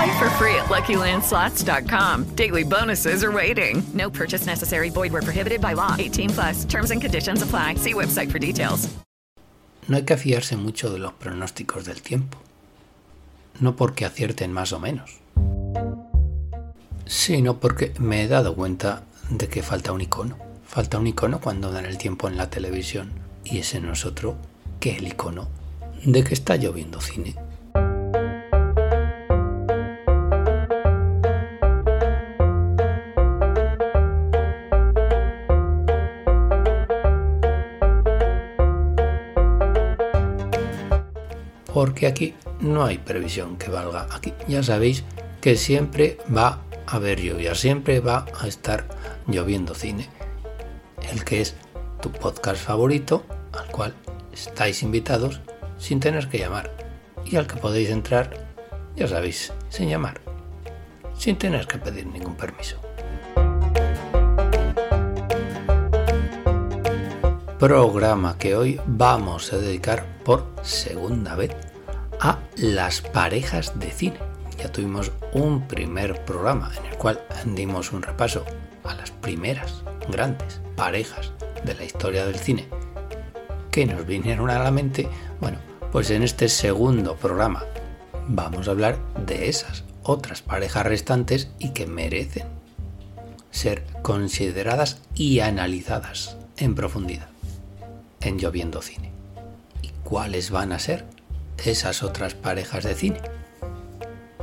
Play for free at LuckyLandSlots.com. Daily bonuses are waiting. No purchase necessary. Void were prohibited by law. 18 plus. Terms and conditions apply. See website for details. No hay que fiarse mucho de los pronósticos del tiempo. No porque acierten más o menos, sino porque me he dado cuenta de que falta un icono. Falta un icono cuando dan el tiempo en la televisión y ese no es otro que el icono de que está lloviendo cine. Porque aquí no hay previsión que valga. Aquí ya sabéis que siempre va a haber lluvia, siempre va a estar lloviendo cine. El que es tu podcast favorito, al cual estáis invitados sin tener que llamar y al que podéis entrar, ya sabéis, sin llamar, sin tener que pedir ningún permiso. Programa que hoy vamos a dedicar por segunda vez a las parejas de cine. Ya tuvimos un primer programa en el cual dimos un repaso a las primeras grandes parejas de la historia del cine que nos vinieron a la mente. Bueno, pues en este segundo programa vamos a hablar de esas otras parejas restantes y que merecen ser consideradas y analizadas en profundidad en Lloviendo Cine. ¿Y cuáles van a ser esas otras parejas de cine?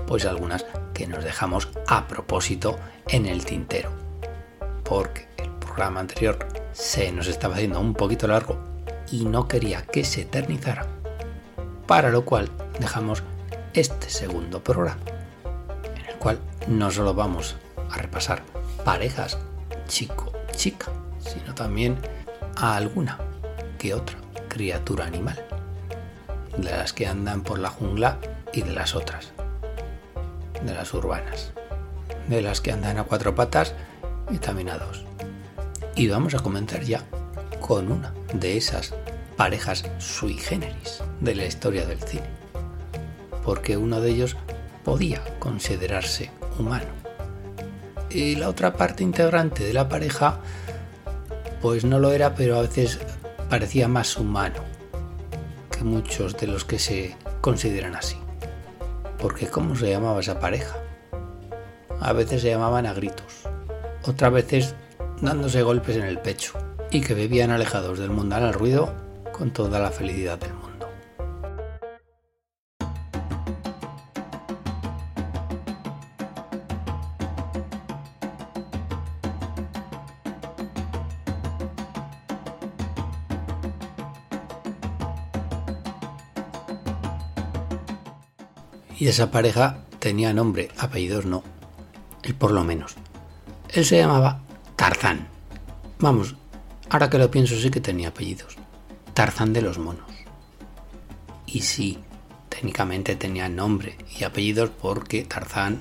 Pues algunas que nos dejamos a propósito en el tintero. Porque el programa anterior se nos estaba haciendo un poquito largo y no quería que se eternizara. Para lo cual dejamos este segundo programa, en el cual no solo vamos a repasar parejas chico-chica, sino también a alguna que otra criatura animal, de las que andan por la jungla y de las otras, de las urbanas, de las que andan a cuatro patas y también a dos. Y vamos a comenzar ya con una de esas parejas sui generis de la historia del cine, porque uno de ellos podía considerarse humano. Y la otra parte integrante de la pareja, pues no lo era, pero a veces parecía más humano que muchos de los que se consideran así. Porque ¿cómo se llamaba esa pareja? A veces se llamaban a gritos, otras veces dándose golpes en el pecho y que bebían alejados del mundanal ruido con toda la felicidad del mundo. Y esa pareja tenía nombre, apellidos no, él por lo menos. Él se llamaba Tarzán. Vamos, ahora que lo pienso sí que tenía apellidos. Tarzán de los monos. Y sí, técnicamente tenía nombre y apellidos porque Tarzán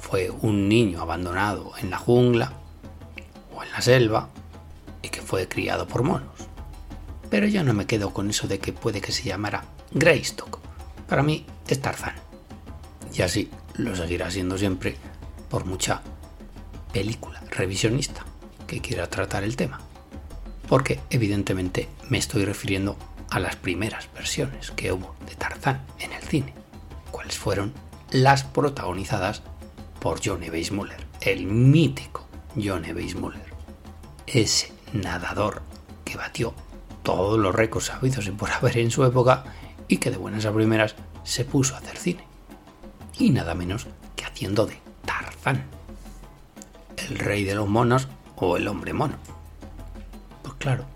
fue un niño abandonado en la jungla o en la selva y que fue criado por monos. Pero yo no me quedo con eso de que puede que se llamara Greystock. Para mí es Tarzán. Y así lo seguirá siendo siempre por mucha película revisionista que quiera tratar el tema. Porque evidentemente me estoy refiriendo a las primeras versiones que hubo de Tarzán en el cine, cuáles fueron las protagonizadas por John Weissmuller, el mítico John Weissmuller, ese nadador que batió todos los récords sabidos y por haber en su época y que de buenas a primeras se puso a hacer cine. Y nada menos que haciendo de Tarzán, el rey de los monos o el hombre mono. Pues claro,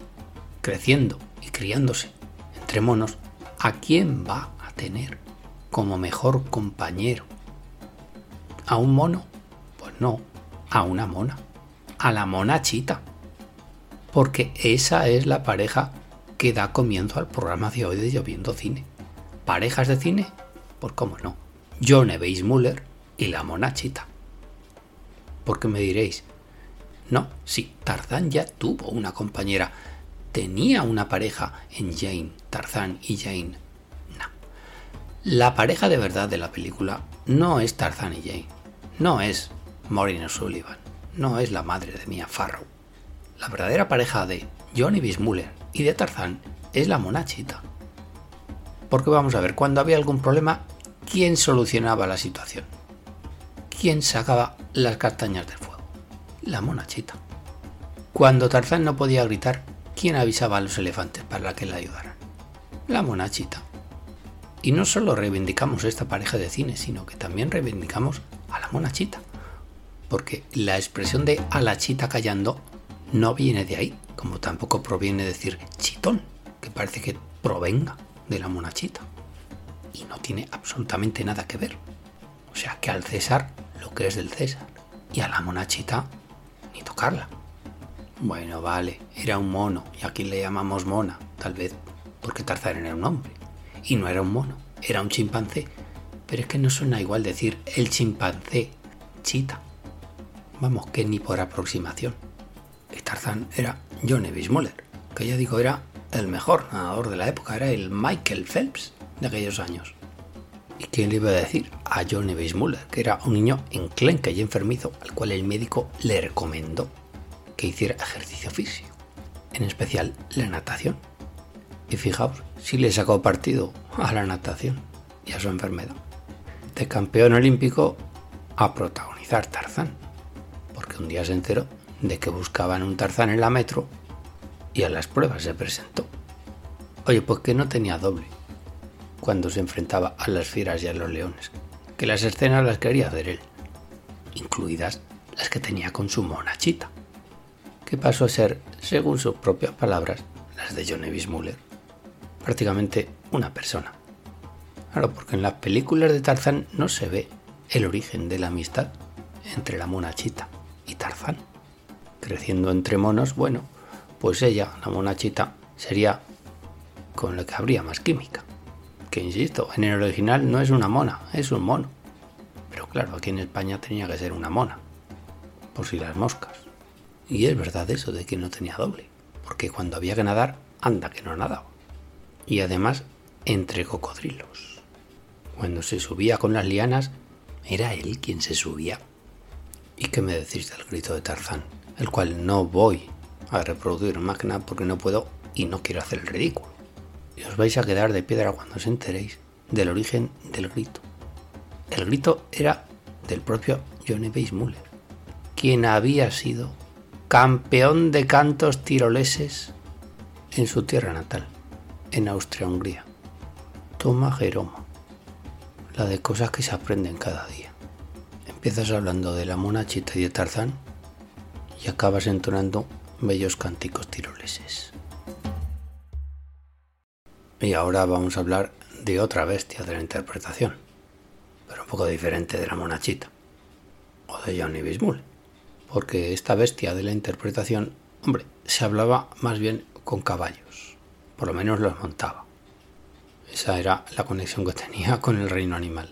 creciendo y criándose entre monos, ¿a quién va a tener como mejor compañero? ¿A un mono? Pues no, a una mona, a la mona chita. Porque esa es la pareja que da comienzo al programa de hoy de Lloviendo Cine. ¿Parejas de cine? Pues cómo no. John Weissmuller y la mona chita. Porque me diréis, no, sí, Tarzán ya tuvo una compañera. Tenía una pareja en Jane, Tarzán y Jane. No. La pareja de verdad de la película no es Tarzán y Jane. No es Maureen O'Sullivan. No es la madre de Mia Farrow. La verdadera pareja de Johnny Bismuller y de Tarzán es la monachita. Porque vamos a ver, cuando había algún problema, ¿quién solucionaba la situación? ¿Quién sacaba las castañas del fuego? La monachita. Cuando Tarzán no podía gritar, ¿quién avisaba a los elefantes para que le ayudaran? La monachita. Y no solo reivindicamos esta pareja de cine, sino que también reivindicamos a la monachita. Porque la expresión de a la chita callando no viene de ahí, como tampoco proviene de decir chitón, que parece que provenga de la monachita. Y no tiene absolutamente nada que ver. O sea que al César lo que es del César y a la monachita ni tocarla. Bueno, vale, era un mono y aquí le llamamos mona, tal vez porque Tarzán era un hombre. Y no era un mono, era un chimpancé. Pero es que no suena igual decir el chimpancé chita. Vamos, que ni por aproximación. Y Tarzán era Johnny Bismuller, que ya digo era el mejor nadador de la época, era el Michael Phelps de aquellos años. ¿Y quién le iba a decir? A Johnny Bismuller, que era un niño enclenque y enfermizo, al cual el médico le recomendó que hiciera ejercicio físico, en especial la natación. Y fijaos, si le sacó partido a la natación y a su enfermedad. De campeón olímpico a protagonizar Tarzán, porque un día se enteró de que buscaban un Tarzán en la metro y a las pruebas se presentó. Oye, pues que no tenía doble cuando se enfrentaba a las fieras y a los leones, que las escenas las quería hacer él, incluidas las que tenía con su monachita, que pasó a ser, según sus propias palabras, las de John Evis Muller, prácticamente una persona. Claro, porque en las películas de Tarzán no se ve el origen de la amistad entre la monachita y Tarzán creciendo entre monos, bueno, pues ella, la monachita, sería con la que habría más química. Que insisto, en el original no es una mona, es un mono. Pero claro, aquí en España tenía que ser una mona, por si las moscas. Y es verdad eso de que no tenía doble, porque cuando había que nadar, anda que no nadaba. Y además, entre cocodrilos. Cuando se subía con las lianas, era él quien se subía. ¿Y qué me decís del grito de Tarzán? el cual no voy a reproducir nada porque no puedo y no quiero hacer el ridículo. Y os vais a quedar de piedra cuando os enteréis del origen del grito. El grito era del propio Johnny Weissmuller, quien había sido campeón de cantos tiroleses en su tierra natal, en Austria-Hungría. Toma Jeroma, la de cosas que se aprenden cada día. Empiezas hablando de la monachita y de Tarzán y acabas entonando bellos cánticos tiroleses. Y ahora vamos a hablar de otra bestia de la interpretación, pero un poco diferente de la monachita, o de Johnny Bismull, porque esta bestia de la interpretación, hombre, se hablaba más bien con caballos, por lo menos los montaba. Esa era la conexión que tenía con el reino animal.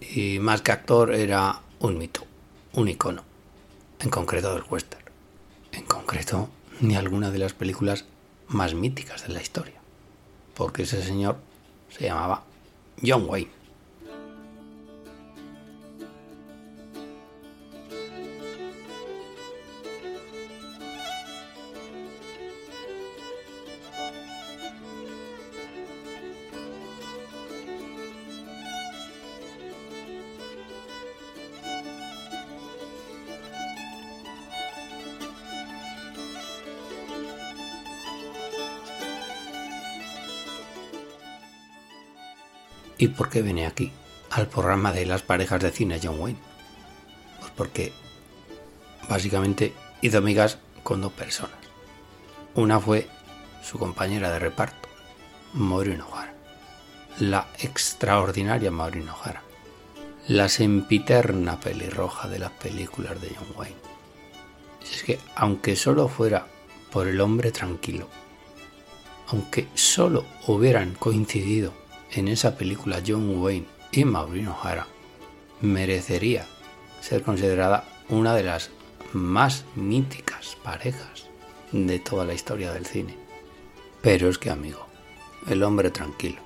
Y más que actor era un mito, un icono en concreto del western, en concreto ni alguna de las películas más míticas de la historia, porque ese señor se llamaba John Wayne. Por qué viene aquí? Al programa de las parejas de cine John Wayne. Pues porque básicamente hizo amigas con dos personas. Una fue su compañera de reparto, Maureen O'Hara. La extraordinaria Maureen O'Hara. La sempiterna pelirroja de las películas de John Wayne. Es que, aunque solo fuera por el hombre tranquilo, aunque solo hubieran coincidido en esa película John Wayne y Maureen O'Hara, merecería ser considerada una de las más míticas parejas de toda la historia del cine. Pero es que, amigo, el hombre tranquilo,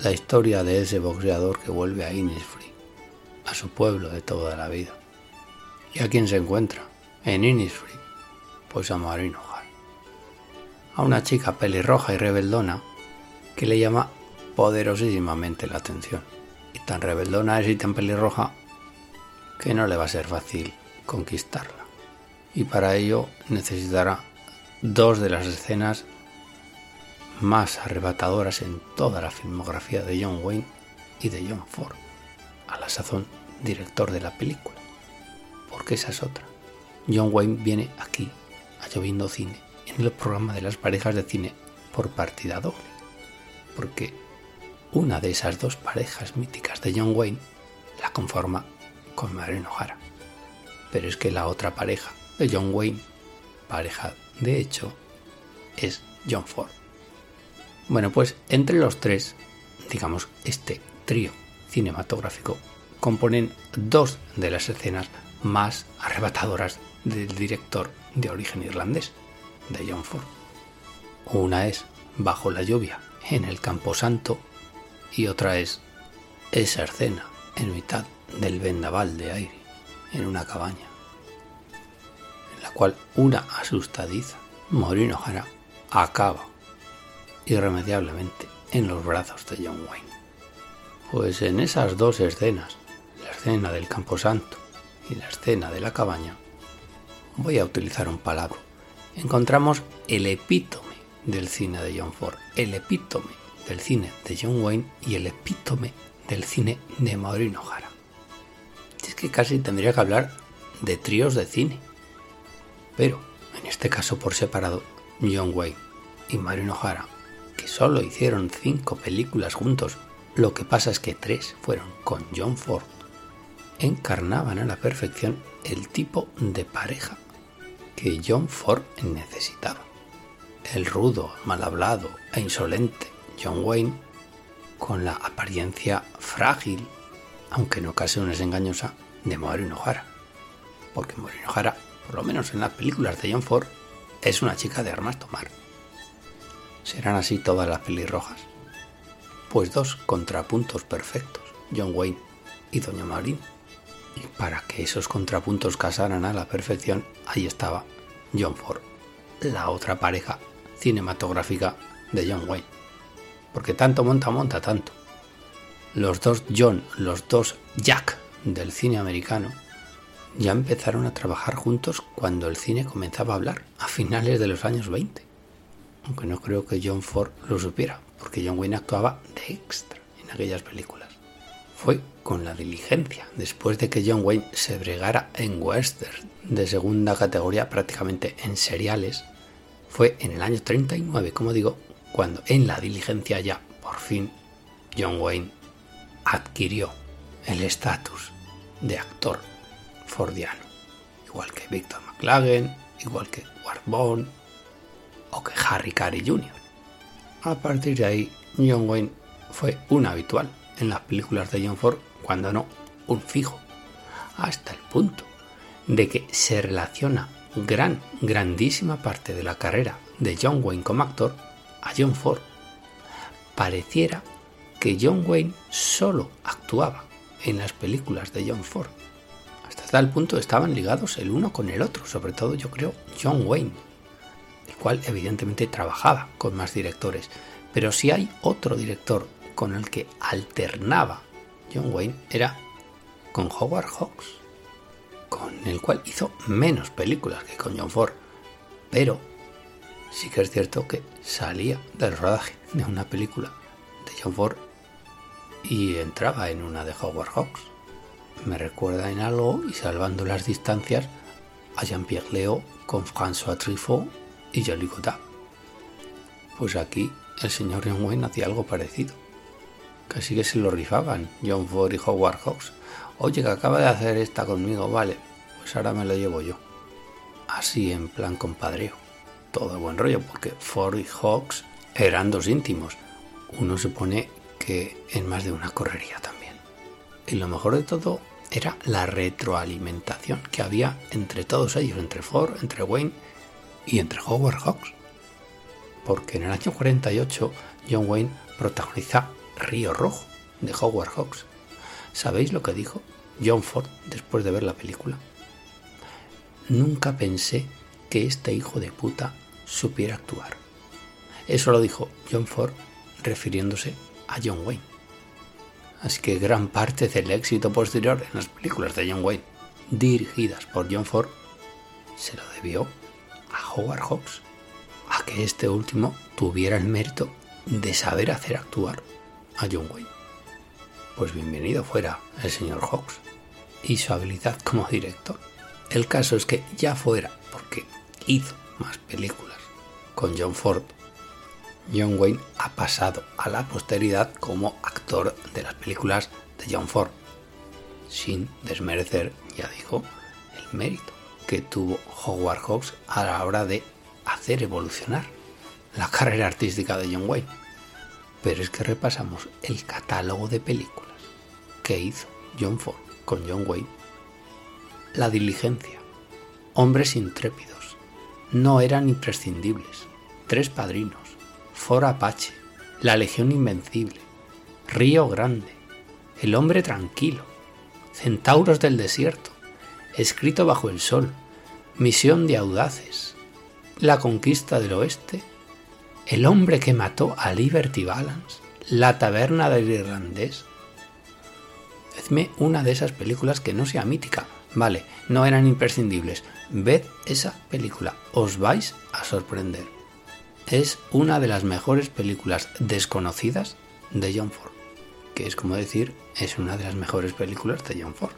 la historia de ese boxeador que vuelve a Innisfree, a su pueblo de toda la vida. ¿Y a quién se encuentra? En Innisfree, pues a Maureen O'Hara a una chica pelirroja y rebeldona que le llama poderosísimamente la atención. Y tan rebeldona es y tan pelirroja que no le va a ser fácil conquistarla. Y para ello necesitará dos de las escenas más arrebatadoras en toda la filmografía de John Wayne y de John Ford, a la sazón director de la película. Porque esa es otra. John Wayne viene aquí, a Lloviendo Cine, en el programa de las parejas de cine por partida doble. Porque una de esas dos parejas míticas de John Wayne la conforma con Maureen O'Hara. Pero es que la otra pareja de John Wayne, pareja de hecho, es John Ford. Bueno, pues entre los tres, digamos, este trío cinematográfico, componen dos de las escenas más arrebatadoras del director de origen irlandés, de John Ford. Una es Bajo la lluvia en el Camposanto y otra es esa escena en mitad del vendaval de aire en una cabaña, en la cual una asustadiza Maureen O'Hara acaba irremediablemente en los brazos de John Wayne. Pues en esas dos escenas, la escena del Camposanto y la escena de la cabaña, voy a utilizar un palabra encontramos el epítome del cine de John Ford, el epítome del cine de John Wayne y el epítome del cine de Maureen O'Hara. Es que casi tendría que hablar de tríos de cine. Pero, en este caso por separado, John Wayne y Maureen O'Hara, que solo hicieron cinco películas juntos, lo que pasa es que tres fueron con John Ford, encarnaban a la perfección el tipo de pareja que John Ford necesitaba. El rudo, mal hablado e insolente John Wayne, con la apariencia frágil, aunque en ocasiones engañosa, de Maureen O'Hara. Porque Maureen O'Hara, por lo menos en las películas de John Ford, es una chica de armas tomar. ¿Serán así todas las pelirrojas? Pues dos contrapuntos perfectos, John Wayne y Doña Maureen. Y para que esos contrapuntos casaran a la perfección, ahí estaba John Ford, la otra pareja cinematográfica de John Wayne. Porque tanto monta, monta tanto. Los dos John, los dos Jack del cine americano, ya empezaron a trabajar juntos cuando el cine comenzaba a hablar, a finales de los años 20. Aunque no creo que John Ford lo supiera, porque John Wayne actuaba de extra en aquellas películas fue con la diligencia, después de que John Wayne se bregara en western de segunda categoría prácticamente en seriales, fue en el año 39, como digo, cuando en la diligencia ya por fin John Wayne adquirió el estatus de actor fordiano, igual que Victor McLagan, igual que Ward Bond o que Harry Carey Jr. A partir de ahí, John Wayne fue un habitual en las películas de John Ford, cuando no, un fijo, hasta el punto de que se relaciona gran, grandísima parte de la carrera de John Wayne como actor a John Ford. Pareciera que John Wayne solo actuaba en las películas de John Ford. Hasta tal punto estaban ligados el uno con el otro, sobre todo yo creo John Wayne, el cual evidentemente trabajaba con más directores. Pero si hay otro director con el que alternaba John Wayne era con Howard Hawks, con el cual hizo menos películas que con John Ford, pero sí que es cierto que salía del rodaje de una película de John Ford y entraba en una de Howard Hawks. Me recuerda en algo y salvando las distancias a Jean-Pierre Leo con François Truffaut y Jolie Godard. Pues aquí el señor John Wayne hacía algo parecido. Casi que se lo rifaban John Ford y Howard Hawks. Oye, que acaba de hacer esta conmigo, vale, pues ahora me lo llevo yo. Así en plan compadreo. Todo buen rollo, porque Ford y Hawks eran dos íntimos. Uno se pone que en más de una correría también. Y lo mejor de todo era la retroalimentación que había entre todos ellos, entre Ford, entre Wayne y entre Howard Hawks. Porque en el año 48 John Wayne protagoniza Río Rojo de Howard Hawks. ¿Sabéis lo que dijo John Ford después de ver la película? Nunca pensé que este hijo de puta supiera actuar. Eso lo dijo John Ford refiriéndose a John Wayne. Así que gran parte del éxito posterior en las películas de John Wayne, dirigidas por John Ford, se lo debió a Howard Hawks, a que este último tuviera el mérito de saber hacer actuar a John Wayne. Pues bienvenido fuera el señor Hawks y su habilidad como director. El caso es que ya fuera, porque hizo más películas con John Ford John Wayne ha pasado a la posteridad como actor de las películas de John Ford, sin desmerecer, ya digo, el mérito que tuvo Howard Hawks a la hora de hacer evolucionar la carrera artística de John Wayne. Pero es que repasamos el catálogo de películas que hizo John Ford con John Wayne. La diligencia, Hombres intrépidos, no eran imprescindibles, Tres padrinos, For Apache, La Legión Invencible, Río Grande, El Hombre Tranquilo, Centauros del Desierto, Escrito bajo el Sol, Misión de Audaces, La Conquista del Oeste, El Hombre que mató a Liberty Balance, La Taberna del Irlandés. Hazme una de esas películas que no sea mítica. Vale, no eran imprescindibles. Ved esa película, os vais a sorprender es una de las mejores películas desconocidas de John Ford, que es como decir, es una de las mejores películas de John Ford.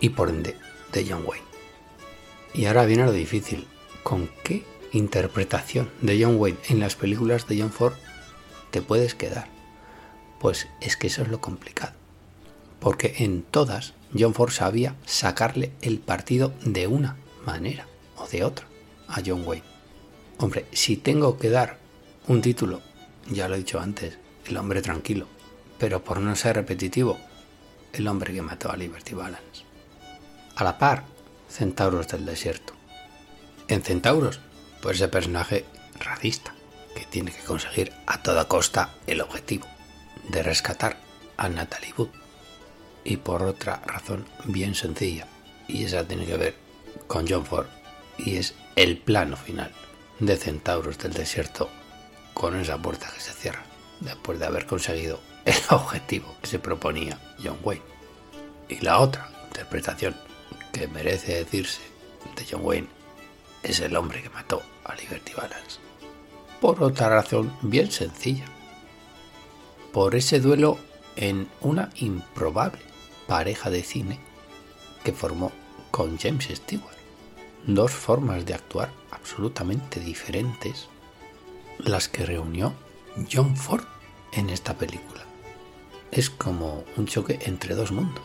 Y por ende, de John Wayne. Y ahora viene lo difícil. ¿Con qué interpretación de John Wayne en las películas de John Ford te puedes quedar? Pues es que eso es lo complicado. Porque en todas John Ford sabía sacarle el partido de una manera o de otra a John Wayne. Hombre, si tengo que dar un título, ya lo he dicho antes, El hombre tranquilo, pero por no ser repetitivo, El hombre que mató a Liberty Balance. A la par, Centauros del Desierto. En Centauros, pues ese personaje racista, que tiene que conseguir a toda costa el objetivo de rescatar a Natalie Wood. Y por otra razón bien sencilla, y esa tiene que ver con John Ford, y es el plano final de centauros del desierto con esa puerta que se cierra después de haber conseguido el objetivo que se proponía John Wayne. Y la otra interpretación que merece decirse de John Wayne es el hombre que mató a Liberty Balance. Por otra razón bien sencilla. Por ese duelo en una improbable pareja de cine que formó con James Stewart. Dos formas de actuar absolutamente diferentes las que reunió John Ford en esta película. Es como un choque entre dos mundos.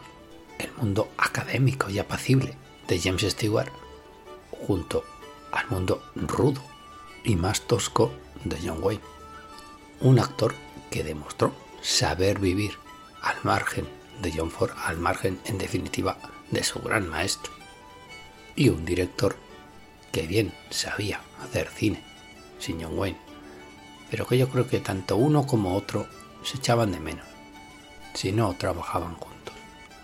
El mundo académico y apacible de James Stewart junto al mundo rudo y más tosco de John Wayne. Un actor que demostró saber vivir al margen de John Ford, al margen en definitiva de su gran maestro. Y un director que bien sabía hacer cine sin John Wayne, pero que yo creo que tanto uno como otro se echaban de menos si no trabajaban juntos.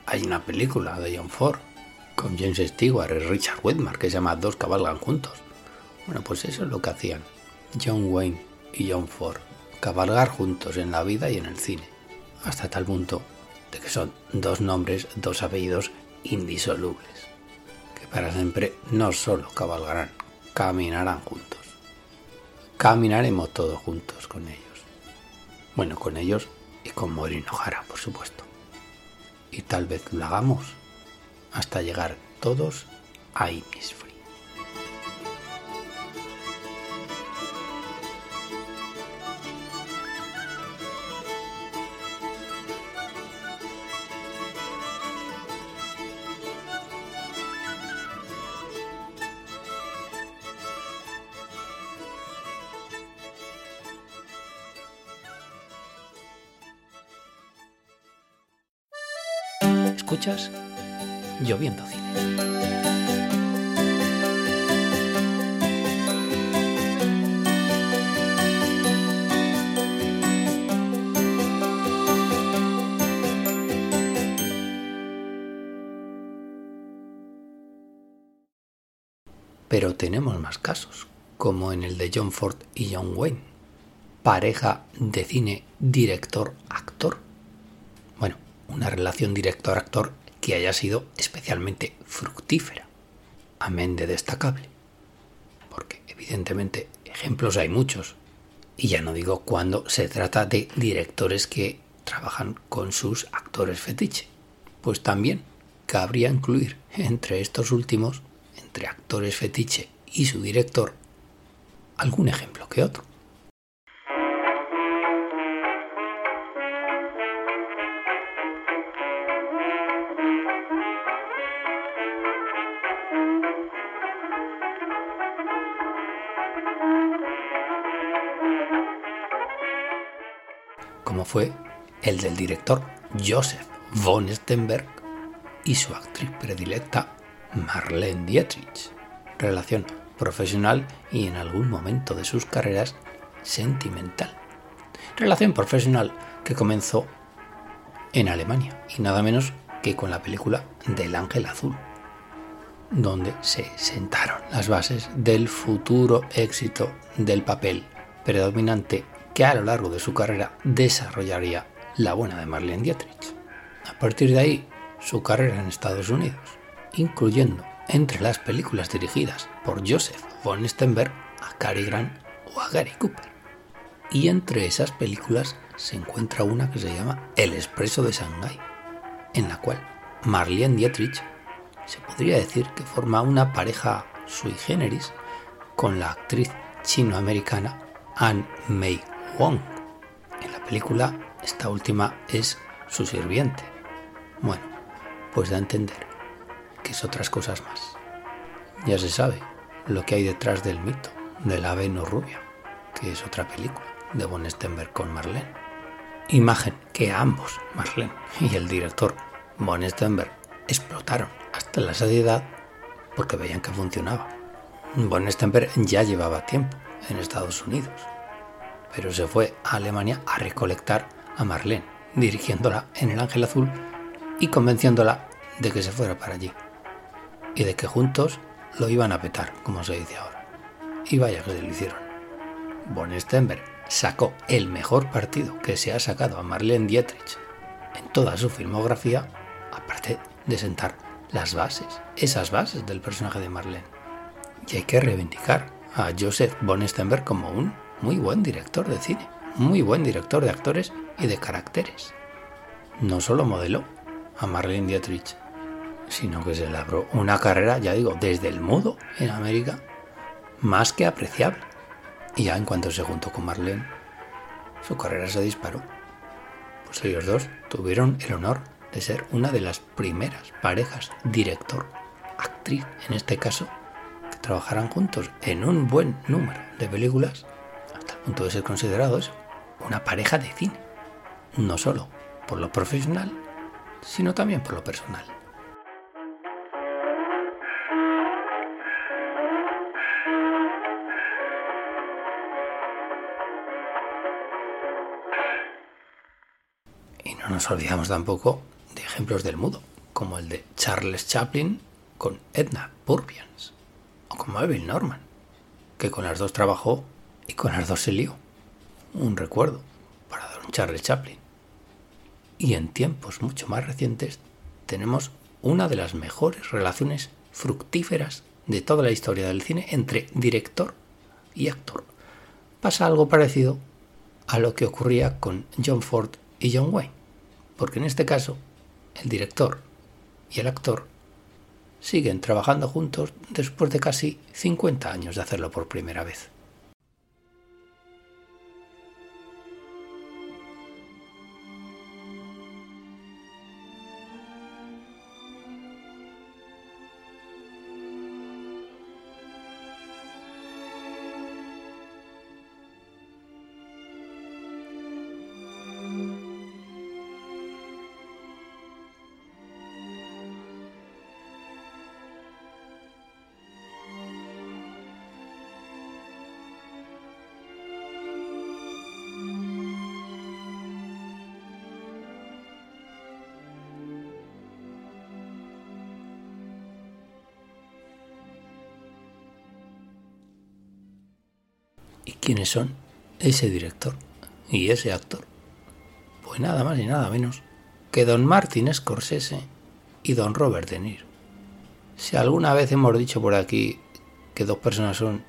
Hay una película de John Ford con James Stewart y Richard Widmark que se llama Dos cabalgan juntos. Bueno, pues eso es lo que hacían John Wayne y John Ford, cabalgar juntos en la vida y en el cine, hasta tal punto de que son dos nombres, dos apellidos indisolubles para siempre no solo cabalgarán, caminarán juntos. Caminaremos todos juntos con ellos. Bueno, con ellos y con Maureen O'Hara, por supuesto. Y tal vez lo hagamos hasta llegar todos a Innisfree. Lloviendo cine. Pero tenemos más casos, como en el de John Ford y John Wayne, pareja de cine director-actor. Una relación director-actor que haya sido especialmente fructífera, amén de destacable. Porque evidentemente ejemplos hay muchos, y ya no digo cuando se trata de directores que trabajan con sus actores fetiche. Pues también cabría incluir entre estos últimos, entre actores fetiche y su director, algún ejemplo que otro. Como fue el del director Joseph von Stenberg y su actriz predilecta Marlene Dietrich. Relación profesional y en algún momento de sus carreras sentimental. Relación profesional que comenzó en Alemania y nada menos que con la película Del Ángel Azul, donde se sentaron las bases del futuro éxito del papel predominante que a lo largo de su carrera desarrollaría la buena de Marlene Dietrich. A partir de ahí, su carrera en Estados Unidos, incluyendo entre las películas dirigidas por Joseph von Stenberg a Cary Grant o a Gary Cooper. Y entre esas películas se encuentra una que se llama El Expreso de Shanghái, en la cual Marlene Dietrich se podría decir que forma una pareja sui generis con la actriz chinoamericana Anne Mei En la película, esta última es su sirviente. Bueno, pues da a entender que es otras cosas más. Ya se sabe lo que hay detrás del mito de la Venus rubia, que es otra película de Von Stenberg con Marlene. Imagen que ambos, Marlene y el director Von Stenberg, explotaron hasta la saciedad porque veían que funcionaba. Von Stenberg ya llevaba tiempo en Estados Unidos, pero se fue a Alemania a recolectar a Marlene, dirigiéndola en el Ángel Azul y convenciéndola de que se fuera para allí y de que juntos lo iban a petar, como se dice ahora. Y vaya que se lo hicieron. Von Stenberg sacó el mejor partido que se ha sacado a Marlene Dietrich en toda su filmografía, aparte de sentar las bases, esas bases del personaje de Marlene. Y hay que reivindicar a Joseph von Stenberg como un muy buen director de cine, muy buen director de actores y de caracteres. No solo modeló a Marlene Dietrich, sino que se labró una carrera, ya digo, desde el mudo en América, más que apreciable. Y ya en cuanto se juntó con Marlene, su carrera se disparó. Pues ellos dos tuvieron el honor de ser una de las primeras parejas director-actriz, en este caso, que trabajaran juntos en un buen número de películas, el punto de ser considerados una pareja de cine. No solo por lo profesional, sino también por lo personal. Y no nos olvidamos tampoco de ejemplos del mudo, como el de Charles Chaplin con Edna Purviance, o como Evil Norman, que con las dos trabajó y con las se lió. Un recuerdo para don Charles Chaplin. Y en tiempos mucho más recientes tenemos una de las mejores relaciones fructíferas de toda la historia del cine entre director y actor. Pasa algo parecido a lo que ocurría con John Ford y John Wayne, porque en este caso el director y el actor siguen trabajando juntos después de casi 50 años de hacerlo por primera vez. Quiénes son ese director y ese actor? Pues nada más y nada menos que don Martin Scorsese y don Robert De Niro. Si alguna vez hemos dicho por aquí que dos personas son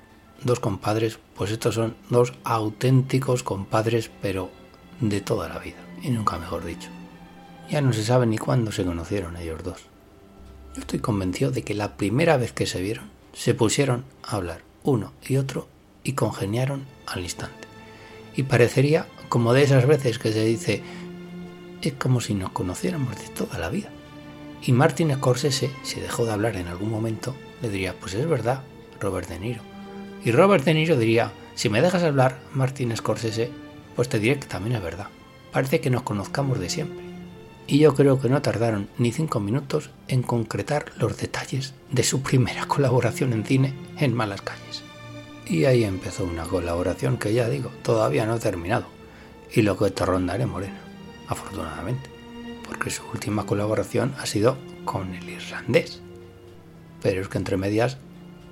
dos compadres, pues estos son dos auténticos compadres, pero de toda la vida, y nunca mejor dicho. Ya no se sabe ni cuándo se conocieron ellos dos. Yo estoy convencido de que la primera vez que se vieron, se pusieron a hablar uno y otro y congeniaron al instante. Y parecería como de esas veces que se dice, es como si nos conociéramos de toda la vida. Y Martin Scorsese, si dejó de hablar en algún momento, le diría, pues es verdad, Robert De Niro. Y Robert De Niro diría, si me dejas hablar, Martin Scorsese, pues te diré que también es verdad. Parece que nos conozcamos de siempre. Y yo creo que no tardaron ni cinco minutos en concretar los detalles de su primera colaboración en cine en Malas Calles. Y ahí empezó una colaboración que ya digo, todavía no ha terminado. Y lo que te rondaré morena, afortunadamente. Porque su última colaboración ha sido con el irlandés. Pero es que entre medias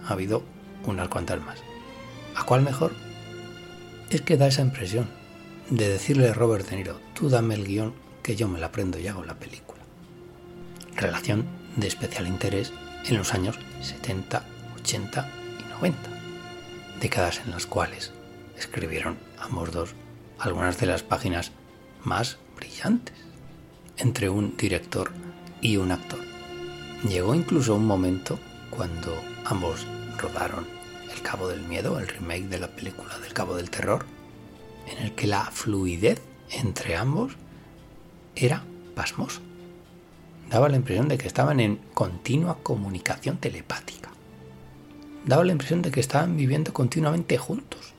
ha habido unas cuantas más. ¿A cuál mejor? Es que da esa impresión de decirle a Robert De Niro, tú dame el guion que yo me la aprendo y hago la película. Relación de especial interés en los años 70, 80 y 90. Décadas en las cuales escribieron ambos dos algunas de las páginas más brillantes entre un director y un actor. Llegó incluso un momento cuando ambos rodaron El Cabo del Miedo, el remake de la película del Cabo del Terror, en el que la fluidez entre ambos era pasmosa. Daba la impresión de que estaban en continua comunicación telepática. Daba la impresión de que estaban viviendo continuamente juntos,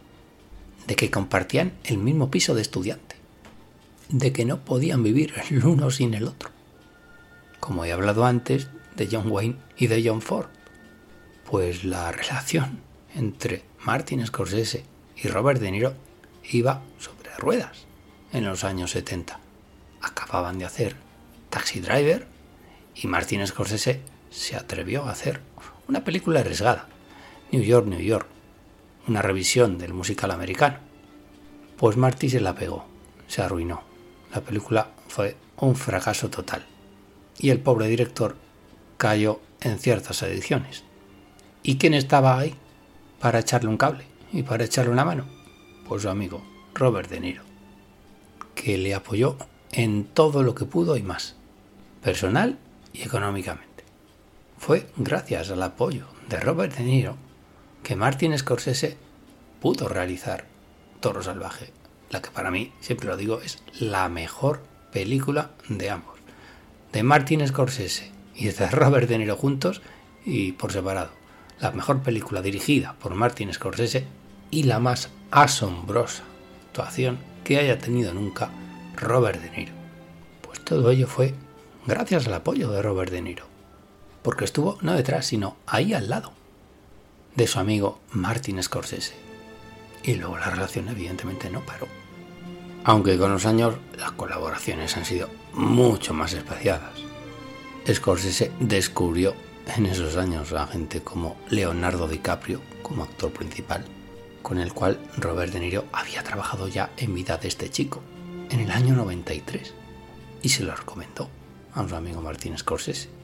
de que compartían el mismo piso de estudiante, de que no podían vivir el uno sin el otro. Como he hablado antes de John Wayne y de John Ford, pues la relación entre Martin Scorsese y Robert De Niro iba sobre ruedas en los años 70. Acababan de hacer Taxi Driver y Martin Scorsese se atrevió a hacer una película arriesgada, New York, New York, una revisión del musical americano. Pues Marty se la pegó, se arruinó. La película fue un fracaso total. Y el pobre director cayó en ciertas ediciones. ¿Y quién estaba ahí para echarle un cable y para echarle una mano? Pues su amigo Robert De Niro, que le apoyó en todo lo que pudo y más, personal y económicamente. Fue gracias al apoyo de Robert De Niro que Martin Scorsese pudo realizar Toro Salvaje, la que para mí, siempre lo digo, es la mejor película de ambos. De Martin Scorsese y de Robert De Niro juntos y por separado. La mejor película dirigida por Martin Scorsese y la más asombrosa actuación que haya tenido nunca Robert De Niro. Pues todo ello fue gracias al apoyo de Robert De Niro. Porque estuvo no detrás, sino ahí al lado de su amigo Martin Scorsese. Y luego la relación evidentemente no paró. Aunque con los años las colaboraciones han sido mucho más espaciadas. Scorsese descubrió en esos años a gente como Leonardo DiCaprio como actor principal, con el cual Robert De Niro había trabajado ya en Vida de este chico, en el año 93, y se lo recomendó a su amigo Martin Scorsese.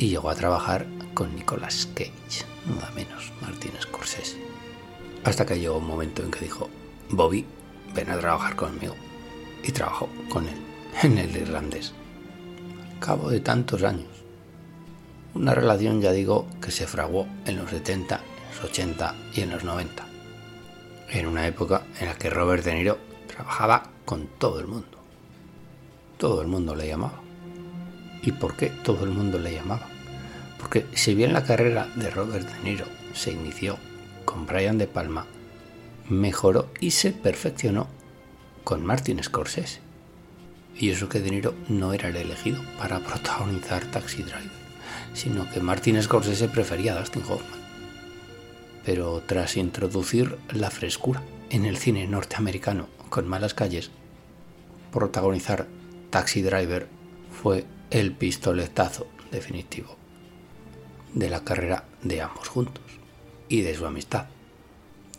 Y llegó a trabajar con Nicolas Cage, nada menos, Martin Scorsese. Hasta que llegó un momento en que dijo, Bobby, ven a trabajar conmigo. y trabajó con él en el irlandés. Al cabo de tantos años, una relación, ya digo, que se fraguó en los 70, en los 80 y en los 90. En una época en la que Robert De Niro trabajaba con todo el mundo. Todo el mundo le llamaba. ¿Y por qué todo el mundo le llamaba? Porque si bien la carrera de Robert De Niro se inició con Brian De Palma, mejoró y se perfeccionó con Martin Scorsese. Y eso que De Niro no era el elegido para protagonizar Taxi Driver sino que Martin Scorsese prefería a Dustin Hoffman. Pero tras introducir la frescura en el cine norteamericano con malas calles, protagonizar Taxi Driver fue el pistoletazo definitivo de la carrera de ambos juntos y de su amistad.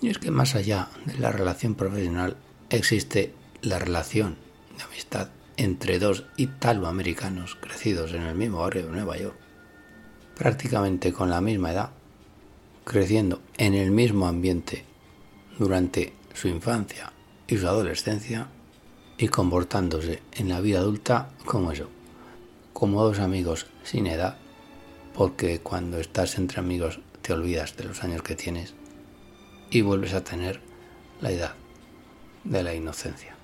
Y es que más allá de la relación profesional existe la relación de amistad entre dos italoamericanos crecidos en el mismo barrio de Nueva York prácticamente con la misma edad, creciendo en el mismo ambiente durante su infancia y su adolescencia y comportándose en la vida adulta como eso, como dos amigos sin edad, porque cuando estás entre amigos te olvidas de los años que tienes y vuelves a tener la edad de la inocencia,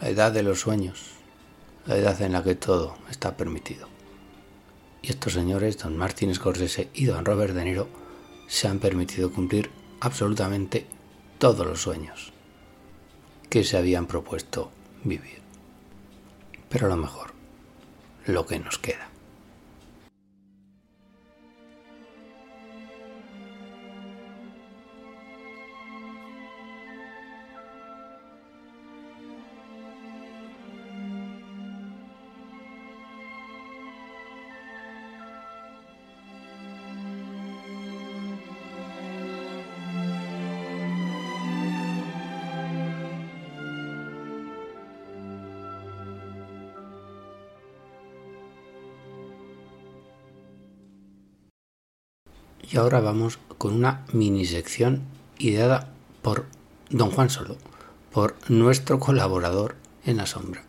la edad de los sueños, la edad en la que todo está permitido. Y estos señores, don Martin Scorsese y don Robert De Niro, se han permitido cumplir absolutamente todos los sueños que se habían propuesto vivir. Pero a lo mejor, lo que nos queda. Ahora vamos con una mini sección ideada por don Juan Solo, por nuestro colaborador en la sombra.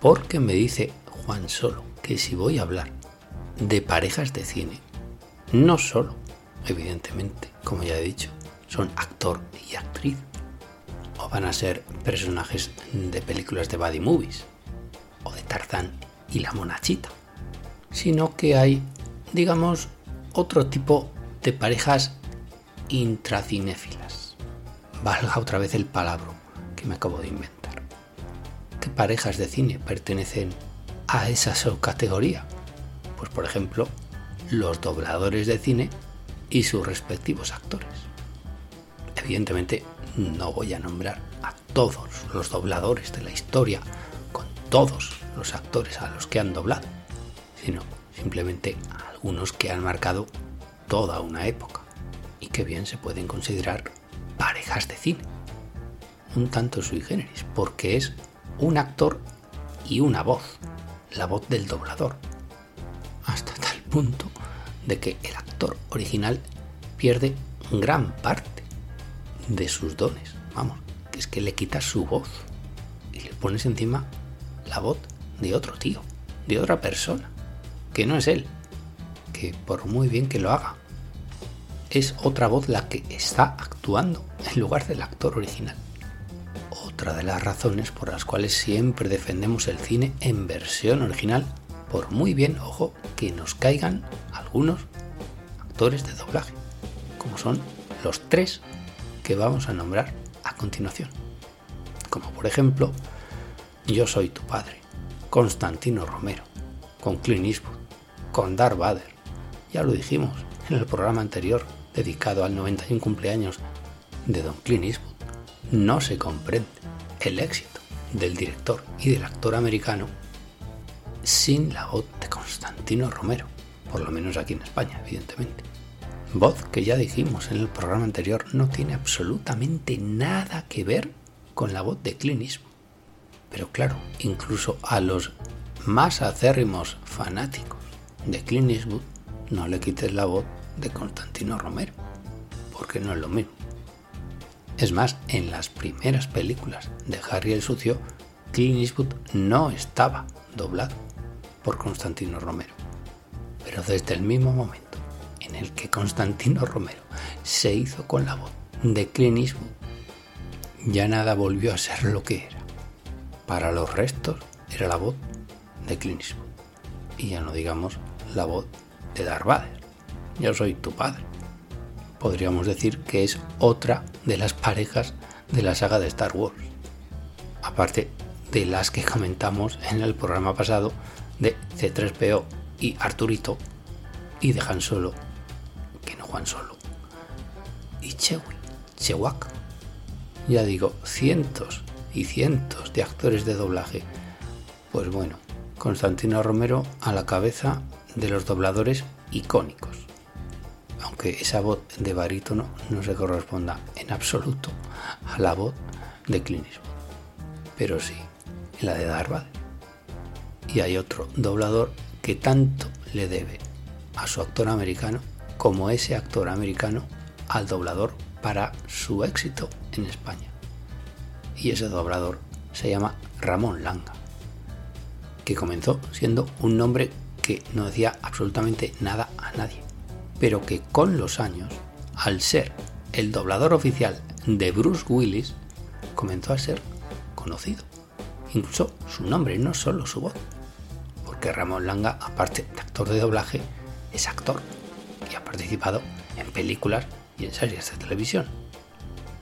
Porque me dice Juan Solo que si voy a hablar de parejas de cine, no solo evidentemente, como ya he dicho, son actor y actriz. O van a ser personajes de películas de buddy movies. O de Tarzán y la monachita. Sino que hay, digamos, otro tipo de parejas intracinéfilas. Valga otra vez el palabra que me acabo de inventar. ¿Qué parejas de cine pertenecen a esa subcategoría? Pues por ejemplo, los dobladores de cine y sus respectivos actores. Evidentemente no voy a nombrar a todos los dobladores de la historia con todos los actores a los que han doblado, sino simplemente algunos que han marcado toda una época y que bien se pueden considerar parejas de cine. Un tanto sui generis, porque es un actor y una voz, la voz del doblador. Hasta tal punto de que el actor original pierde gran parte de sus dones. Vamos, que es que le quitas su voz y le pones encima la voz de otro tío, de otra persona, que no es él, que por muy bien que lo haga, es otra voz la que está actuando en lugar del actor original. Otra de las razones por las cuales siempre defendemos el cine en versión original, por muy bien, ojo, que nos caigan algunos actores de doblaje, como son los tres que vamos a nombrar a continuación. Como por ejemplo, Yo soy tu padre, Constantino Romero, con Clint Eastwood, con Darth Vader. Ya lo dijimos en el programa anterior dedicado al 91 cumpleaños de Don Clint Eastwood. No se comprende el éxito del director y del actor americano sin la voz de Constantino Romero por lo menos aquí en España, evidentemente. Voz que ya dijimos en el programa anterior no tiene absolutamente nada que ver con la voz de Clint Pero claro, incluso a los más acérrimos fanáticos de Clint Eastwood no le quites la voz de Constantino Romero, porque no es lo mismo. Es más, en las primeras películas de Harry el Sucio, Clint Eastwood no estaba doblado por Constantino Romero. Pero desde el mismo momento en el que Constantino Romero se hizo con la voz de Clint ya nada volvió a ser lo que era. Para los restos era la voz de Clint. Y ya no digamos la voz de Darth Vader. Yo soy tu padre. Podríamos decir que es otra de las parejas de la saga de Star Wars. Aparte de las que comentamos en el programa pasado de C3PO y Arturito y de Han Solo, que no Juan Solo, y Chewie, Chewak. Ya digo, cientos y cientos de actores de doblaje. Pues bueno, Constantino Romero a la cabeza de los dobladores icónicos. Aunque esa voz de barítono no se corresponda en absoluto a la voz de Clint Pero sí, la de Darth Y hay otro doblador que tanto le debe a su actor americano como ese actor americano al doblador para su éxito en España. Y ese doblador se llama Ramón Langa, que comenzó siendo un nombre que no decía absolutamente nada a nadie, pero que con los años, al ser el doblador oficial de Bruce Willis, comenzó a ser conocido. Incluso su nombre, no solo su voz. Porque Ramón Langa, aparte de actor de doblaje, es actor y ha participado en películas y en series de televisión.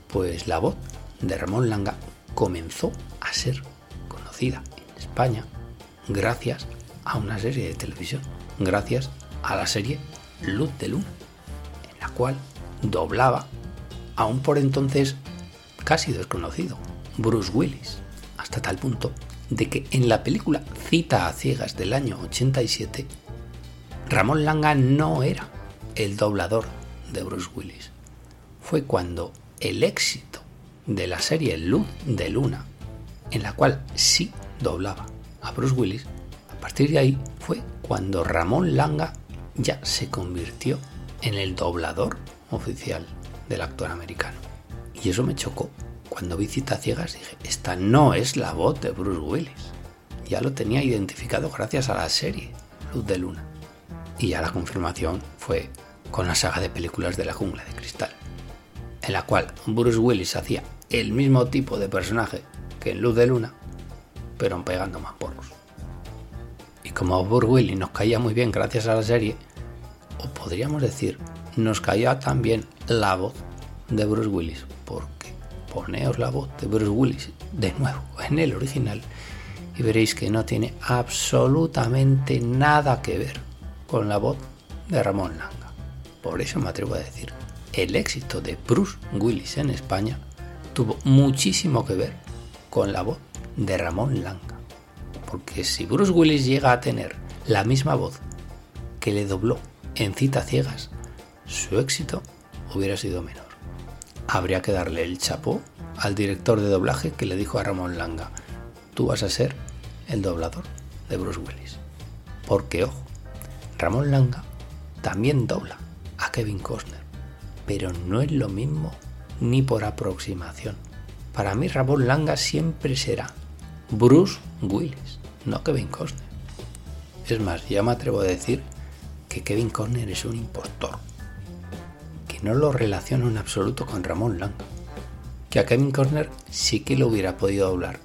Pues la voz de Ramón Langa comenzó a ser conocida en España gracias a una serie de televisión, gracias a la serie Luz de Luna, en la cual doblaba aún por entonces casi desconocido Bruce Willis, hasta tal punto de que en la película Cita a Ciegas del año 87, Ramón Langa no era el doblador de Bruce Willis. Fue cuando el éxito de la serie Luz de Luna, en la cual sí doblaba a Bruce Willis, a partir de ahí fue cuando Ramón Langa ya se convirtió en el doblador oficial del actor americano. Y eso me chocó. Cuando vi Cita Ciegas dije, esta no es la voz de Bruce Willis. Ya lo tenía identificado gracias a la serie Luz de Luna. Y ya la confirmación fue con la saga de películas de la jungla de cristal, en la cual Bruce Willis hacía el mismo tipo de personaje que en Luz de Luna, pero pegando más porros. Y como Bruce Willis nos caía muy bien gracias a la serie, o podríamos decir, nos caía también la voz de Bruce Willis, poneos la voz de Bruce Willis de nuevo en el original y veréis que no tiene absolutamente nada que ver con la voz de Ramón Langa. Por eso me atrevo a decir, el éxito de Bruce Willis en España tuvo muchísimo que ver con la voz de Ramón Langa. Porque si Bruce Willis llega a tener la misma voz que le dobló en Cita Ciegas, su éxito hubiera sido menor. Habría que darle el chapó al director de doblaje que le dijo a Ramón Langa, tú vas a ser el doblador de Bruce Willis. Porque, ojo, Ramón Langa también dobla a Kevin Costner, pero no es lo mismo ni por aproximación. Para mí Ramón Langa siempre será Bruce Willis, no Kevin Costner. Es más, ya me atrevo a decir que Kevin Costner es un impostor, no lo relaciono en absoluto con Ramón Langa, que a Kevin Costner sí que lo hubiera podido doblar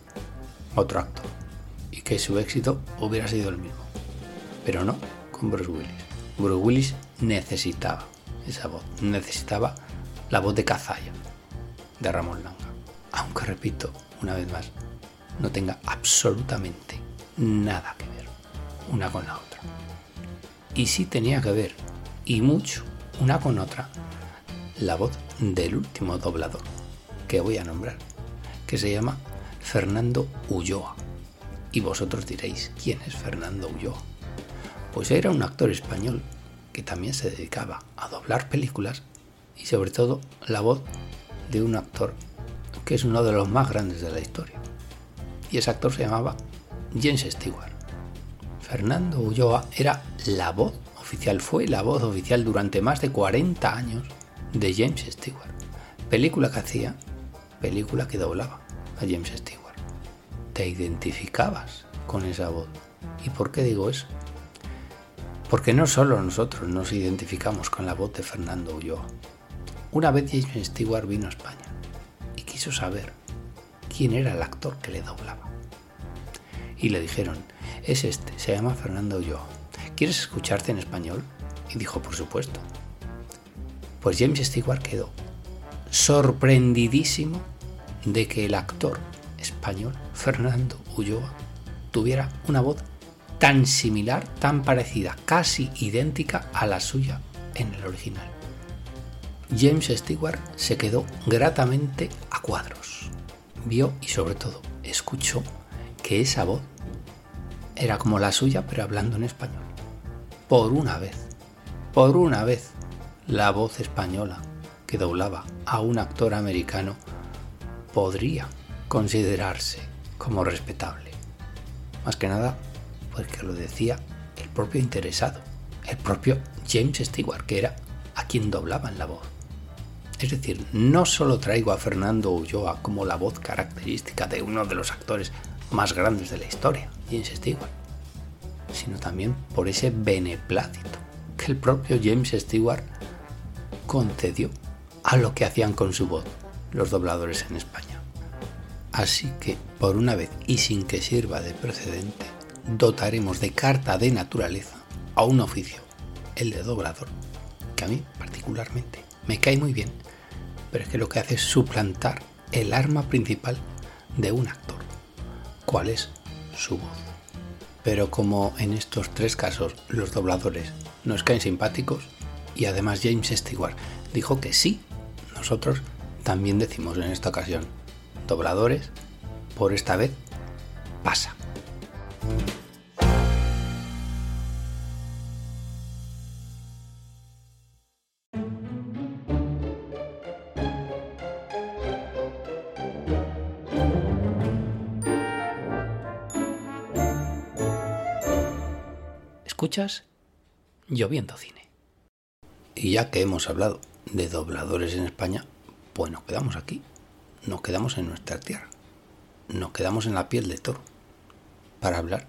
otro actor y que su éxito hubiera sido el mismo, pero no con Bruce Willis. Bruce Willis necesitaba esa voz, necesitaba la voz de Cazalla de Ramón Langa. Aunque repito, una vez más, no tenga absolutamente nada que ver una con la otra. Y sí tenía que ver, y mucho, una con otra, la voz del último doblador que voy a nombrar, que se llama Fernando Ulloa. Y vosotros diréis, ¿quién es Fernando Ulloa? Pues era un actor español que también se dedicaba a doblar películas y sobre todo la voz de un actor que es uno de los más grandes de la historia, y ese actor se llamaba James Stewart. Fernando Ulloa era la voz oficial, fue la voz oficial durante más de 40 años de James Stewart. Película que hacía, película que doblaba a James Stewart. Te identificabas con esa voz. ¿Y por qué digo eso? Porque no solo nosotros nos identificamos con la voz de Fernando Ulloa. Una vez James Stewart vino a España y quiso saber quién era el actor que le doblaba. Y le dijeron, es este, se llama Fernando Ulloa. ¿Quieres escucharte en español? Y dijo, por supuesto. Pues James Stewart quedó sorprendidísimo de que el actor español, Fernando Ulloa, tuviera una voz tan similar, tan parecida, casi idéntica a la suya en el original. James Stewart se quedó gratamente a cuadros. Vio y sobre todo escuchó que esa voz era como la suya pero hablando en español. Por una vez, por una vez, la voz española que doblaba a un actor americano podría considerarse como respetable. Más que nada porque lo decía el propio interesado, el propio James Stewart, que era a quien doblaban la voz. Es decir, no solo traigo a Fernando Ulloa como la voz característica de uno de los actores más grandes de la historia, James Stewart, sino también por ese beneplácito que el propio James Stewart concedió a lo que hacían con su voz los dobladores en España. Así que, por una vez y sin que sirva de precedente, dotaremos de carta de naturaleza a un oficio, el de doblador, que a mí particularmente me cae muy bien, pero es que lo que hace es suplantar el arma principal de un actor. ¿Cuál es su voz? Pero como en estos tres casos los dobladores nos caen simpáticos, y además James Stewart dijo que sí, nosotros también decimos en esta ocasión, dobladores, por esta vez pasa. Escuchas Lloviendo Cine. Y ya que hemos hablado de dobladores en España, pues nos quedamos aquí, nos quedamos en nuestra tierra, nos quedamos en la piel de toro para hablar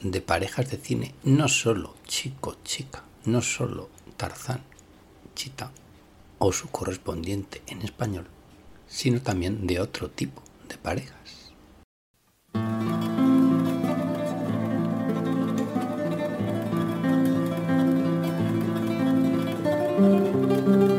de parejas de cine, no solo chico-chica, no solo Tarzán, Chita o su correspondiente en español, sino también de otro tipo de parejas. No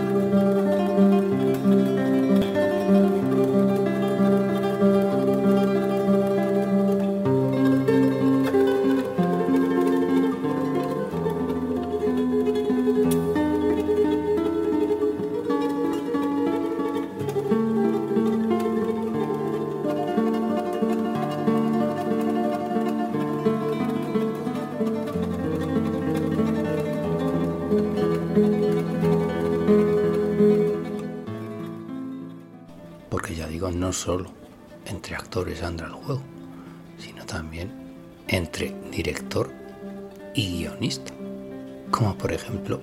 por ejemplo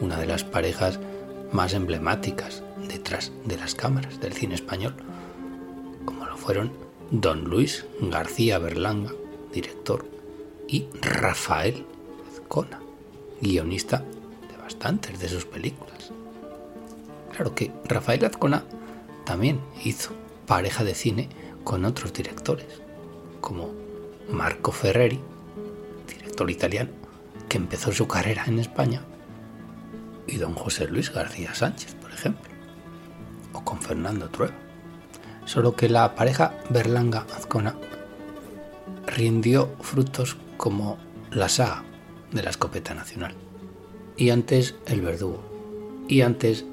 una de las parejas más emblemáticas detrás de las cámaras del cine español, como lo fueron don Luis García Berlanga, director, y Rafael Azcona, guionista de bastantes de sus películas. Claro que Rafael Azcona también hizo pareja de cine con otros directores, como Marco Ferreri, director italiano, que empezó su carrera en España, y don José Luis García Sánchez, por ejemplo, o con Fernando Trueba. Solo que la pareja Berlanga-Azcona rindió frutos como la saga de la escopeta nacional, y antes El Verdugo, y antes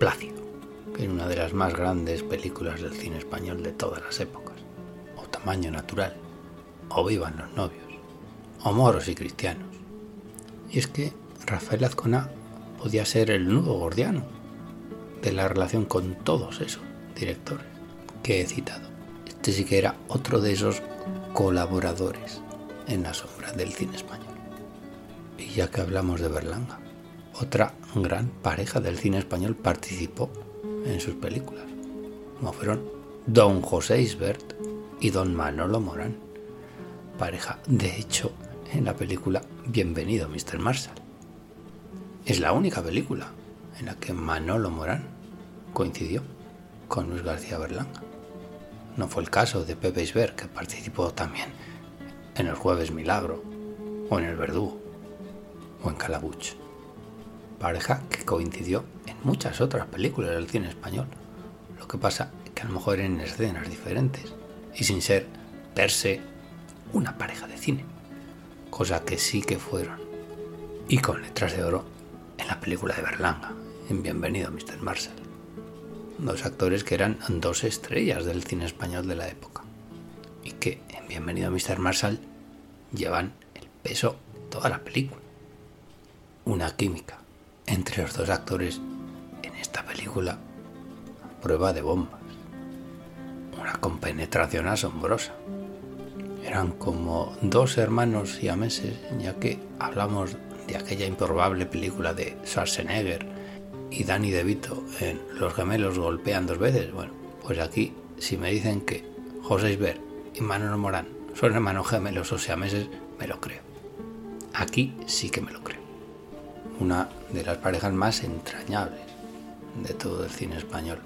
Plácido en una de las más grandes películas del cine español de todas las épocas, o Tamaño Natural, o Vivan los novios, o Moros y Cristianos. Y es que Rafael Azcona podía ser el nudo gordiano de la relación con todos esos directores que he citado. Este sí que era otro de esos colaboradores en la sombra del cine español. Y ya que hablamos de Berlanga, otra gran pareja del cine español participó en sus películas, como fueron Don José Isbert y Don Manolo Morán, pareja de hecho en la película Bienvenido Mr. Marshall. Es la única película en la que Manolo Morán coincidió con Luis García Berlanga. No fue el caso de Pepe Isbert, que participó también en El Jueves Milagro, o en El Verdugo, o en Calabuch. Pareja que coincidió en muchas otras películas del cine español. Lo que pasa es que a lo mejor en escenas diferentes y sin ser per se una pareja de cine, cosa que sí que fueron. Y con letras de oro en la película de Berlanga, en Bienvenido Mr. Marshall. Dos actores que eran dos estrellas del cine español de la época y que en Bienvenido Mr. Marshall llevan el peso de toda la película. Una química entre los dos actores en esta película prueba de bombas. Una compenetración asombrosa. Eran como dos hermanos siameses, ya que hablamos de aquella improbable película de Schwarzenegger y Danny DeVito en Los gemelos golpean dos veces. Bueno, pues aquí, si me dicen que José Isbert y Manuel Morán son hermanos gemelos o siameses, me lo creo. Aquí sí que me lo creo. Una de las parejas más entrañables de todo el cine español.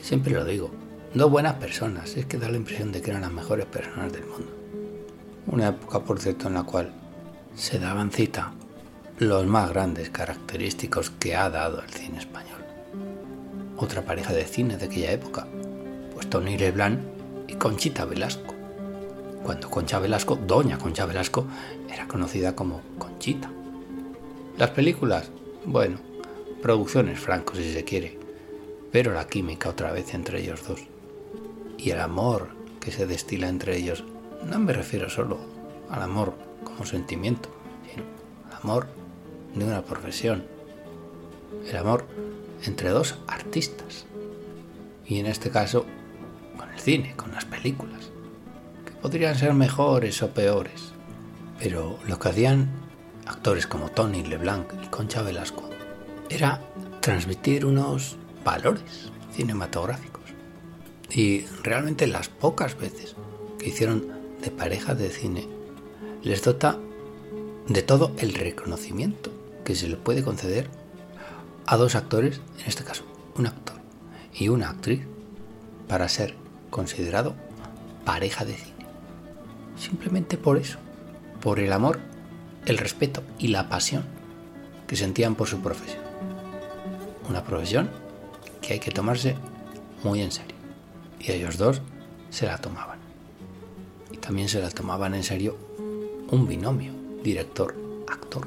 Siempre lo digo, dos buenas personas, es que da la impresión de que eran las mejores personas del mundo. Una época, por cierto, en la cual se daban cita los más grandes característicos que ha dado el cine español. Otra pareja de cine de aquella época, pues Tony Leblanc y Conchita Velasco. Cuando Concha Velasco, doña Concha Velasco, era conocida como Conchita. Las películas, bueno, producciones francos si se quiere, pero la química otra vez entre ellos dos. Y el amor que se destila entre ellos, no me refiero solo al amor como sentimiento, sino al amor de una profesión. El amor entre dos artistas. Y en este caso, con el cine, con las películas, que podrían ser mejores o peores. Pero lo que hacían actores como Tony LeBlanc y Concha Velasco era transmitir unos valores cinematográficos. Y realmente las pocas veces que hicieron de pareja de cine les dota de todo el reconocimiento que se le puede conceder a dos actores, en este caso un actor y una actriz, para ser considerado pareja de cine. Simplemente por eso, por el amor, el respeto y la pasión que sentían por su profesión. Una profesión que hay que tomarse muy en serio. Y ellos dos se la tomaban. Y también se la tomaban en serio un binomio, director-actor,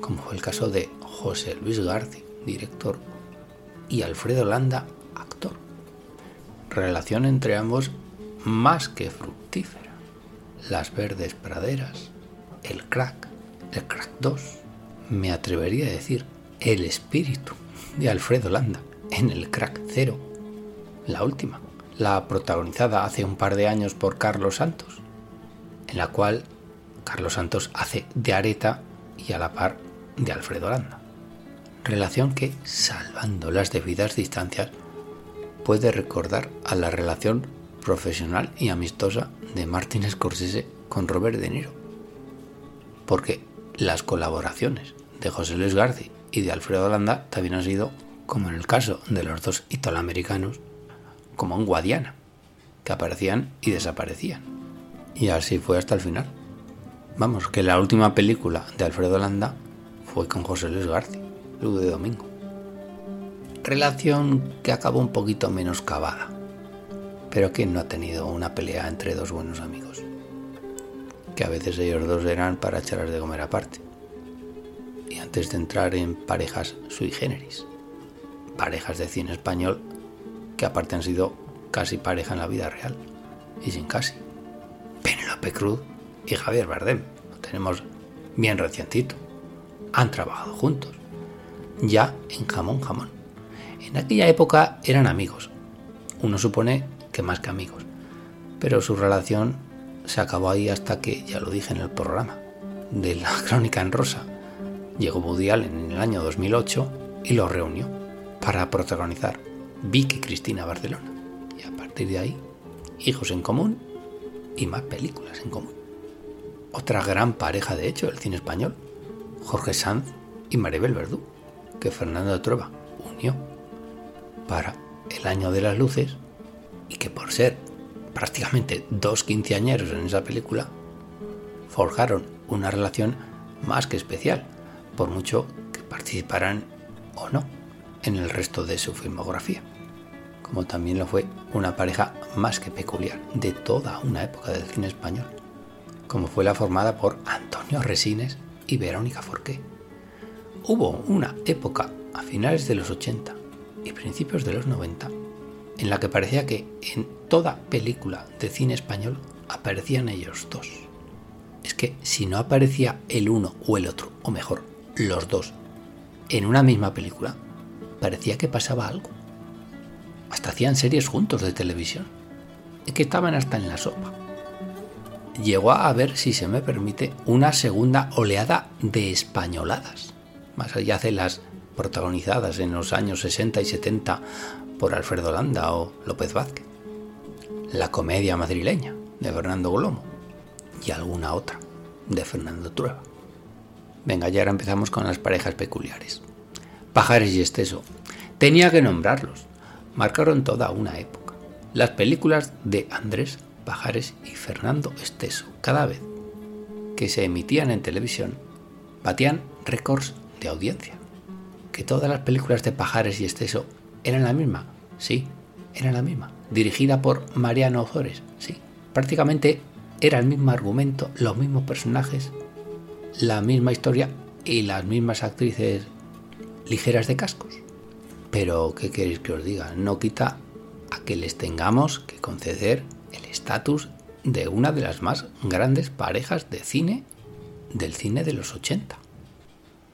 como fue el caso de José Luis García, director, y Alfredo Landa, actor. Relación entre ambos más que fructífera. Las verdes praderas, el crack, el crack 2, me atrevería a decir el espíritu de Alfredo Landa en el crack 0, la última, la protagonizada hace un par de años por Carlos Santos, en la cual Carlos Santos hace de Areta y a la par de Alfredo Landa. Relación que, salvando las debidas distancias, puede recordar a la relación profesional y amistosa de Martin Scorsese con Robert De Niro. Porque las colaboraciones de José Luis García y de Alfredo Landa también han sido, como en el caso de los dos italoamericanos, como un Guadiana, que aparecían y desaparecían. Y así fue hasta el final. Vamos, que la última película de Alfredo Landa fue con José Luis García, Luz de Domingo. Relación que acabó un poquito menos cavada, pero que no ha tenido una pelea entre dos buenos amigos. Que a veces ellos dos eran para echarlas de comer aparte. Y antes de entrar en parejas sui generis, parejas de cine español que aparte han sido casi pareja en la vida real, y sin casi. Penélope Cruz y Javier Bardem. Lo tenemos bien recientito. Han trabajado juntos. Ya en jamón jamón. En aquella época eran amigos. Uno supone que más que amigos. Pero su relación se acabó ahí hasta que, ya lo dije en el programa, de la crónica en rosa, llegó Allen en el año 2008 y lo reunió para protagonizar Vicky Cristina Barcelona. Y a partir de ahí, hijos en común y más películas en común. Otra gran pareja, de hecho, del cine español, Jorge Sanz y Maribel Verdú, que Fernando Trueba unió para El Año de las Luces y que por ser prácticamente dos quinceañeros en esa película, forjaron una relación más que especial, por mucho que participaran o no en el resto de su filmografía, como también lo fue una pareja más que peculiar de toda una época del cine español, como fue la formada por Antonio Resines y Verónica Forqué. Hubo una época a finales de los 80 y principios de los 90 en la que parecía que en toda película de cine español aparecían ellos dos. Es que si no aparecía el uno o el otro, o mejor, los dos, en una misma película, parecía que pasaba algo. Hasta hacían series juntos de televisión. Que estaban hasta en la sopa. Llegó a haber, si se me permite, una segunda oleada de españoladas, más allá de las protagonizadas en los años 60 y 70 por Alfredo Landa o López Vázquez. La comedia madrileña de Fernando Golomo y alguna otra de Fernando Trueba. Venga, ya ahora empezamos con las parejas peculiares. Pajares y Esteso. Tenía que nombrarlos. Marcaron toda una época. Las películas de Andrés Pajares y Fernando Esteso, cada vez que se emitían en televisión, batían récords de audiencia. Que todas las películas de Pajares y Esteso eran la misma, sí, era la misma. Dirigida por Mariano Ozores, sí. Prácticamente era el mismo argumento, los mismos personajes, la misma historia y las mismas actrices ligeras de cascos. Pero, ¿qué queréis que os diga? No quita a que les tengamos que conceder el estatus de una de las más grandes parejas de cine del cine de los 80.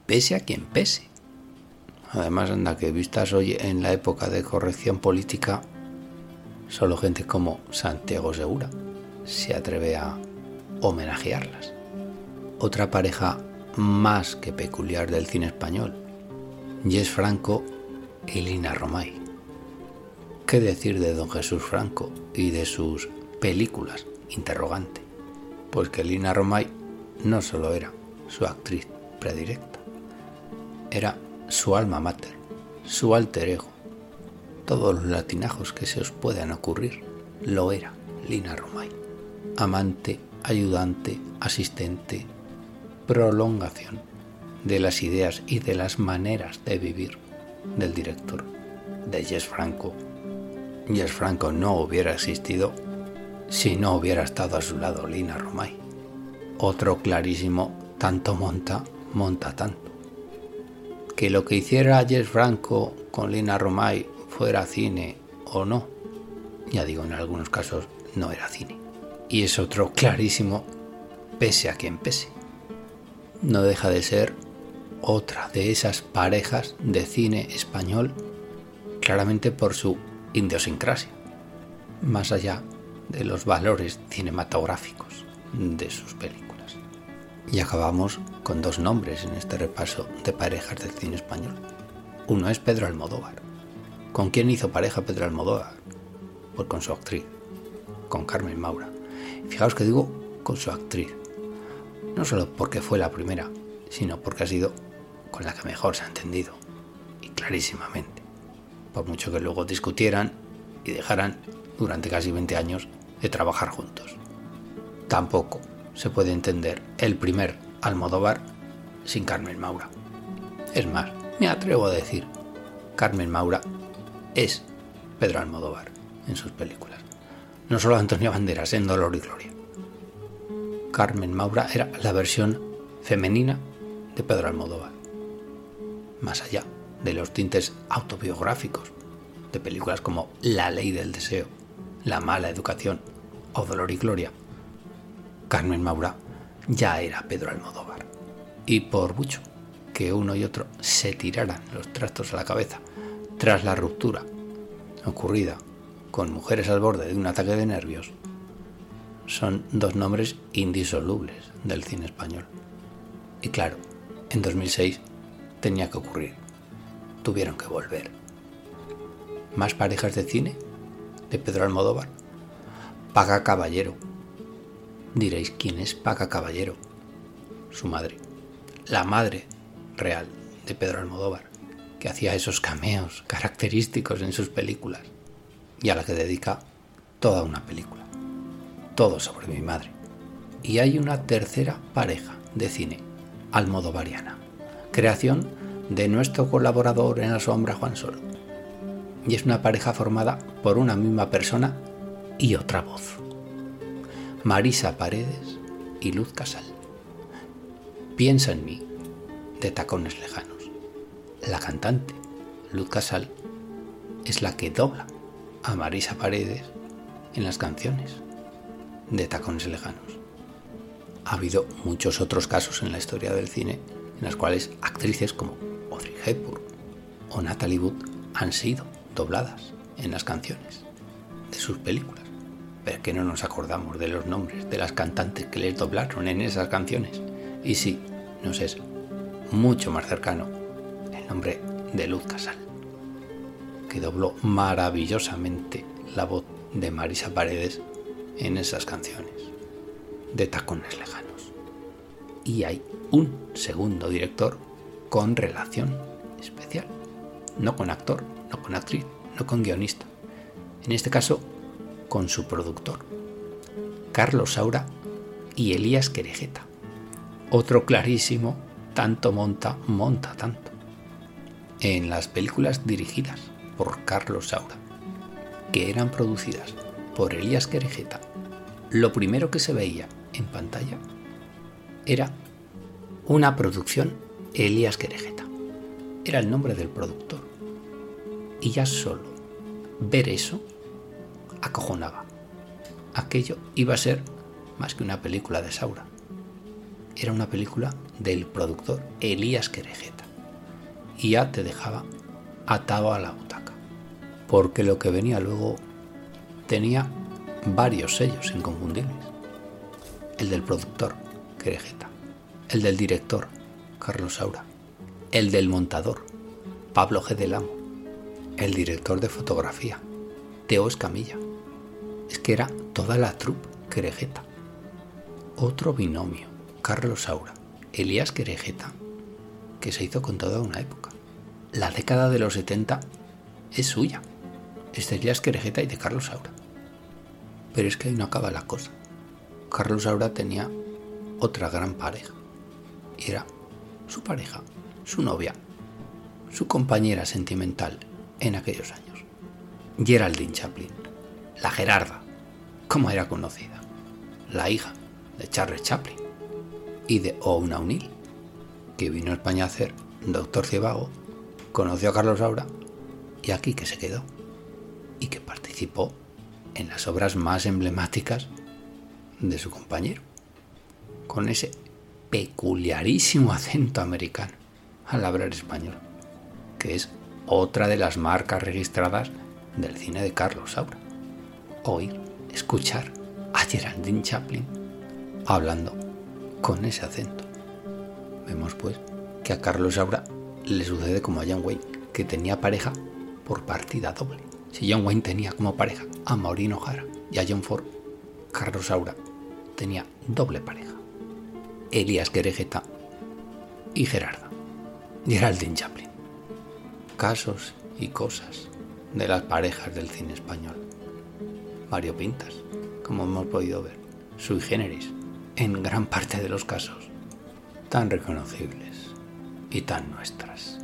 Pese a quien pese. Además, anda que vistas hoy en la época de corrección política, solo gente como Santiago Segura se atreve a homenajearlas. Otra pareja más que peculiar del cine español, Jess Franco y Lina Romay. ¿Qué decir de don Jesús Franco y de sus películas? Interrogante. Pues que Lina Romay no solo era su actriz predilecta, era su alma mater, su alter ego. Todos los latinajos que se os puedan ocurrir lo era Lina Romay. Amante, ayudante, asistente, prolongación de las ideas y de las maneras de vivir del director de Jess Franco. Jess Franco no hubiera existido si no hubiera estado a su lado Lina Romay. Otro clarísimo, tanto monta, monta tanto. Que lo que hiciera Jess Franco con Lina Romay fuera cine o no, ya digo, en algunos casos no era cine. Y es otro clarísimo, pese a quien pese. No deja de ser otra de esas parejas de cine español, claramente por su idiosincrasia, más allá de los valores cinematográficos de sus películas. Y acabamos con dos nombres en este repaso de parejas del cine español. Uno es Pedro Almodóvar. ¿Con quién hizo pareja Pedro Almodóvar? Pues con su actriz, con Carmen Maura. Fijaos que digo con su actriz, no solo porque fue la primera, sino porque ha sido con la que mejor se ha entendido, y clarísimamente, por mucho que luego discutieran y dejaran durante casi 20 años de trabajar juntos. Tampoco se puede entender el primer Almodóvar sin Carmen Maura. Es más, me atrevo a decir, Carmen Maura es Pedro Almodóvar en sus películas. No solo Antonio Banderas en Dolor y Gloria. Carmen Maura era la versión femenina de Pedro Almodóvar más allá de los tintes autobiográficos de películas como La ley del deseo, La mala educación o Dolor y Gloria, Carmen Maura ya era Pedro Almodóvar. Y por mucho que uno y otro se tiraran los trastos a la cabeza tras la ruptura ocurrida con mujeres al borde de un ataque de nervios, son dos nombres indisolubles del cine español. Y claro, en 2006 tenía que ocurrir. Tuvieron que volver. ¿Más parejas de cine? De Pedro Almodóvar. Paga Caballero. Diréis, ¿quién es Paga Caballero? Su madre. La madre real de Pedro Almodóvar, que hacía esos cameos característicos en sus películas y a la que dedica toda una película. Todo sobre mi madre. Y hay una tercera pareja de cine, almodovariana, creación de nuestro colaborador en la sombra Juan Sol. Y es una pareja formada por una misma persona y otra voz. Marisa Paredes y Luz Casal. Piensa en mí, de Tacones Lejanos. La cantante, Luz Casal, es la que dobla a Marisa Paredes en las canciones de Tacones Lejanos. Ha habido muchos otros casos en la historia del cine en los cuales actrices como Audrey Hepburn o Natalie Wood han sido dobladas en las canciones de sus películas. Pero que no nos acordamos de los nombres de las cantantes que les doblaron en esas canciones. Y sí, nos es mucho más cercano el nombre de Luz Casal, que dobló maravillosamente la voz de Marisa Paredes en esas canciones de tacones lejanos. Y hay un segundo director con relación especial, no con actor, no con actriz, no con guionista. En este caso, con su productor, Carlos Saura y Elías Querejeta. Otro clarísimo, tanto monta, monta tanto. En las películas dirigidas por Carlos Saura, que eran producidas por Elías Querejeta, lo primero que se veía en pantalla era una producción Elías Querejeta. Era el nombre del productor. Y ya solo ver eso acojonaba. Aquello iba a ser más que una película de Saura. Era una película del productor Elías Querejeta. Y ya te dejaba atado a la butaca. Porque lo que venía luego tenía varios sellos inconfundibles. El del productor, Querejeta. El del director, Carlos Saura. El del montador, Pablo G. del Amo. El director de fotografía, Teo Escamilla. Es que era toda la troupe Querejeta. Otro binomio, Carlos Saura, Elías Querejeta, que se hizo con toda una época. La década de los 70 es suya. Es de Elías Querejeta y de Carlos Saura. Pero es que ahí no acaba la cosa. Carlos Saura tenía otra gran pareja. Era su pareja, su novia, su compañera sentimental en aquellos años. Geraldine Chaplin, la Gerarda, como era conocida, la hija de Charles Chaplin y de Ouna O'Neill, que vino a España a hacer Doctor Cibago, conoció a Carlos Saura y aquí que se quedó y que participó en las obras más emblemáticas de su compañero, con ese peculiarísimo acento americano al hablar español, que es otra de las marcas registradas del cine de Carlos Saura. Oír, escuchar a Geraldine Chaplin hablando con ese acento. Vemos pues que a Carlos Saura le sucede como a John Wayne, que tenía pareja por partida doble. Si John Wayne tenía como pareja a Maureen O'Hara y a John Ford, Carlos Saura tenía doble pareja. Elías Querejeta y Gerardo. Geraldine Chaplin. Casos y cosas de las parejas del cine español. Mario Pintas, como hemos podido ver, sui generis, en gran parte de los casos, tan reconocibles y tan nuestras.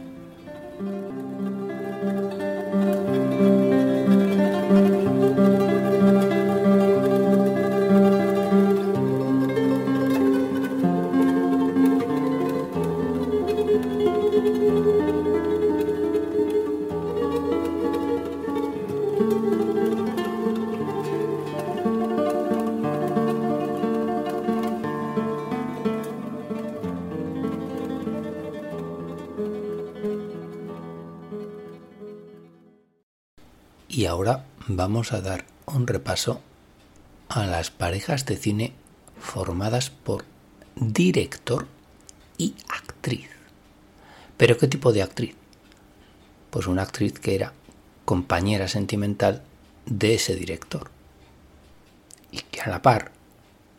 Vamos a dar un repaso a las parejas de cine formadas por director y actriz. ¿Pero qué tipo de actriz? Pues una actriz que era compañera sentimental de ese director y que a la par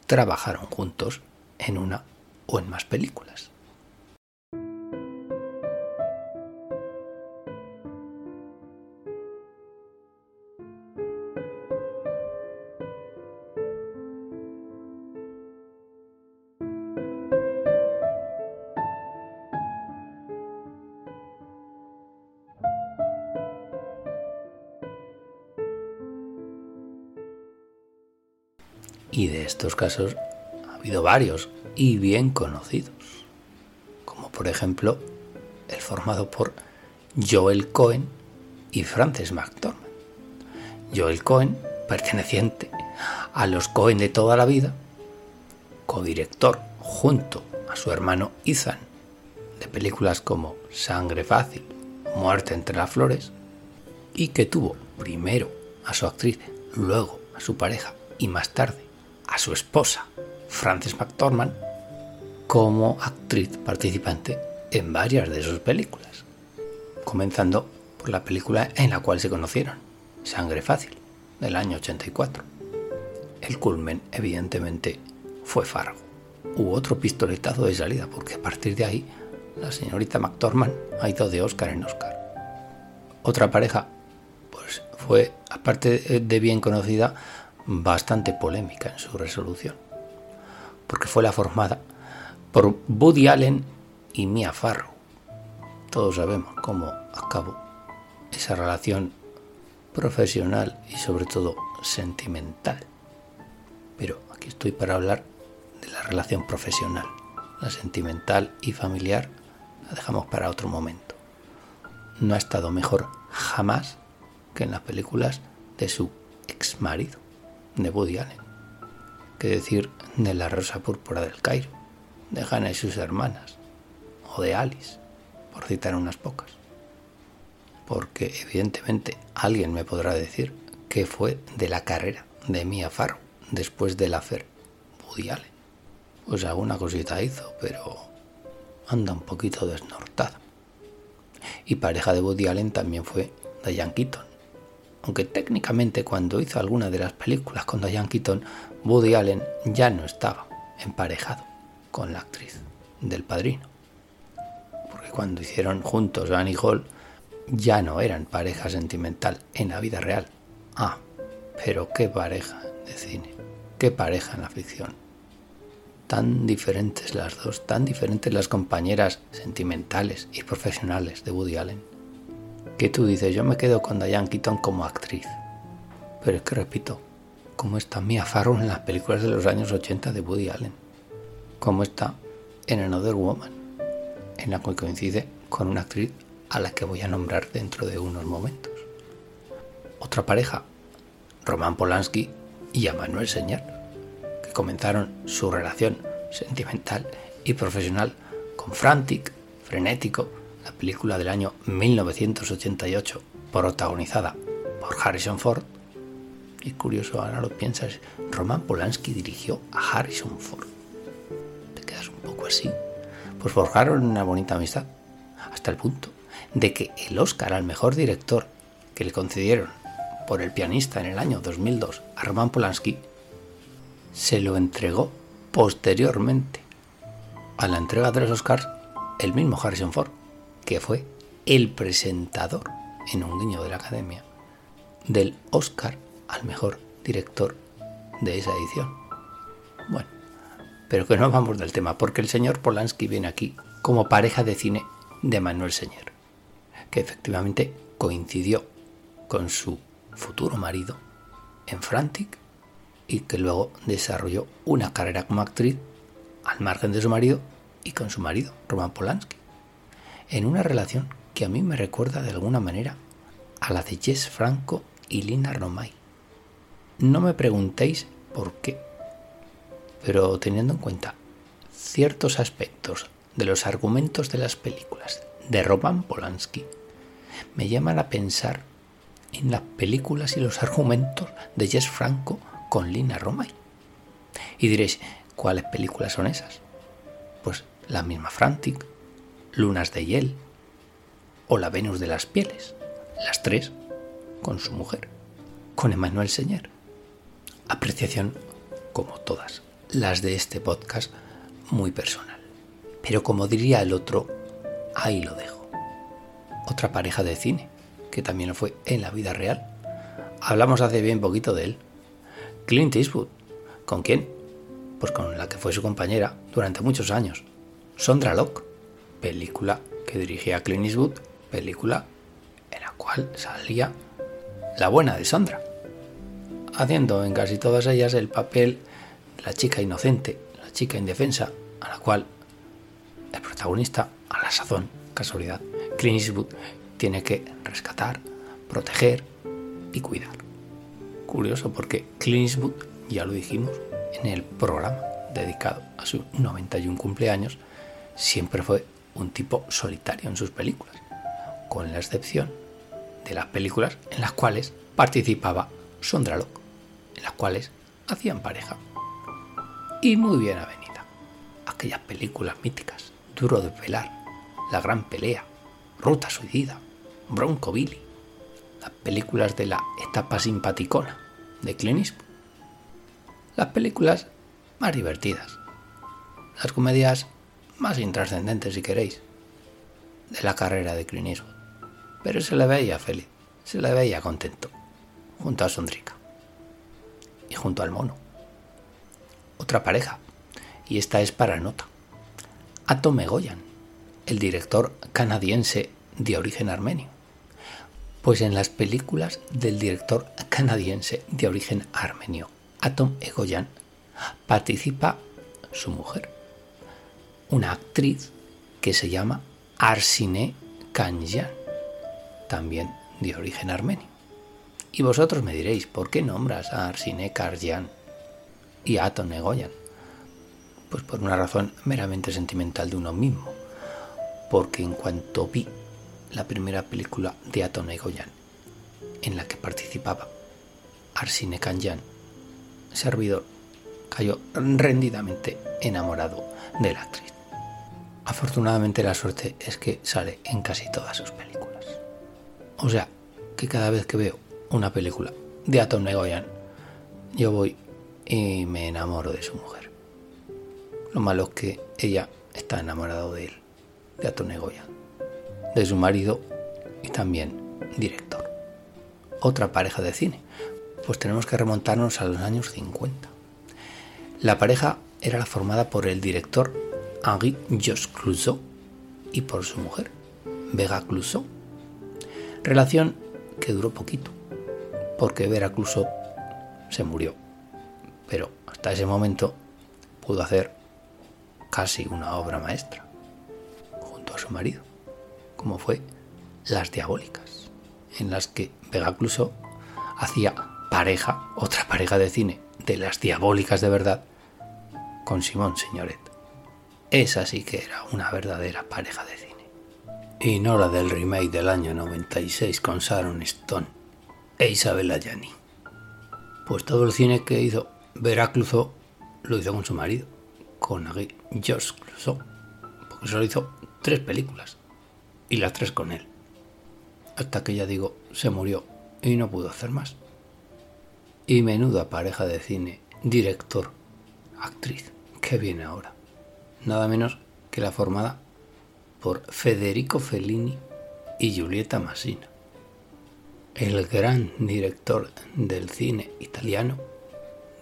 trabajaron juntos en una o en más películas. Y de estos casos ha habido varios y bien conocidos, como por ejemplo el formado por Joel Cohen y Frances McDormand. Joel Cohen, perteneciente a los Cohen de toda la vida, codirector junto a su hermano Ethan de películas como Sangre Fácil, Muerte entre las Flores, y que tuvo primero a su actriz, luego a su pareja y más tarde a su esposa, Frances McDormand, como actriz participante en varias de sus películas, comenzando por la película en la cual se conocieron, Sangre Fácil, del año 84. El culmen, evidentemente, fue Fargo. Hubo otro pistoletazo de salida, porque a partir de ahí la señorita McDormand ha ido de Oscar en Oscar. Otra pareja, pues fue, aparte de bien conocida, bastante polémica en su resolución, porque fue la formada por Woody Allen y Mia Farrow. Todos sabemos cómo acabó esa relación profesional y sobre todo sentimental. Pero aquí estoy para hablar de la relación profesional. La sentimental y familiar la dejamos para otro momento. No ha estado mejor jamás que en las películas de su ex marido de Woody Allen. Que decir de La Rosa Púrpura del Cairo, de Hannah y sus hermanas, o de Alice, por citar unas pocas. Porque evidentemente alguien me podrá decir que fue de la carrera de Mia Farrow después del hacer Woody Allen. Pues alguna cosita hizo, pero anda un poquito desnortada. Y pareja de Woody Allen también fue Diane Keaton, aunque técnicamente cuando hizo alguna de las películas con Diane Keaton, Woody Allen ya no estaba emparejado con la actriz del padrino. Porque cuando hicieron juntos Annie Hall, ya no eran pareja sentimental en la vida real. Ah, pero qué pareja de cine, qué pareja en la ficción. Tan diferentes las dos, tan diferentes las compañeras sentimentales y profesionales de Woody Allen que tú dices, yo me quedo con Diane Keaton como actriz. Pero es que repito, ¿cómo está Mia Farrow en las películas de los años 80 de Woody Allen? ¿Cómo está en Another Woman? En la cual coincide con una actriz a la que voy a nombrar dentro de unos momentos. Otra pareja, Roman Polanski y Manuel Señor, que comenzaron su relación sentimental y profesional con Frantic, frenético, la película del año 1988, protagonizada por Harrison Ford. Y curioso, ahora lo piensas, Roman Polanski dirigió a Harrison Ford. Te quedas un poco así. Pues forjaron una bonita amistad, hasta el punto de que el Oscar al mejor director que le concedieron por el pianista en el año 2002 a Roman Polanski se lo entregó posteriormente a la entrega de los Oscars el mismo Harrison Ford que fue el presentador en un guiño de la Academia del Oscar al mejor director de esa edición. Bueno, pero que no vamos del tema, porque el señor Polanski viene aquí como pareja de cine de Manuel Señor, que efectivamente coincidió con su futuro marido en Frantic y que luego desarrolló una carrera como actriz al margen de su marido y con su marido, Roman Polanski en una relación que a mí me recuerda de alguna manera a la de Jess Franco y Lina Romay. No me preguntéis por qué, pero teniendo en cuenta ciertos aspectos de los argumentos de las películas de Roman Polanski, me llaman a pensar en las películas y los argumentos de Jess Franco con Lina Romay. Y diréis, ¿cuáles películas son esas? Pues la misma Frantic, Lunas de Hiel o La Venus de las Pieles, las tres con su mujer, con Emmanuel Señer. Apreciación como todas las de este podcast, muy personal. Pero como diría el otro, ahí lo dejo. Otra pareja de cine, que también lo fue en la vida real. Hablamos hace bien poquito de él. Clint Eastwood. ¿Con quién? Pues con la que fue su compañera durante muchos años. Sondra Locke. Película que dirigía Clint Eastwood. Película en la cual salía la buena de Sondra. Haciendo en casi todas ellas el papel de la chica inocente, la chica indefensa, a la cual el protagonista, a la sazón, casualidad, Clint Eastwood, tiene que rescatar, proteger y cuidar. Curioso porque Clint Eastwood, ya lo dijimos en el programa dedicado a su 91 cumpleaños, siempre fue un tipo solitario en sus películas, con la excepción de las películas en las cuales participaba Sondra Locke, en las cuales hacían pareja. Y muy bien avenida. Aquellas películas míticas, Duro de pelar, La Gran Pelea, Ruta Suicida, Bronco Billy, las películas de la etapa simpaticona de Clint Eastwood, las películas más divertidas, las comedias más intrascendentes si queréis, de la carrera de Clint. Pero se le veía feliz, se le veía contento, junto a Sondrica y junto al mono. Otra pareja, y esta es para nota. Atom Egoyan, el director canadiense de origen armenio. Pues en las películas del director canadiense de origen armenio, Atom Egoyan, participa su mujer, una actriz que se llama Arsine Kanyan, también de origen armenio. Y vosotros me diréis, ¿por qué nombras a Arsine Kanyan y a Atom Egoyan? Pues por una razón meramente sentimental de uno mismo, porque en cuanto vi la primera película de Atom Egoyan en la que participaba Arsine Kanyan, servidor cayó rendidamente enamorado de la actriz. Afortunadamente la suerte es que sale en casi todas sus películas. O sea, que cada vez que veo una película de Atom Egoyan, yo voy y me enamoro de su mujer. Lo malo es que ella está enamorada de él, de Atom Egoyan, de su marido y también director. Otra pareja de cine, pues tenemos que remontarnos a los años 50. La pareja era formada por el director Henri Jos Clouseau y por su mujer, Vega Clouseau. Relación que duró poquito, porque Vera Clouseau se murió, pero hasta ese momento pudo hacer casi una obra maestra junto a su marido, como fue Las Diabólicas, en las que Vega Clouseau hacía pareja, otra pareja de cine, de Las Diabólicas de verdad, con Simón Signoret. Esa sí que era una verdadera pareja de cine. Y no la del remake del año 96 con Sharon Stone e Isabel Ayani. Pues todo el cine que hizo Vera lo hizo con su marido, con George Clouseau, porque solo hizo tres películas y las tres con él. Hasta que ya digo, se murió y no pudo hacer más. Y menuda pareja de cine, director, actriz, que viene ahora. Nada menos que la formada por Federico Fellini y Giulietta Massina. El gran director del cine italiano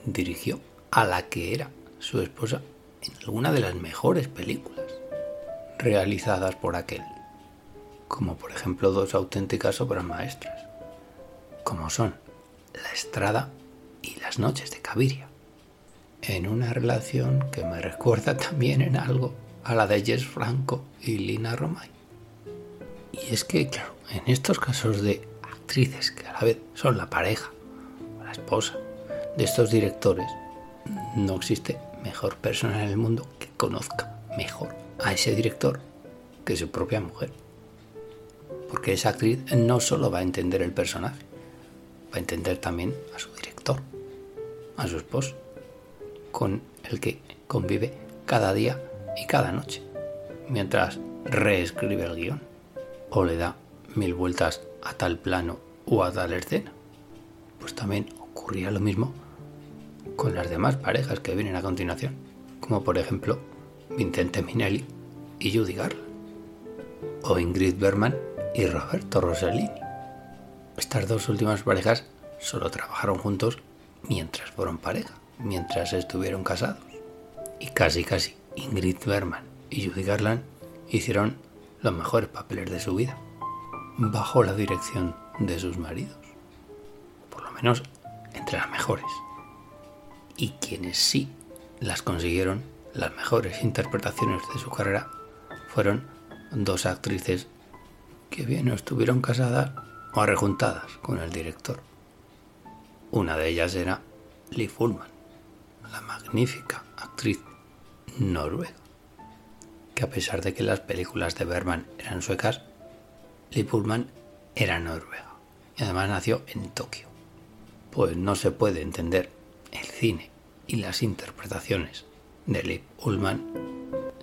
dirigió a la que era su esposa en alguna de las mejores películas realizadas por aquel, como por ejemplo dos auténticas obras maestras, como son La Estrada y Las Noches de Caviria, en una relación que me recuerda también en algo a la de Jess Franco y Lina Romay. Y es que, claro, en estos casos de actrices que a la vez son la pareja la esposa de estos directores, no existe mejor persona en el mundo que conozca mejor a ese director que su propia mujer. Porque esa actriz no solo va a entender el personaje, va a entender también a su director. a su esposo, con el que convive cada día y cada noche, mientras reescribe el guion o le da mil vueltas a tal plano o a tal escena. Pues también ocurría lo mismo con las demás parejas que vienen a continuación, como por ejemplo Vincente Minelli y Judy Garland, o Ingrid Bergman y Roberto Rossellini. Estas dos últimas parejas solo trabajaron juntos mientras fueron pareja, mientras estuvieron casados. Y casi casi Ingrid Bergman y Judy Garland hicieron los mejores papeles de su vida, bajo la dirección de sus maridos. Por lo menos entre las mejores. Y quienes sí las consiguieron, las mejores interpretaciones de su carrera, fueron dos actrices que bien no estuvieron casadas o rejuntadas con el director. Una de ellas era Lee Fullman, la magnífica actriz noruega, que a pesar de que las películas de Berman eran suecas, Lee Fullman era noruega y además nació en Tokio. Pues no se puede entender el cine y las interpretaciones de Lee Ullman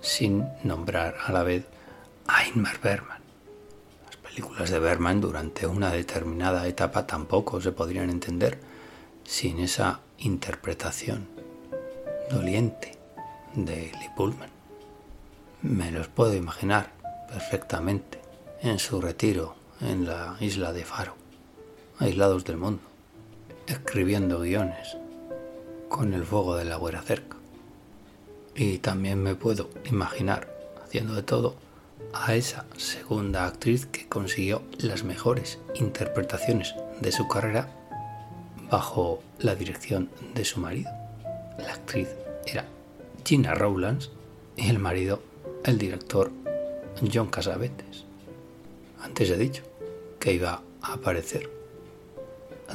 sin nombrar a la vez a Ingmar Bergman. Las películas de Bergman durante una determinada etapa tampoco se podrían entender sin esa interpretación doliente de Lee Pullman. Me los puedo imaginar perfectamente en su retiro en la isla de Faro, aislados del mundo, escribiendo guiones con el fuego de la hoguera cerca. Y también me puedo imaginar haciendo de todo a esa segunda actriz que consiguió las mejores interpretaciones de su carrera bajo la dirección de su marido. La actriz era Gina Rowlands y el marido el director John Casavetes. Antes he dicho que iba a aparecer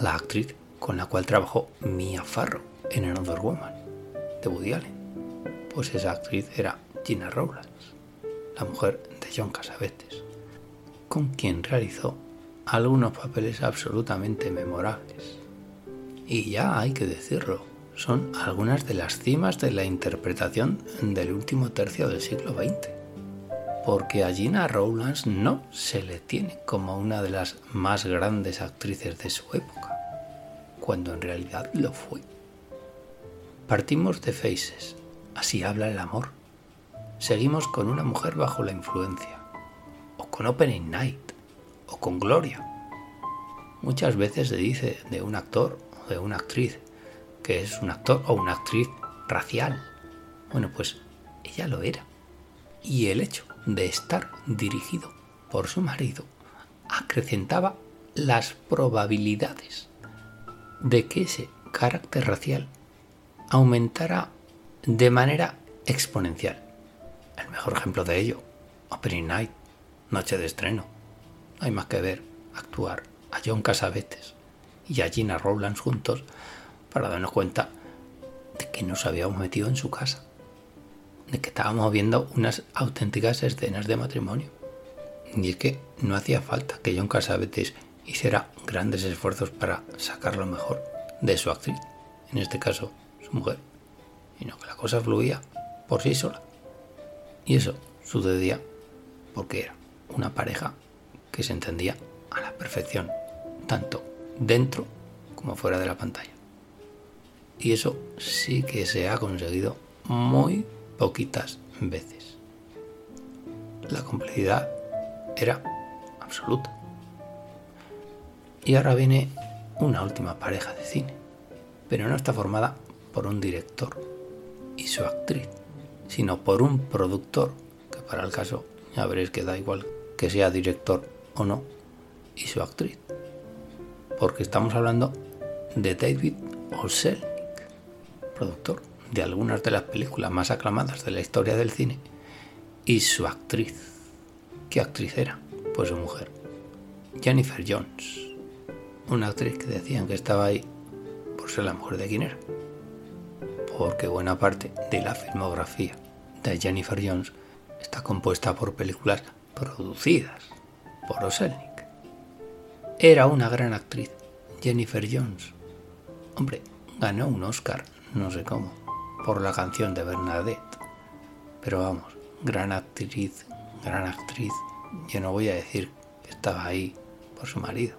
la actriz con la cual trabajó Mia Farrow en Another Woman de Woody Allen. Pues esa actriz era Gina Rowlands, la mujer de John Casavetes, con quien realizó algunos papeles absolutamente memorables. Y ya hay que decirlo, son algunas de las cimas de la interpretación del último tercio del siglo XX. Porque a Gina Rowlands no se le tiene como una de las más grandes actrices de su época, cuando en realidad lo fue. Partimos de Faces, así habla el amor. Seguimos con una mujer bajo la influencia, o con Opening Night, o con Gloria. Muchas veces se dice de un actor o de una actriz que es un actor o una actriz racial. Bueno, pues ella lo era. Y el hecho de estar dirigido por su marido acrecentaba las probabilidades de que ese carácter racial aumentara de manera exponencial. El mejor ejemplo de ello, Opening Night, noche de estreno. No hay más que ver actuar a John Casavetes y a Gina Rowlands juntos para darnos cuenta de que nos habíamos metido en su casa, de que estábamos viendo unas auténticas escenas de matrimonio. Y es que no hacía falta que John Casavetes hiciera grandes esfuerzos para sacar lo mejor de su actriz, en este caso su mujer, sino que la cosa fluía por sí sola. Y eso sucedía porque era una pareja que se entendía a la perfección, tanto dentro como fuera de la pantalla. Y eso sí que se ha conseguido muy poquitas veces. La complejidad era absoluta. Y ahora viene una última pareja de cine, pero no está formada por un director y su actriz, sino por un productor, que para el caso ya veréis que da igual que sea director o no, y su actriz. Porque estamos hablando de David Olselnik, productor de algunas de las películas más aclamadas de la historia del cine, y su actriz. ¿Qué actriz era? Pues su mujer, Jennifer Jones, una actriz que decían que estaba ahí por ser la mujer de quién era porque buena parte de la filmografía de Jennifer Jones está compuesta por películas producidas por Oselnik. Era una gran actriz, Jennifer Jones. Hombre, ganó un Oscar, no sé cómo, por la canción de Bernadette. Pero vamos, gran actriz, gran actriz. Yo no voy a decir que estaba ahí por su marido.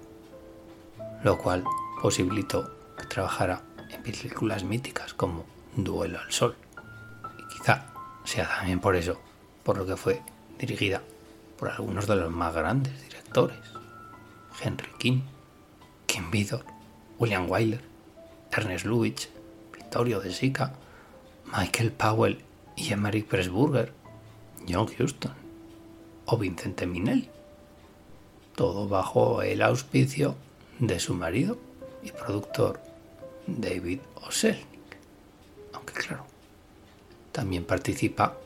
Lo cual posibilitó que trabajara en películas míticas como Duelo al Sol. Y quizá sea también por eso, por lo que fue dirigida por algunos de los más grandes directores. Henry King, Kim Vidor, William Wyler, Ernest Lubitsch, De Sica, Michael Powell y Emmerich Pressburger, John Huston o Vincente Minelli. Todo bajo el auspicio de su marido y productor David Oselnik. Aunque claro, también participa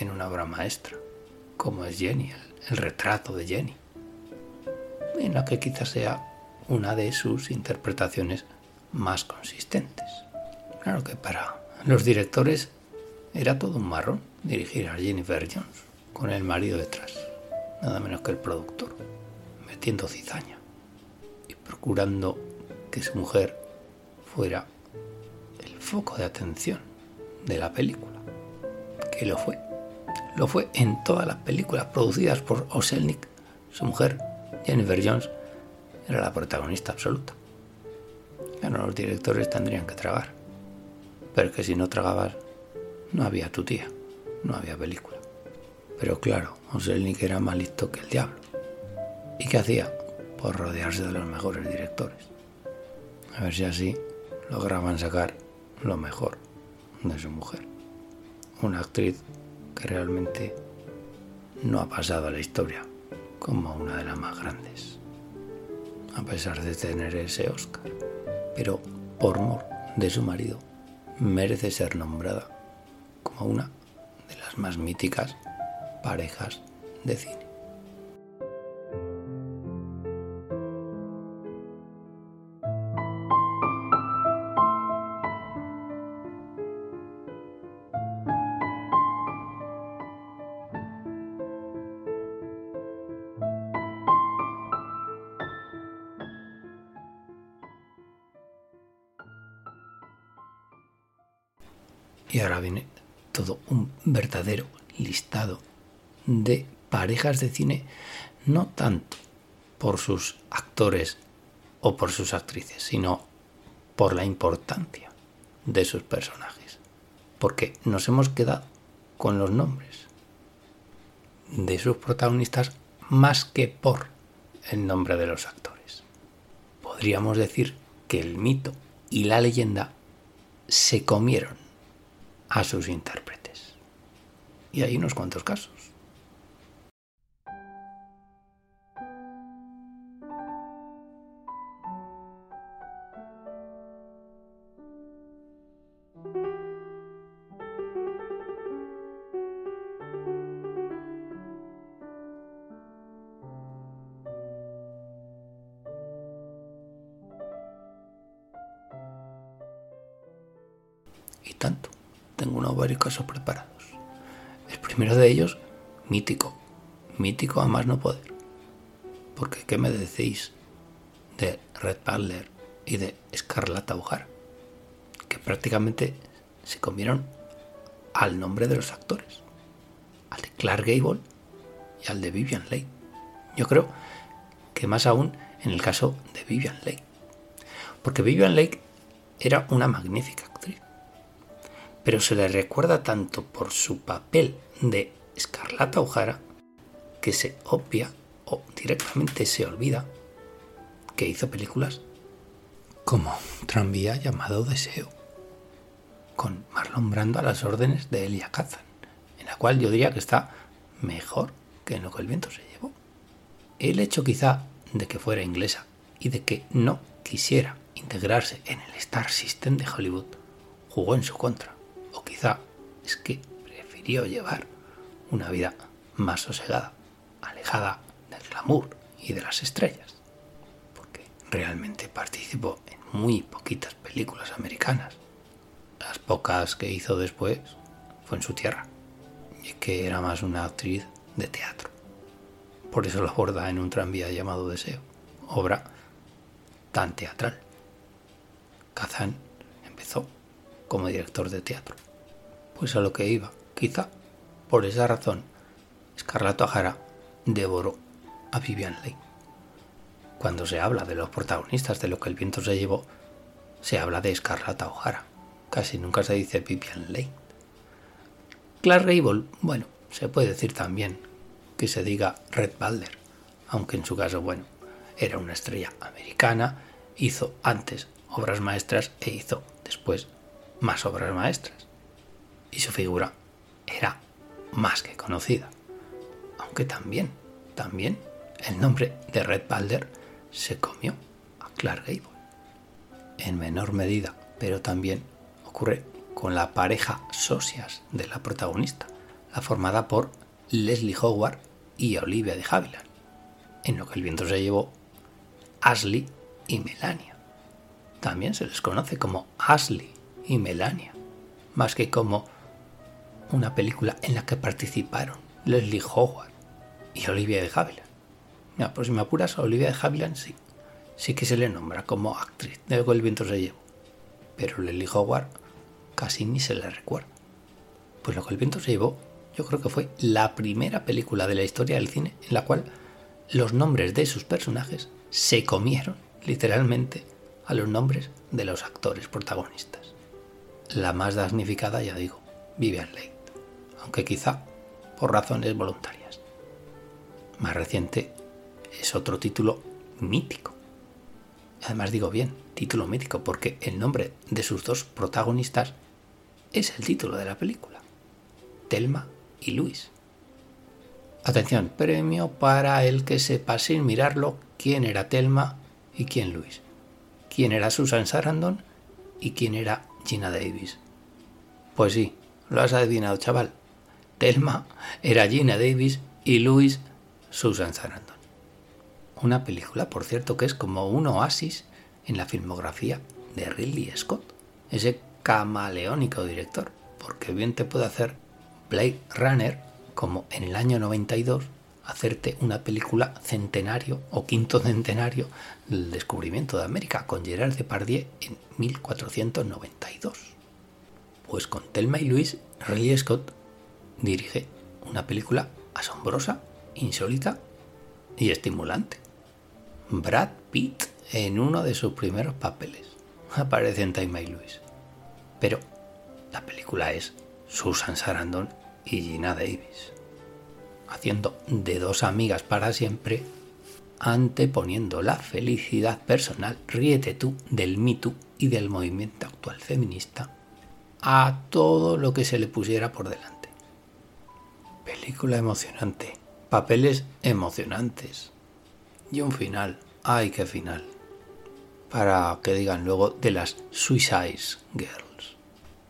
en una obra maestra, como es Jenny, el retrato de Jenny, en la que quizás sea una de sus interpretaciones más consistentes. Claro que para los directores era todo un marrón dirigir a Jennifer Jones con el marido detrás, nada menos que el productor, metiendo cizaña y procurando que su mujer fuera el foco de atención de la película, que lo fue. Lo fue en todas las películas producidas por Oselnik. Su mujer, Jennifer Jones, era la protagonista absoluta. Bueno, los directores tendrían que tragar. Pero que si no tragabas, no había tu tía, no había película. Pero claro, Oselnik era más listo que el diablo. ¿Y qué hacía? Por rodearse de los mejores directores. A ver si así lograban sacar lo mejor de su mujer. Una actriz que realmente no ha pasado a la historia como una de las más grandes, a pesar de tener ese Oscar. Pero por mor de su marido, merece ser nombrada como una de las más míticas parejas de cine. Listado de parejas de cine, no tanto por sus actores o por sus actrices, sino por la importancia de sus personajes. Porque nos hemos quedado con los nombres de sus protagonistas más que por el nombre de los actores. Podríamos decir que el mito y la leyenda se comieron a sus intérpretes. Y hay unos cuantos casos. Y tanto. Tengo unos varios casos preparados. Primero de ellos, mítico. Mítico a más no poder. Porque, ¿qué me decís de Red Butler y de Scarlett O'Hara? Que prácticamente se comieron al nombre de los actores. Al de Clark Gable y al de Vivian Leigh. Yo creo que más aún en el caso de Vivian Leigh. Porque Vivian Leigh era una magnífica. Pero se le recuerda tanto por su papel de Scarlett O'Hara que se obvia o directamente se olvida que hizo películas como Tranvía llamado Deseo, con Marlon Brando a las órdenes de Elia Kazan, en la cual yo diría que está mejor que en lo que el viento se llevó. El hecho quizá de que fuera inglesa y de que no quisiera integrarse en el Star System de Hollywood jugó en su contra. Quizá es que prefirió llevar una vida más sosegada, alejada del glamour y de las estrellas. Porque realmente participó en muy poquitas películas americanas. Las pocas que hizo después fue en su tierra. Y que era más una actriz de teatro. Por eso lo aborda en un tranvía llamado Deseo, obra tan teatral. Kazan empezó como director de teatro. Pues a lo que iba, quizá por esa razón, Scarlett O'Hara devoró a Vivian Leigh. Cuando se habla de los protagonistas de lo que el viento se llevó, se habla de Scarlett O'Hara. Casi nunca se dice Vivian Leigh. Clark Gable, bueno, se puede decir también que se diga Red Balder, aunque en su caso, bueno, era una estrella americana, hizo antes obras maestras e hizo después más obras maestras. Y su figura era más que conocida. Aunque también, también, el nombre de Red Balder se comió a Clark Gable. En menor medida, pero también ocurre con la pareja socias de la protagonista, la formada por Leslie Howard y Olivia de Havilland, en lo que el viento se llevó Ashley y Melania. También se les conoce como Ashley y Melania, más que como una película en la que participaron Leslie Howard y Olivia de Havilland. Mira, pues si me apuras, a Olivia de Havilland sí, sí que se le nombra como actriz de El viento se llevó, pero Leslie Howard casi ni se le recuerda. Pues lo que el viento se llevó, yo creo que fue la primera película de la historia del cine en la cual los nombres de sus personajes se comieron literalmente a los nombres de los actores protagonistas. La más damnificada, ya digo, Vivian Leigh, aunque quizá por razones voluntarias. Más reciente es otro título mítico. Además digo bien, título mítico, porque el nombre de sus dos protagonistas es el título de la película. Telma y Luis. Atención, premio para el que sepa sin mirarlo quién era Telma y quién Luis. Quién era Susan Sarandon y quién era Gina Davis. Pues sí, lo has adivinado, chaval. Telma era Gina Davis y Luis Susan Sarandon. Una película, por cierto, que es como un oasis en la filmografía de Ridley Scott, ese camaleónico director, porque bien te puede hacer Blade Runner como en el año 92 hacerte una película centenario o quinto centenario del descubrimiento de América con Gerard Depardieu en 1492. Pues con Telma y Luis, Ridley Scott dirige una película asombrosa, insólita y estimulante. Brad Pitt en uno de sus primeros papeles aparece en Telma y Luis. Pero la película es Susan Sarandon y Gina Davis, haciendo de dos amigas para siempre, anteponiendo la felicidad personal, ríete tú del mito y del movimiento actual feminista, a todo lo que se le pusiera por delante. Película emocionante, papeles emocionantes y un final, ay qué final, para que digan luego de las Suicide Girls,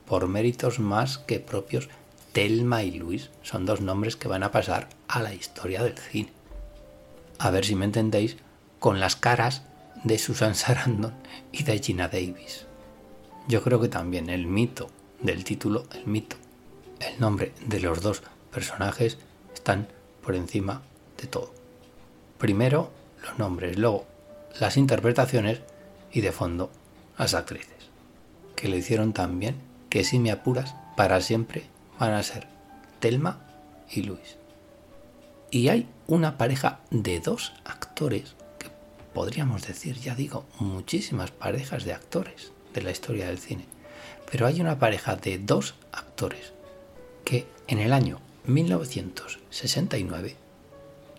por méritos más que propios Telma y Luis son dos nombres que van a pasar a la historia del cine. A ver si me entendéis con las caras de Susan Sarandon y de Gina Davis. Yo creo que también el mito del título, el mito, el nombre de los dos personajes están por encima de todo. Primero los nombres, luego las interpretaciones y de fondo las actrices, que lo hicieron tan bien que si me apuras, para siempre van a ser Telma y Luis. Y hay una pareja de dos actores, que podríamos decir, ya digo, muchísimas parejas de actores de la historia del cine, pero hay una pareja de dos actores que en el año 1969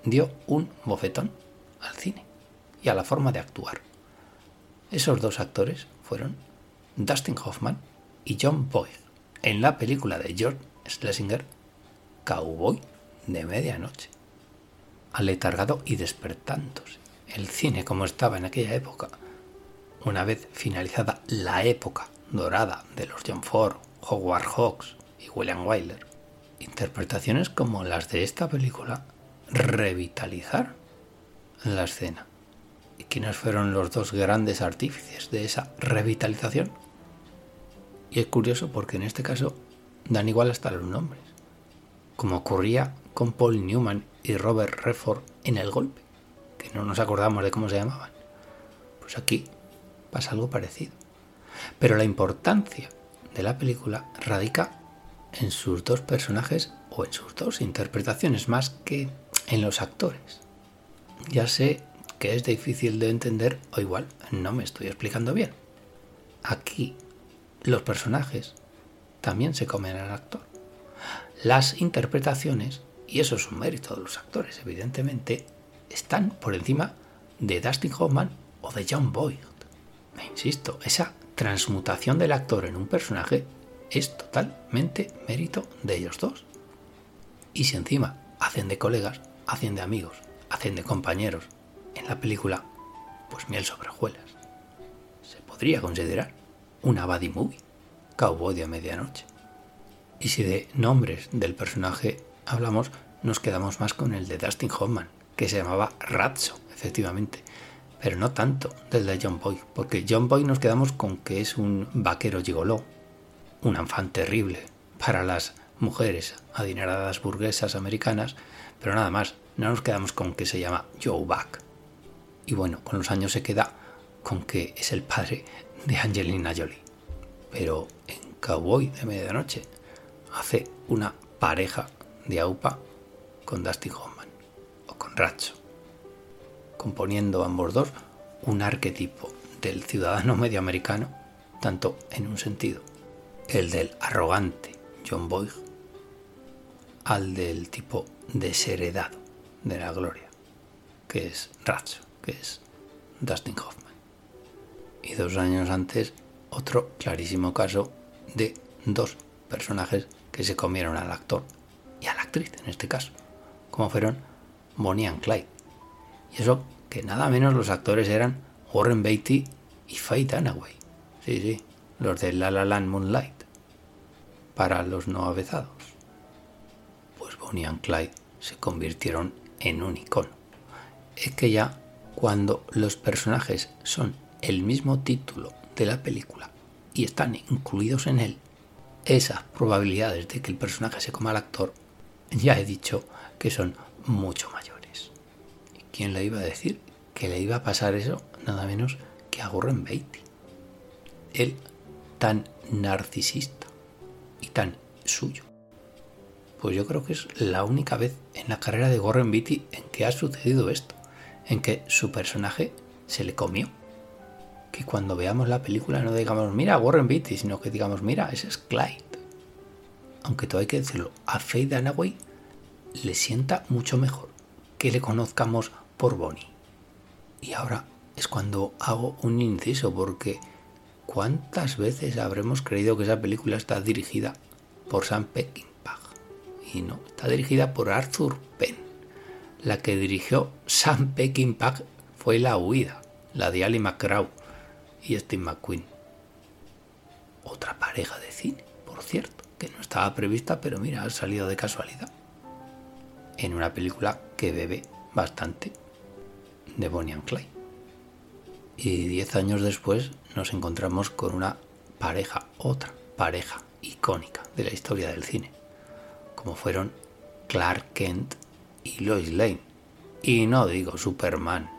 dio un bofetón al cine y a la forma de actuar. Esos dos actores fueron Dustin Hoffman y John Boyd en la película de George Schlesinger, Cowboy de medianoche. Aletargado y despertándose. El cine como estaba en aquella época. Una vez finalizada la época dorada de los John Ford, Howard Hawks y William Wyler, interpretaciones como las de esta película revitalizar la escena. ¿Y quiénes fueron los dos grandes artífices de esa revitalización? Y es curioso porque en este caso dan igual hasta los nombres, como ocurría con Paul Newman y Robert Redford en El Golpe, que no nos acordamos de cómo se llamaban. Pues aquí pasa algo parecido. Pero la importancia de la película radica en sus dos personajes o en sus dos interpretaciones más que en los actores. Ya sé que es difícil de entender o igual no me estoy explicando bien. Aquí los personajes también se comen al actor. Las interpretaciones, y eso es un mérito de los actores evidentemente, están por encima de Dustin Hoffman o de John Boyd. Me insisto, esa transmutación del actor en un personaje es totalmente mérito de ellos dos. Y si encima hacen de colegas, hacen de amigos, hacen de compañeros en la película, pues miel sobre hojuelas. Se podría considerar una buddy movie, Cowboy de medianoche. Y si de nombres del personaje hablamos, nos quedamos más con el de Dustin Hoffman, que se llamaba Ratso, efectivamente, pero no tanto del de John Boy, porque John Boy nos quedamos con que es un vaquero gigoló, un afán terrible para las mujeres adineradas burguesas americanas, pero nada más, no nos quedamos con que se llama Joe Buck. Y bueno, con los años se queda con que es el padre de Angelina Jolie. Pero en Cowboy de Medianoche hace una pareja de AUPA con Dustin Hoffman o con Racho, componiendo ambos dos un arquetipo del ciudadano medioamericano, tanto en un sentido el del arrogante John Boyd al del tipo desheredado de la gloria, que es Ratso, que es Dustin Hoffman. Y dos años antes, otro clarísimo caso de dos personajes que se comieron al actor y a la actriz en este caso, como fueron Bonnie and Clyde. Y eso que nada menos los actores eran Warren Beatty y Faye Dunaway. Sí, sí, los de La La Land Moonlight para los no avezados. Pues Bonnie y Clyde se convirtieron en un icono. Es que ya cuando los personajes son el mismo título de la película y están incluidos en él, esas probabilidades de que el personaje se coma al actor, ya he dicho que son mucho mayores. ¿Quién le iba a decir que le iba a pasar eso nada menos que a Warren Beatty? Él tan narcisista tan suyo. Pues yo creo que es la única vez en la carrera de Warren Beatty en que ha sucedido esto, en que su personaje se le comió. Que cuando veamos la película no digamos, mira Warren Beatty, sino que digamos, mira, ese es Clyde. Aunque todo hay que decirlo, a Faye Dunaway le sienta mucho mejor que le conozcamos por Bonnie. Y ahora es cuando hago un inciso, porque ¿Cuántas veces habremos creído que esa película está dirigida por Sam Peckinpah? Y no, está dirigida por Arthur Penn. La que dirigió Sam Peckinpah fue La Huida, la de Ali McGraw y Steve McQueen. Otra pareja de cine, por cierto, que no estaba prevista, pero mira, ha salido de casualidad. En una película que bebe bastante de Bonnie and Clyde. Y diez años después nos encontramos con una pareja, otra pareja icónica de la historia del cine, como fueron Clark Kent y Lois Lane. Y no digo Superman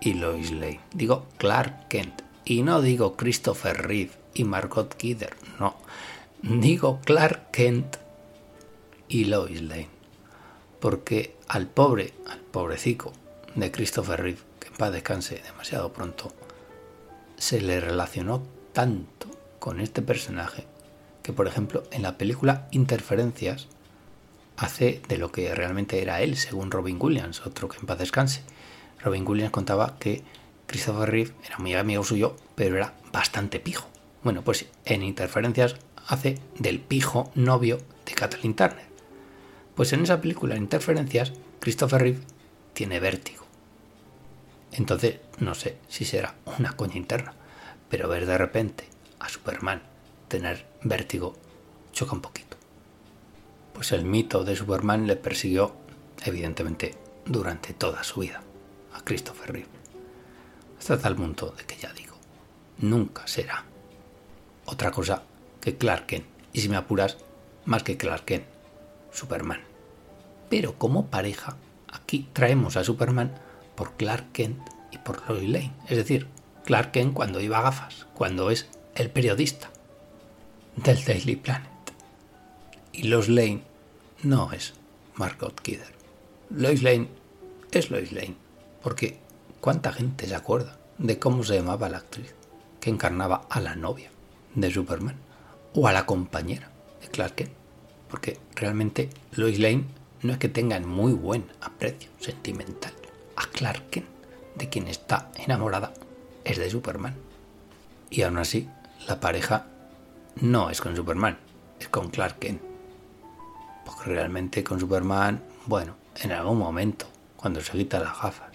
y Lois Lane, digo Clark Kent. Y no digo Christopher Reeve y Margot Kidder, no. Digo Clark Kent y Lois Lane. Porque al pobre, al pobrecico de Christopher Reeve, que en paz descanse demasiado pronto, se le relacionó tanto con este personaje que, por ejemplo, en la película Interferencias hace de lo que realmente era él, según Robin Williams, otro que en paz descanse. Robin Williams contaba que Christopher Reeve era muy amigo suyo, pero era bastante pijo. Bueno, pues en Interferencias hace del pijo novio de Kathleen Turner. Pues en esa película, Interferencias, Christopher Reeve tiene vértigo. Entonces, no sé si será una coña interna, pero ver de repente a Superman tener vértigo choca un poquito. Pues el mito de Superman le persiguió, evidentemente, durante toda su vida, a Christopher Reeve. Hasta tal punto de que ya digo, nunca será otra cosa que Clark Kent. Y si me apuras, más que Clark Kent, Superman. Pero como pareja, aquí traemos a Superman por Clark Kent y por Lois Lane. Es decir, Clark Kent cuando iba gafas, cuando es el periodista del Daily Planet. Y Lois Lane no es Margot Kidder. Lois Lane es Lois Lane, porque ¿cuánta gente se acuerda de cómo se llamaba la actriz que encarnaba a la novia de Superman o a la compañera de Clark Kent? Porque realmente Lois Lane no es que tenga muy buen aprecio sentimental a Clark Kent, de quien está enamorada es de Superman. Y aún así, la pareja no es con Superman, es con Clark Kent. Porque realmente con Superman, bueno, en algún momento, cuando se quita las gafas.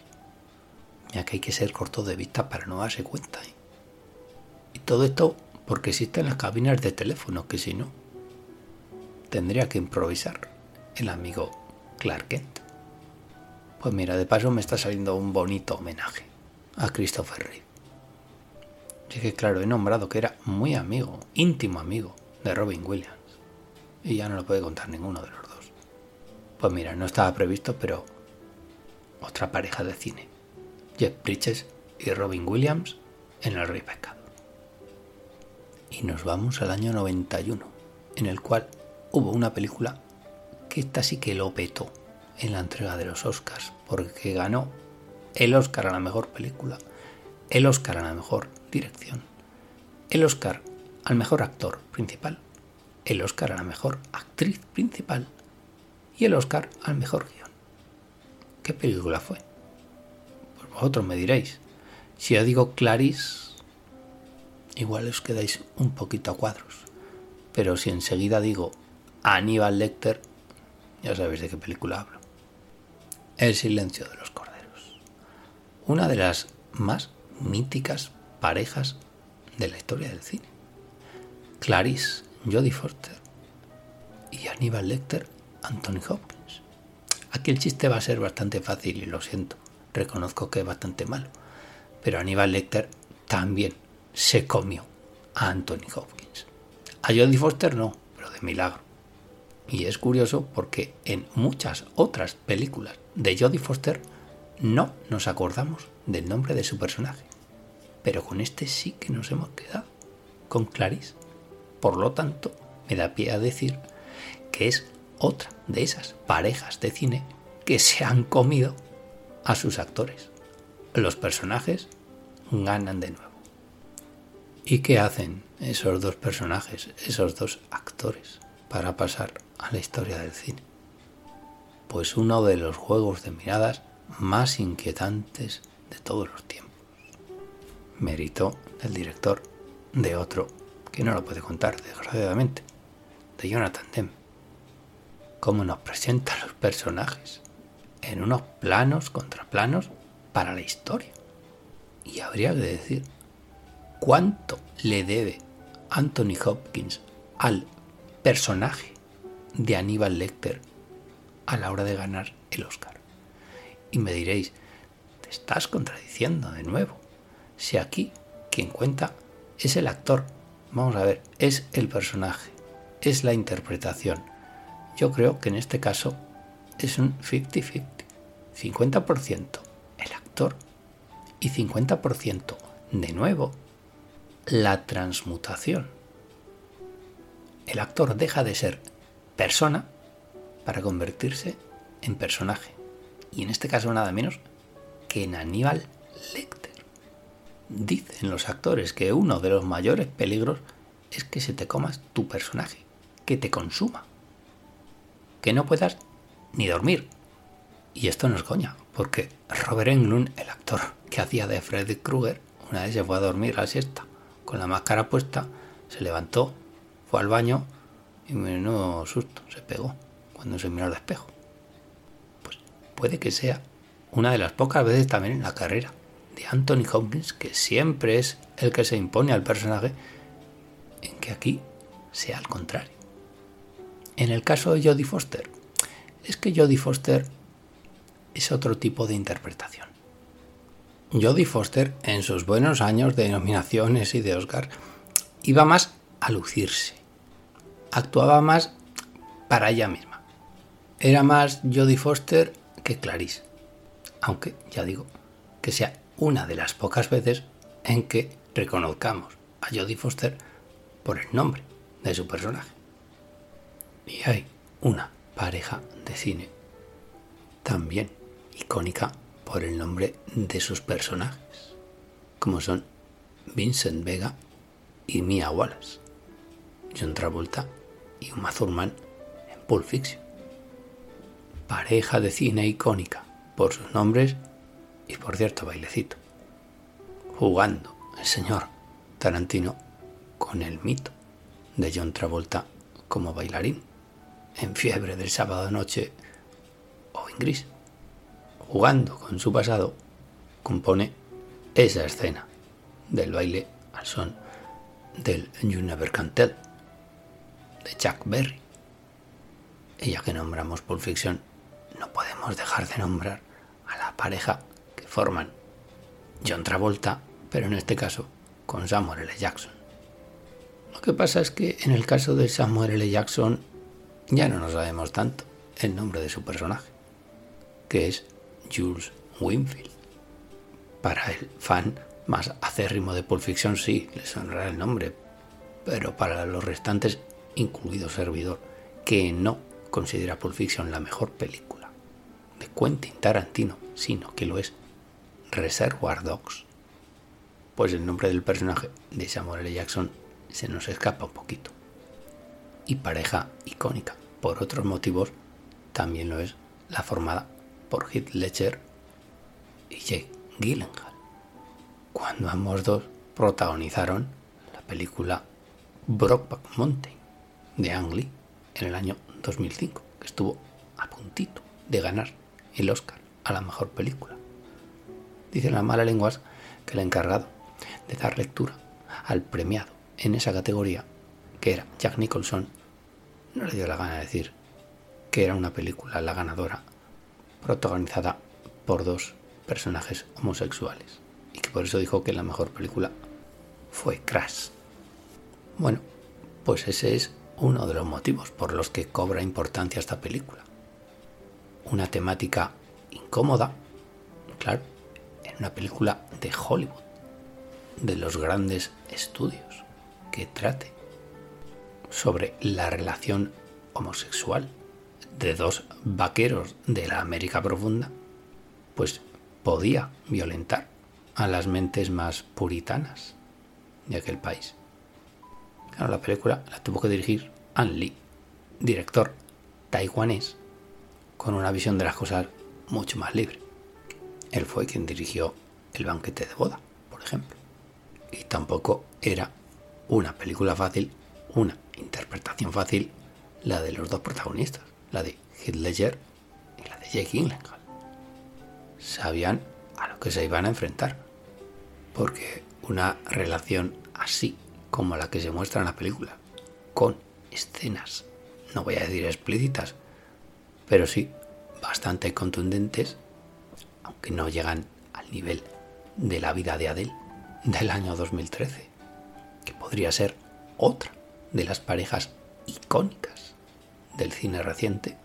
Ya que hay que ser corto de vista para no darse cuenta. ¿eh? Y todo esto porque existen las cabinas de teléfono, que si no, tendría que improvisar el amigo Clark Kent. Pues mira, de paso me está saliendo un bonito homenaje a Christopher Reeve. Sí que claro, he nombrado que era muy amigo, íntimo amigo de Robin Williams. Y ya no lo puede contar ninguno de los dos. Pues mira, no estaba previsto, pero otra pareja de cine. Jeff Bridges y Robin Williams en El Rey Pescado. Y nos vamos al año 91, en el cual hubo una película que esta sí que lo petó en la entrega de los Oscars, porque ganó el Oscar a la mejor película, el Oscar a la mejor dirección, el Oscar al mejor actor principal, el Oscar a la mejor actriz principal y el Oscar al mejor guion. ¿Qué película fue? Pues vosotros me diréis. Si yo digo Clarice, igual os quedáis un poquito a cuadros. Pero si enseguida digo Aníbal Lecter, ya sabéis de qué película hablo. El silencio de los corderos. Una de las más míticas parejas de la historia del cine. Clarice, Jodie Foster y Aníbal Lecter, Anthony Hopkins. Aquí el chiste va a ser bastante fácil y lo siento, reconozco que es bastante malo, pero Aníbal Lecter también se comió a Anthony Hopkins. A Jodie Foster no, pero de milagro. Y es curioso porque en muchas otras películas de Jodie Foster no nos acordamos del nombre de su personaje. Pero con este sí que nos hemos quedado, con Clarice. Por lo tanto, me da pie a decir que es otra de esas parejas de cine que se han comido a sus actores. Los personajes ganan de nuevo. ¿Y qué hacen esos dos personajes, esos dos actores, para pasar a la historia del cine? Pues uno de los juegos de miradas más inquietantes de todos los tiempos. Mérito del director de otro que no lo puede contar, desgraciadamente, de Jonathan Demme. Cómo nos presenta los personajes en unos planos contra planos para la historia. Y habría que decir cuánto le debe Anthony Hopkins al personaje de Aníbal Lecter a la hora de ganar el Oscar. Y me diréis, te estás contradiciendo de nuevo. Si aquí quien cuenta es el actor, vamos a ver, es el personaje, es la interpretación. Yo creo que en este caso es un 50-50. 50%, el actor y 50% de nuevo la transmutación. El actor deja de ser persona para convertirse en personaje. Y en este caso nada menos que en Aníbal Lecter. Dicen los actores que uno de los mayores peligros es que se te comas tu personaje, que te consuma, que no puedas ni dormir. Y esto no es coña, porque Robert Englund, el actor que hacía de Freddy Krueger, una vez se fue a dormir a la siesta con la máscara puesta, se levantó, fue al baño y menudo susto se pegó cuando se miró al espejo. Pues puede que sea una de las pocas veces también en la carrera de Anthony Hopkins, que siempre es el que se impone al personaje, en que aquí sea al contrario. En el caso de Jodie Foster, es que Jodie Foster es otro tipo de interpretación. Jodie Foster, en sus buenos años de nominaciones y de Oscar, iba más a lucirse. Actuaba más para ella misma. Era más Jodie Foster que Clarice. Aunque, ya digo, que sea una de las pocas veces en que reconozcamos a Jodie Foster por el nombre de su personaje. Y hay una pareja de cine también icónica por el nombre de sus personajes, como son Vincent Vega y Mia Wallace, John Travolta y Uma Thurman en Pulp Fiction. Pareja de cine icónica por sus nombres y por cierto bailecito. Jugando el señor Tarantino con el mito de John Travolta como bailarín en fiebre del sábado noche o en gris. Jugando con su pasado, compone esa escena del baile al son del You Never de Berry. Y ya que nombramos Pulp Fiction, no podemos dejar de nombrar a la pareja que forman John Travolta, pero en este caso con Samuel L. Jackson. Lo que pasa es que en el caso de Samuel L. Jackson ya no nos sabemos tanto el nombre de su personaje, que es Jules Winfield. Para el fan más acérrimo de Pulp Fiction sí, le sonará el nombre, pero para los restantes, incluido servidor, que no considera Pulp Fiction la mejor película de Quentin Tarantino, sino que lo es Reservoir Dogs, pues el nombre del personaje de Samuel L. Jackson se nos escapa un poquito. Y pareja icónica, por otros motivos, también lo es la formada por Heath Ledger y Jake Gyllenhaal, cuando ambos dos protagonizaron la película Brokeback Mountain de Ang Lee en el año 2005, que estuvo a puntito de ganar el Oscar a la mejor película. Dicen las malas lenguas que el encargado de dar lectura al premiado en esa categoría, que era Jack Nicholson, no le dio la gana de decir que era una película la ganadora protagonizada por dos personajes homosexuales y que por eso dijo que la mejor película fue Crash. Bueno, pues ese es uno de los motivos por los que cobra importancia esta película. Una temática incómoda, claro, en una película de Hollywood, de los grandes estudios, que trate sobre la relación homosexual de dos vaqueros de la América profunda, pues podía violentar a las mentes más puritanas de aquel país. Claro, la película la tuvo que dirigir An Lee, director taiwanés, con una visión de las cosas mucho más libre. Él fue quien dirigió El banquete de boda, por ejemplo. Y tampoco era una película fácil, una interpretación fácil, la de los dos protagonistas, la de Heath Ledger y la de Jake Gyllenhaal. Sabían a lo que se iban a enfrentar, porque una relación así como la que se muestra en la película, con escenas, no voy a decir explícitas, pero sí bastante contundentes, aunque no llegan al nivel de la vida de Adele del año 2013, que podría ser otra de las parejas icónicas del cine reciente,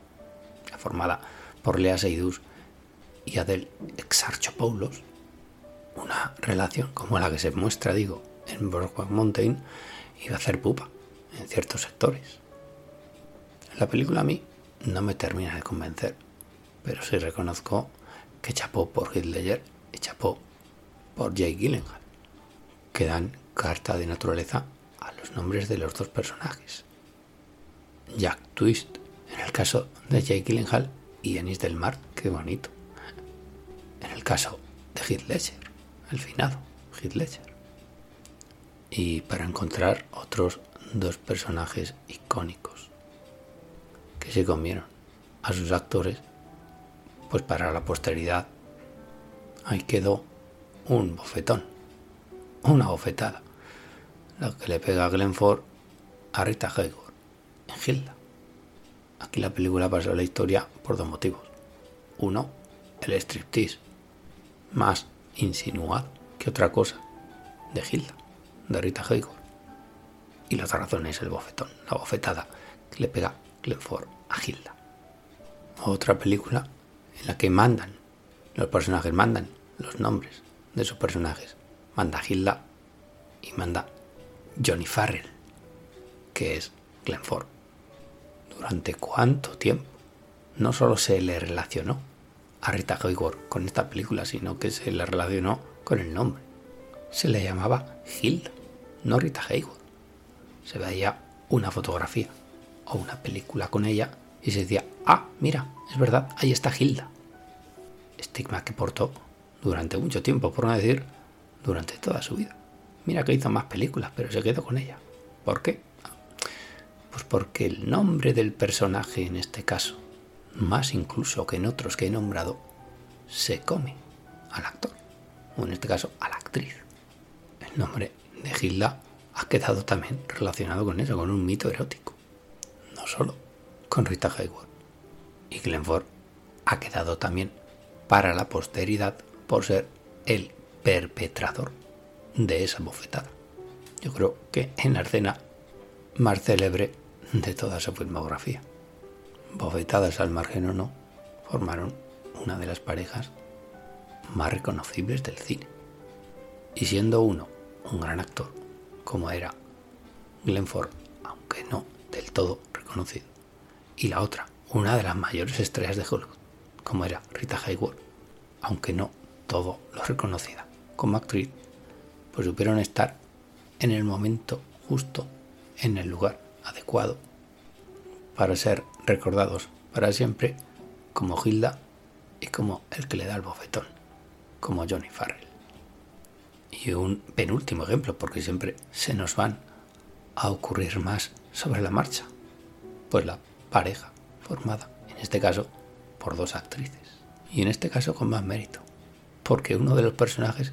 formada por Lea Seydoux y Adele Exarchopoulos, una relación como la que se muestra, digo, en Brokeback Mountain, iba a hacer pupa en ciertos sectores. La película a mí no me termina de convencer, pero sí reconozco que chapó por Heath Ledger y chapó por Jake Gyllenhaal, que dan carta de naturaleza a los nombres de los dos personajes. Jack Twist, en el caso de Jake Gyllenhaal, y Ennis del Mar, qué bonito. En el caso de Heath Ledger, el finado Heath Ledger. Y para encontrar otros dos personajes icónicos que se comieron a sus actores, pues para la posteridad ahí quedó un bofetón, una bofetada, la que le pega a Glenford a Rita Hayworth en Hilda. Aquí la película pasó la historia por dos motivos. Uno, el striptease, más insinuado que otra cosa, de Hilda, de Rita Hayworth. Y la otra razón es el bofetón, la bofetada que le pega Glenford a Hilda. Otra película en la que mandan, los personajes mandan los nombres de sus personajes. Manda Hilda y manda Johnny Farrell, que es Glenn Ford. ¿Durante cuánto tiempo? No solo se le relacionó a Rita Hayworth con esta película, sino que se le relacionó con el nombre. Se le llamaba Hilda, no Rita Hayworth. Se veía una fotografía o una película con ella y se decía, ah, mira, es verdad, ahí está Hilda. Estigma que portó durante mucho tiempo, por no decir durante toda su vida. Mira que hizo más películas, pero se quedó con ella. ¿Por qué? Pues porque el nombre del personaje en este caso, más incluso que en otros que he nombrado, se come al actor, o en este caso a la actriz. El nombre de Hilda ha quedado también relacionado con eso, con un mito erótico. No solo con Rita Hayworth. Y Glenford ha quedado también para la posteridad por ser el perpetrador de esa bofetada. Yo creo que en la escena más célebre de toda su filmografía. Bofetadas al margen o no, formaron una de las parejas más reconocibles del cine. Y siendo uno un gran actor, como era Glenn Ford, aunque no del todo reconocido, y la otra, una de las mayores estrellas de Hollywood, como era Rita Hayworth, aunque no todo lo reconocida como actriz, pues supieron estar en el momento justo, en el lugar adecuado, para ser recordados para siempre como Hilda y como el que le da el bofetón, como Johnny Farrell. Y un penúltimo ejemplo, porque siempre se nos van a ocurrir más sobre la marcha, pues la pareja formada, en este caso, por dos actrices. Y en este caso con más mérito, porque uno de los personajes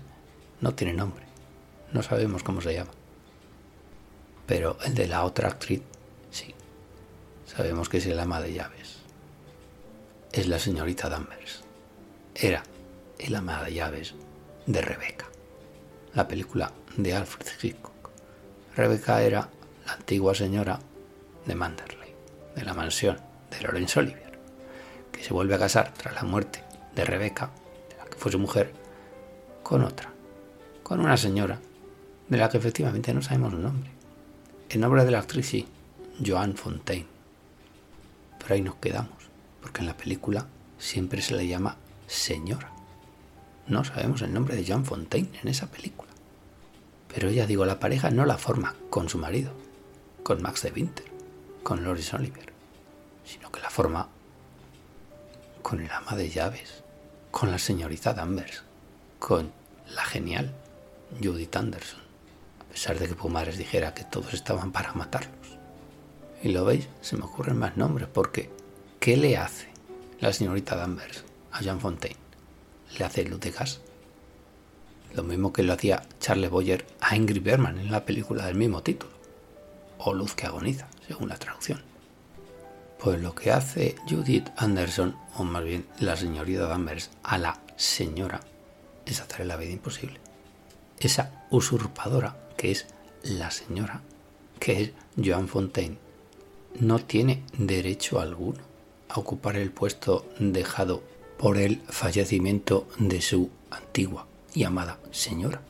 no tiene nombre. No sabemos cómo se llama. Pero el de la otra actriz, sí. Sabemos que es el ama de llaves. Es la señorita Danvers. Era el ama de llaves de Rebeca. La película de Alfred Hitchcock. Rebeca era la antigua señora de Manderley, de la mansión de Laurence Olivier, que se vuelve a casar tras la muerte de Rebeca, de la que fue su mujer, con otra, con una señora de la que efectivamente no sabemos su nombre. El nombre de la actriz sí, Joan Fontaine. Pero ahí nos quedamos, porque en la película siempre se le llama señora. No sabemos el nombre de Joan Fontaine en esa película. Pero ella, digo, la pareja no la forma con su marido, con Max de Winter, con Loris Oliver, sino que la forma con el ama de llaves, con la señorita Danvers, con la genial Judith Anderson, a pesar de que Pumares dijera que todos estaban para matarlos. Y lo veis, se me ocurren más nombres, porque ¿qué le hace la señorita Danvers a Jean Fontaine? Le hace luz de gas. Lo mismo que lo hacía Charles Boyer a Ingrid Bergman en la película del mismo título. O luz que agoniza, según la traducción. Pues lo que hace Judith Anderson, o más bien la señorita Danvers, a la señora, es hacerle la vida imposible esa usurpadora que es la señora, que es Joan Fontaine, no tiene derecho alguno a ocupar el puesto dejado por el fallecimiento de su antigua y amada señora,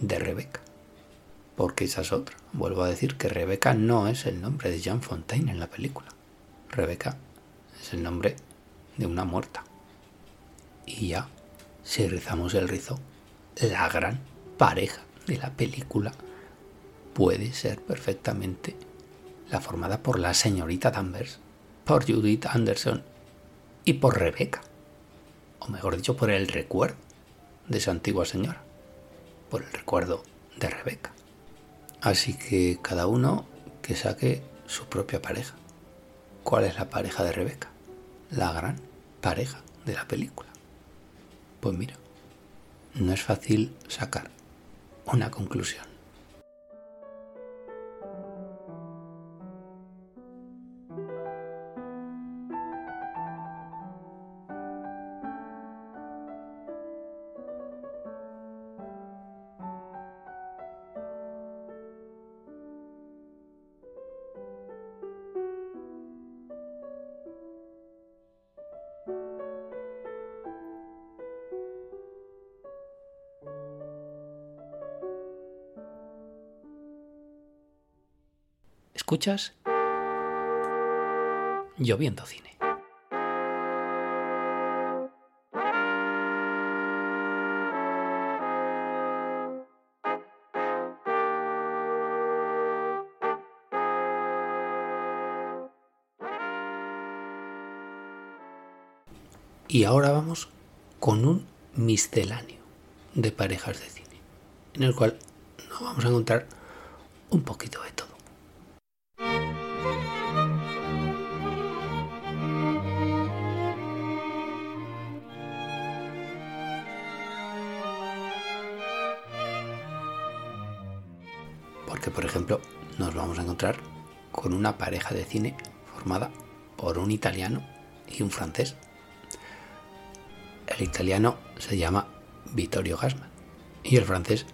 de Rebeca. Porque esa es otra. Vuelvo a decir que Rebeca no es el nombre de Jean Fontaine en la película. Rebeca es el nombre de una muerta. Y ya, si rizamos el rizo, la gran pareja de la película puede ser perfectamente la formada por la señorita Danvers, por Judith Anderson y por Rebeca, o mejor dicho, por el recuerdo de esa antigua señora, por el recuerdo de Rebeca. Así que cada uno que saque su propia pareja. ¿Cuál es la pareja de Rebeca? La gran pareja de la película. Pues mira, no es fácil sacar una conclusión. Lloviendo Cine. Y ahora vamos con un misceláneo de parejas de cine, en el cual nos vamos a encontrar un poquito de Porque, por ejemplo, nos vamos a encontrar con una pareja de cine formada por un italiano y un francés. El italiano se llama Vittorio Gassman y el francés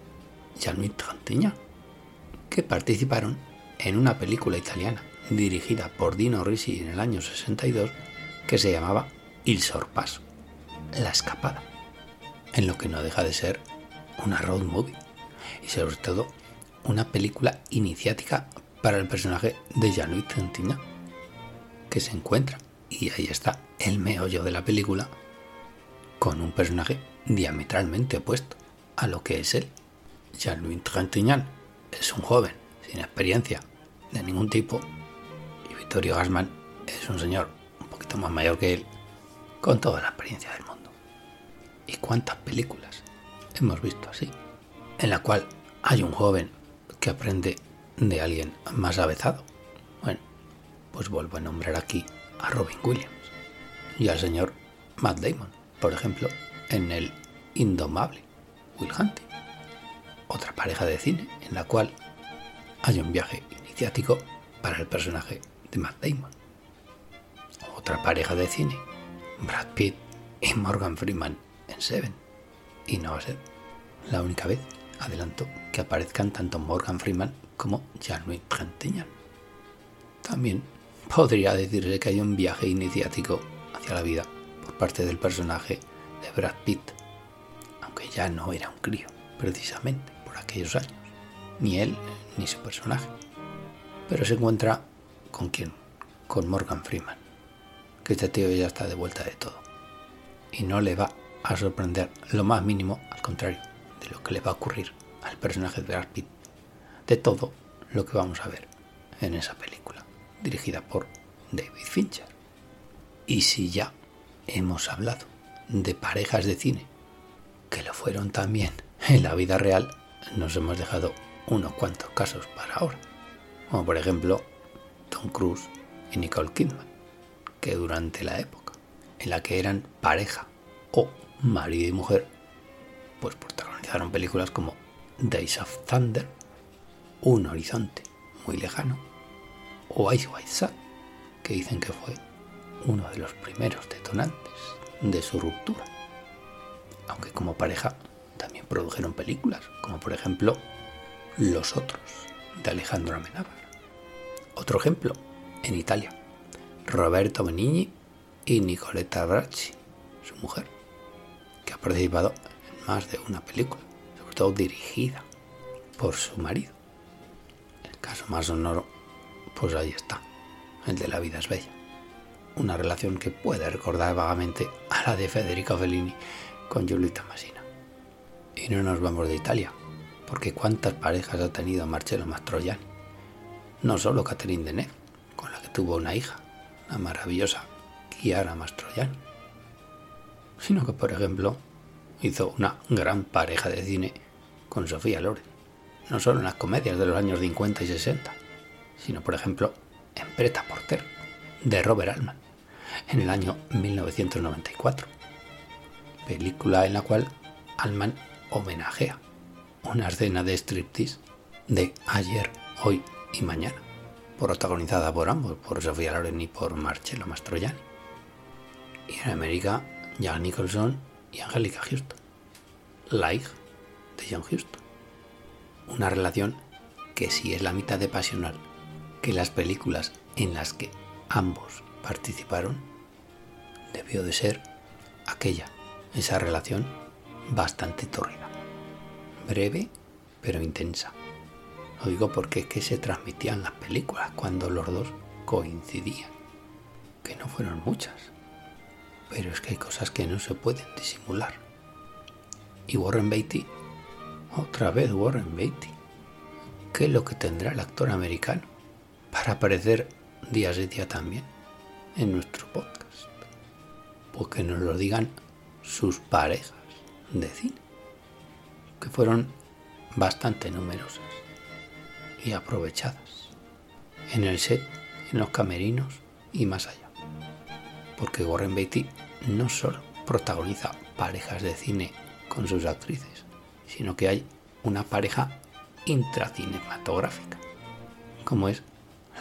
Jean-Louis Trintignant, que participaron en una película italiana dirigida por Dino Risi en el año 62 que se llamaba Il Sorpaso, La Escapada, en lo que no deja de ser una road movie y sobre todo una película iniciática para el personaje de Jean-Louis Trintignant, que se encuentra, y ahí está el meollo de la película, con un personaje diametralmente opuesto a lo que es él. Jean-Louis Trintignant es un joven sin experiencia de ningún tipo y Vittorio Gassman es un señor un poquito más mayor que él con toda la experiencia del mundo. ¿Y cuántas películas hemos visto así? En la cual hay un joven que aprende de alguien más avezado. Bueno, pues vuelvo a nombrar aquí a Robin Williams y al señor Matt Damon por ejemplo, en el Indomable Will Hunting, otra pareja de cine en la cual hay un viaje iniciático para el personaje de Matt Damon. Otra pareja de cine, Brad Pitt y Morgan Freeman en Seven. Y no va a ser la única vez, adelanto, que aparezcan tanto Morgan Freeman como Jean-Louis. También podría decirse que hay un viaje iniciático hacia la vida parte del personaje de Brad Pitt, aunque ya no era un crío, precisamente por aquellos años, ni él ni su personaje. Pero se encuentra con quién? Con Morgan Freeman, que este tío ya está de vuelta de todo. Y no le va a sorprender lo más mínimo, al contrario, de lo que le va a ocurrir al personaje de Brad Pitt, de todo lo que vamos a ver en esa película, dirigida por David Fincher. Y si ya hemos hablado de parejas de cine, que lo fueron también en la vida real, nos hemos dejado unos cuantos casos para ahora. Como por ejemplo Tom Cruise y Nicole Kidman, que durante la época en la que eran pareja o marido y mujer, pues protagonizaron películas como Days of Thunder, Un horizonte muy lejano, o Ice White Sun, que dicen que fue uno de los primeros detonantes de su ruptura. Aunque como pareja también produjeron películas, como por ejemplo Los Otros, de Alejandro Amenábar. Otro ejemplo, en Italia, Roberto Benigni y Nicoletta Bracci, su mujer, que ha participado más de una película, sobre todo dirigida por su marido. El caso más sonoro, pues ahí está, el de La vida es bella una relación que puede recordar vagamente a la de Federico Fellini con Giulietta Masina. Y no nos vamos de Italia, porque cuántas parejas ha tenido Marcello Mastroianni. No solo Catherine Deneuve, con la que tuvo una hija, la maravillosa Chiara Mastroianni, sino que, por ejemplo, hizo una gran pareja de cine con Sofía Loren, no solo en las comedias de los años 50 y 60, sino, por ejemplo, en Preta Porter, de Robert Altman en el año 1994, película en la cual Alman homenajea una escena de striptease de ayer, hoy y mañana, protagonizada por ambos, por Sofía Loren y por Marcello Mastroianni. Y en América, Jack Nicholson y Angelica Houston, la hija de John Houston. Una relación que sí es la mitad de pasional que las películas en las que ambos participaron, debió de ser aquella, esa relación bastante tórrida, breve pero intensa, Lo digo porque es que se transmitían las películas cuando los dos coincidían. Que no fueron muchas. Pero es que hay cosas que no se pueden disimular. Y Warren Beatty, otra vez Warren Beatty. ¿Qué es lo que tendrá el actor americano para aparecer día a día también en nuestro podcast? Pues que nos lo digan sus parejas de cine, que fueron bastante numerosas y aprovechadas en el set, en los camerinos y más allá. Porque Warren Beatty no solo protagoniza parejas de cine con sus actrices, sino que hay una pareja intracinematográfica, como es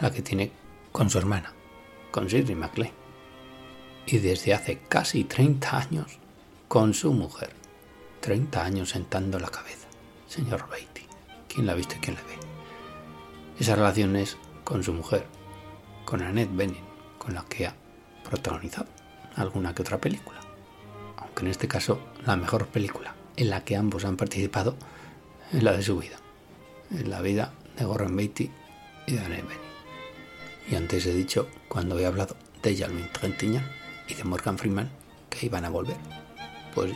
la que tiene con su hermana, con Shirley MacLaine. Y desde hace casi 30 años con su mujer. 30 años sentando la cabeza. Señor Beatty, ¿quién la ha visto y quién la ve? Esa relación es con su mujer, con Annette Bening, con la que ha protagonizado alguna que otra película. Aunque en este caso la mejor película en la que ambos han participado es la de su vida. En la vida de Warren Beatty y de Annette Bening. Y antes he dicho, cuando he hablado de Jalmin Trintignant y de Morgan Freeman, que iban a volver. Pues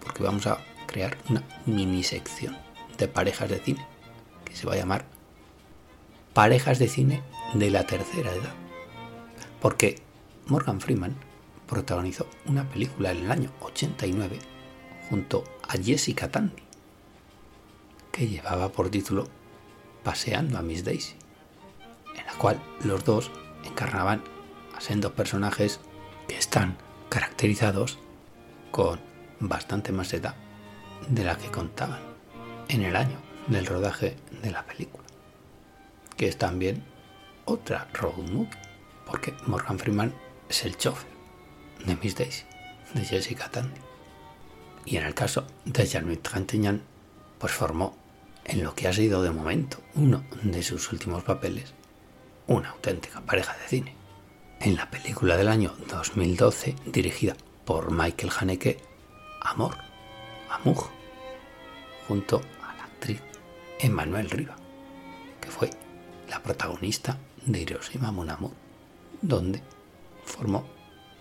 porque vamos a crear una mini sección de parejas de cine que se va a llamar Parejas de cine de la tercera edad. Porque Morgan Freeman protagonizó una película en el año 89 junto a Jessica Tandy que llevaba por título Paseando a Miss Daisy, en la cual los dos encarnaban a sendos personajes que están caracterizados con bastante más edad de la que contaban en el año del rodaje de la película, que es también otra road movie, porque Morgan Freeman es el chofer de Miss Daisy, de Jessica Tandy. Y en el caso de Jean-Louis Trintignant, pues formó en lo que ha sido de momento uno de sus últimos papeles, una auténtica pareja de cine. En la película del año 2012, dirigida por Michael Haneke, Amor, Amug, junto a la actriz Emmanuel Riva, que fue la protagonista de Hiroshima Mon Amour, donde formó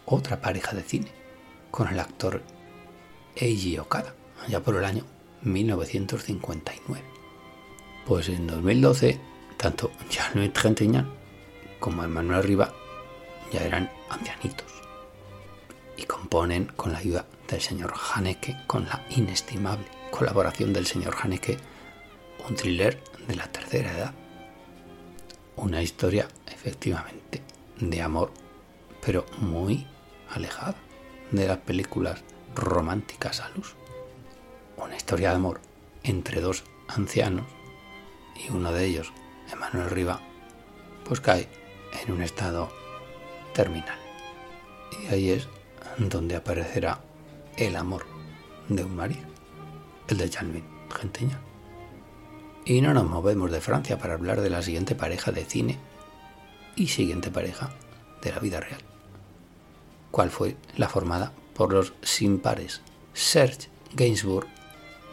otra pareja de cine con el actor Eiji Okada, allá por el año 1959. Pues en 2012, tanto Jean-Louis Trintignant como Emmanuel Riva ya eran ancianitos y componen con la ayuda del señor Haneke, con la inestimable colaboración del señor Haneke, un thriller de la tercera edad. Una historia efectivamente de amor, pero muy alejada de las películas románticas a luz. Una historia de amor entre dos ancianos y uno de ellos, Emanuel Riva, pues cae en un estado terminal. Y ahí es donde aparecerá el amor de un marido, el de Jean Genteña. Y no nos movemos de Francia para hablar de la siguiente pareja de cine y siguiente pareja de la vida real. ¿Cuál fue la formada por los sin pares Serge Gainsbourg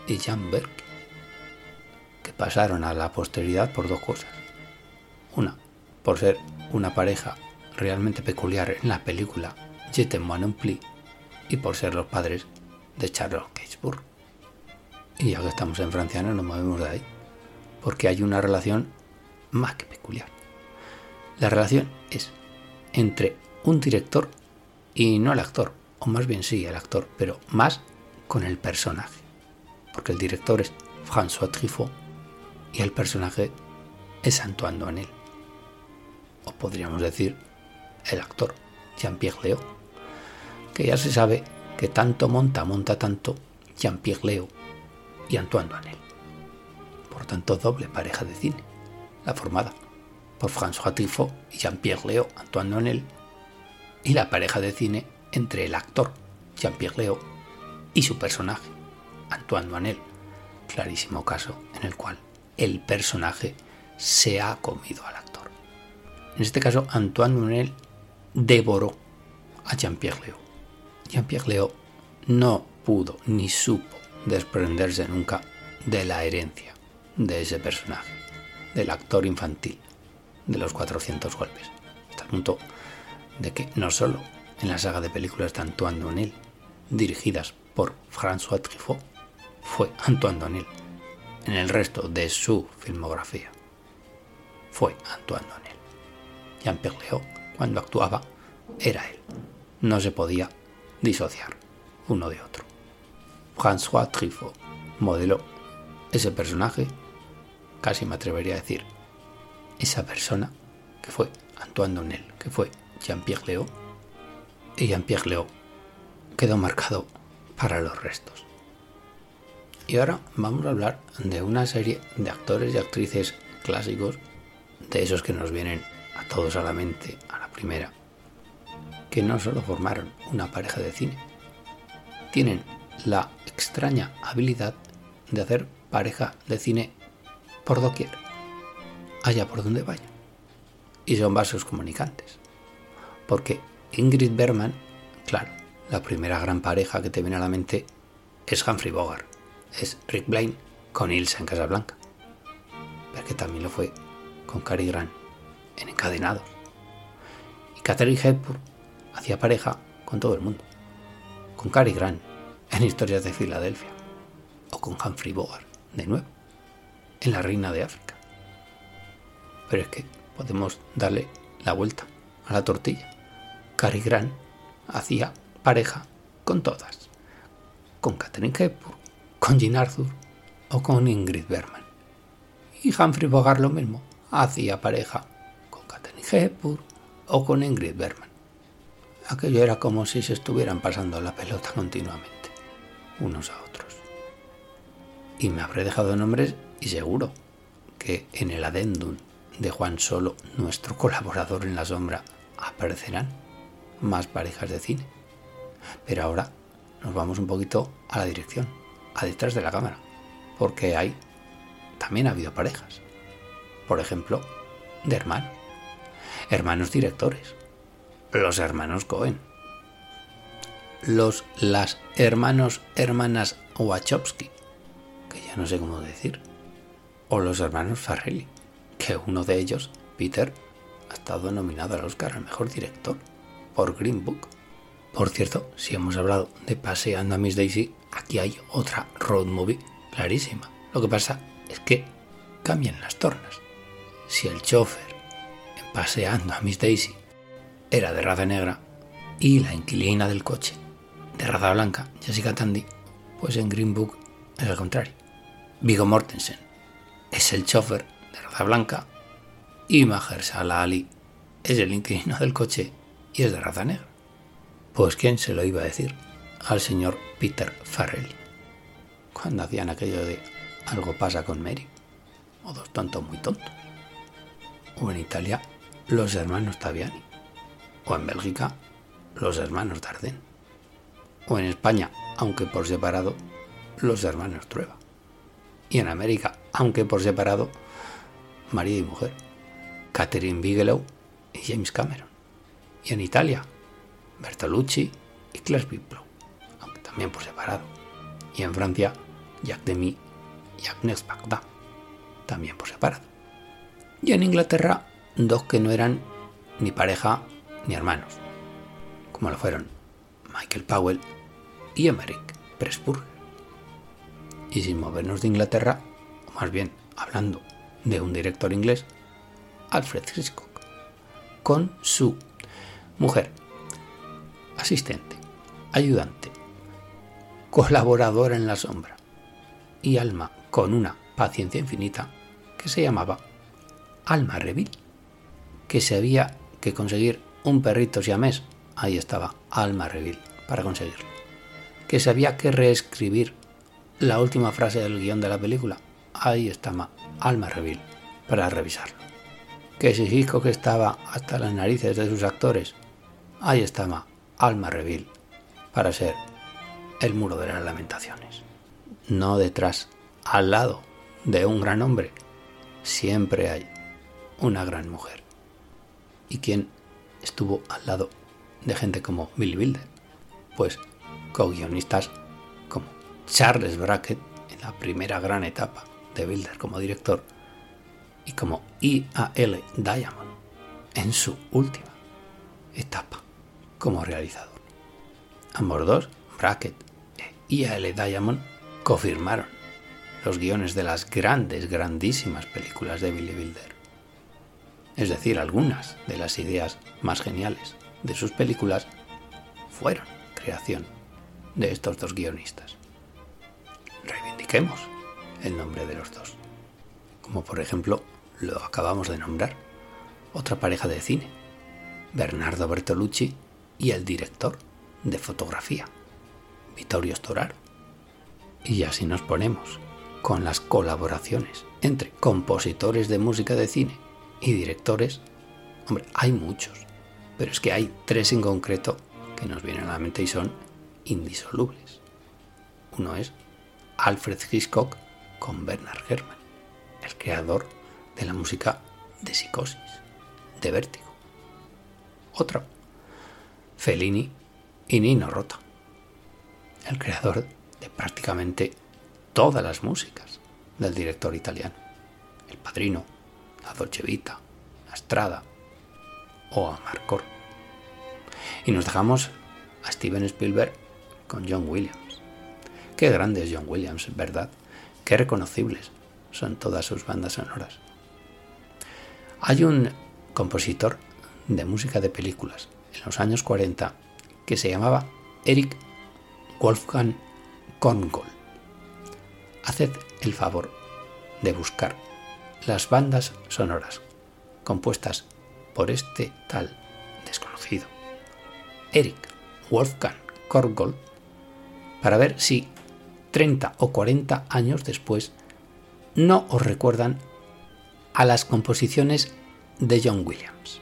y Jean Berg, que pasaron a la posteridad por dos cosas. Una, por ser una pareja realmente peculiar en la película Jet en Pli y por ser los padres de Charles Gainsbourg. Y ya que estamos en Francia no nos movemos de ahí, porque hay una relación más que peculiar. La relación es entre un director y no el actor, o más bien sí el actor, pero más con el personaje, porque el director es François Truffaut y el personaje es Antoine Doinel, o podríamos decir el actor Jean-Pierre Léo, que ya se sabe que tanto monta, monta tanto Jean-Pierre Léo y Antoine Doinel. Por tanto, doble pareja de cine, la formada por François Truffaut y Jean-Pierre Léo, Antoine Doinel, y la pareja de cine entre el actor Jean-Pierre Léo y su personaje, Antoine Doinel. Clarísimo caso en el cual el personaje se ha comido al actor. En este caso, Antoine Doinel devoró a Jean-Pierre Léo. Jean-Pierre Léo no pudo ni supo desprenderse nunca de la herencia de ese personaje. del actor infantil de los 400 golpes. Hasta el punto de que no solo en la saga de películas de Antoine Donnel, dirigidas por François Truffaut, fue Antoine Donnel. En el resto de su filmografía fue Antoine Donnel. Jean-Pierre Léaud, cuando actuaba, era él. No se podía disociar uno de otro. François Truffaut modeló ese personaje, casi me atrevería a decir, esa persona que fue Antoine Donnel, que fue Jean-Pierre Léaud, y Jean-Pierre Léaud quedó marcado para los restos. Y ahora vamos a hablar de una serie de actores y actrices clásicos, de esos que nos vienen a todos a la mente a la primera, que no solo formaron una pareja de cine, tienen la extraña habilidad de hacer pareja de cine por doquier, allá por donde vayan. Y son vasos comunicantes. Porque Ingrid Bergman, claro, la primera gran pareja que te viene a la mente es Humphrey Bogart, es Rick Blaine con Ilsa en Casablanca. Pero que también lo fue con Cary Grant en Encadenados. Y Catherine Hepburn hacía pareja con todo el mundo. Con Cary Grant en Historias de Filadelfia. O con Humphrey Bogart, de nuevo, en La Reina de África. Pero es que podemos darle la vuelta a la tortilla. Cary Grant hacía pareja con todas. Con Catherine Hepburn, con Jean Arthur o con Ingrid Bergman. Y Humphrey Bogart lo mismo. Hacía pareja con Catherine Hepburn o con Ingrid Bergman. Aquello era como si se estuvieran pasando la pelota continuamente, unos a otros. Y me habré dejado nombres y seguro que en el adendum de Juan Solo, nuestro colaborador en la sombra, aparecerán más parejas de cine. Pero ahora nos vamos un poquito a la dirección, a detrás de la cámara, porque hay también ha habido parejas. Por ejemplo, de hermanos, hermanos directores, los hermanos Cohen, los las hermanos hermanas Wachowski, que ya no sé cómo decir, o los hermanos Farrelly, que uno de ellos, Peter, ha estado nominado al Oscar al mejor director por Green Book. Por cierto, si hemos hablado de Paseando a Miss Daisy, aquí hay otra road movie clarísima. Lo que pasa es que cambian las tornas. Si el chofer en Paseando a Miss Daisy era de raza negra y la inquilina del coche de raza blanca, Jessica Tandy, pues en Green Book es al contrario. Vigo Mortensen es el chofer de raza blanca y Mahershala Ali es el inquilino del coche y es de raza negra. Pues quién se lo iba a decir al señor Peter Farrell cuando hacían aquello de algo pasa con Mary o dos tontos muy tontos. O en Italia los hermanos Taviani. O en Bélgica los hermanos Dardenne. O en España, aunque por separado, los hermanos Trueba. Y en América, aunque por separado, marido y mujer. Catherine Bigelow y James Cameron. Y en Italia, Bertolucci y Claire Biplo, aunque también por separado. Y en Francia, Jacques Demy y Agnès Bagdad, también por separado. Y en Inglaterra, dos que no eran ni pareja ni hermanos, como lo fueron Michael Powell y Emmerich Pressburger. Y sin movernos de Inglaterra, o más bien hablando de un director inglés, Alfred Hitchcock, con su mujer, asistente, ayudante, colaboradora en la sombra. Y alma con una paciencia infinita que se llamaba Alma Reville, que sabía que conseguir un perrito siamés, ahí estaba Alma Reville para conseguirlo, que sabía que reescribir la última frase del guion de la película, ahí estaba Alma Reville para revisarlo, que si Hitchcock estaba hasta las narices de sus actores, ahí estaba Alma Reville para ser el muro de las lamentaciones. No detrás, al lado de un gran hombre, siempre hay una gran mujer. ¿Y quién estuvo al lado de gente como Billy Wilder? Pues co-guionistas como Charles Brackett en la primera gran etapa de Wilder como director y como IAL Diamond en su última etapa como realizador. Ambos dos, Brackett e IAL Diamond, confirmaron los guiones de las grandes, grandísimas películas de Billy Wilder. Es decir, algunas de las ideas más geniales de sus películas fueron creación de estos dos guionistas. Reivindiquemos el nombre de los dos, como por ejemplo lo acabamos de nombrar, otra pareja de cine, Bernardo Bertolucci y el director de fotografía, Vittorio Storaro. Y así nos ponemos con las colaboraciones entre compositores de música de cine y directores. Hombre, hay muchos, pero es que hay tres en concreto que nos vienen a la mente y son indisolubles. Uno es Alfred Hitchcock con Bernard Herrmann, el creador de la música de Psicosis, de Vértigo. Otro, Fellini y Nino Rota, el creador de prácticamente todas las músicas del director italiano. El Padrino, la Dolce Vita, la Strada o a. Y nos dejamos a Steven Spielberg con John Williams. Qué grande es John Williams, ¿verdad? Qué reconocibles son todas sus bandas sonoras. Hay un compositor de música de películas en los años 40 que se llamaba Eric Wolfgang Korngold. Haced el favor de buscar las bandas sonoras compuestas por este tal desconocido, Eric Wolfgang Korngold, para ver si 30 o 40 años después no os recuerdan a las composiciones de John Williams.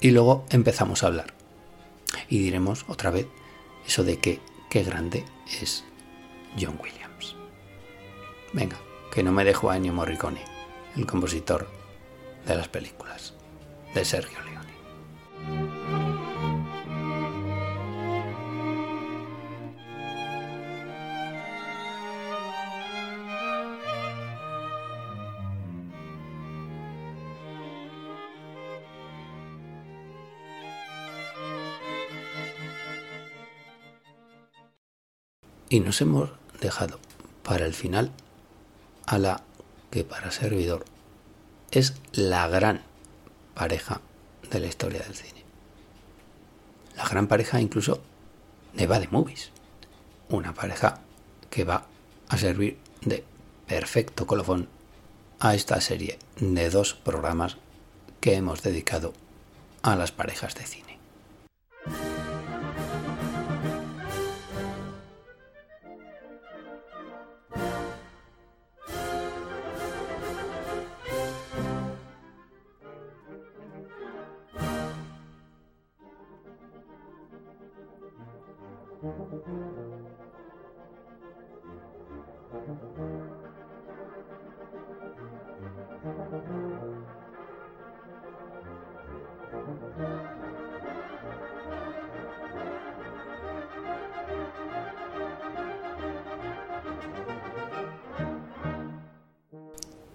Y luego empezamos a hablar. Y diremos otra vez eso de que qué grande es John Williams. Venga, que no me dejo a Ennio Morricone, el compositor de las películas de Sergio Leone. Y nos hemos dejado para el final a la que para servidor es la gran pareja de la historia del cine. La gran pareja incluso de Bad Movies. Una pareja que va a servir de perfecto colofón a esta serie de dos programas que hemos dedicado a las parejas de cine.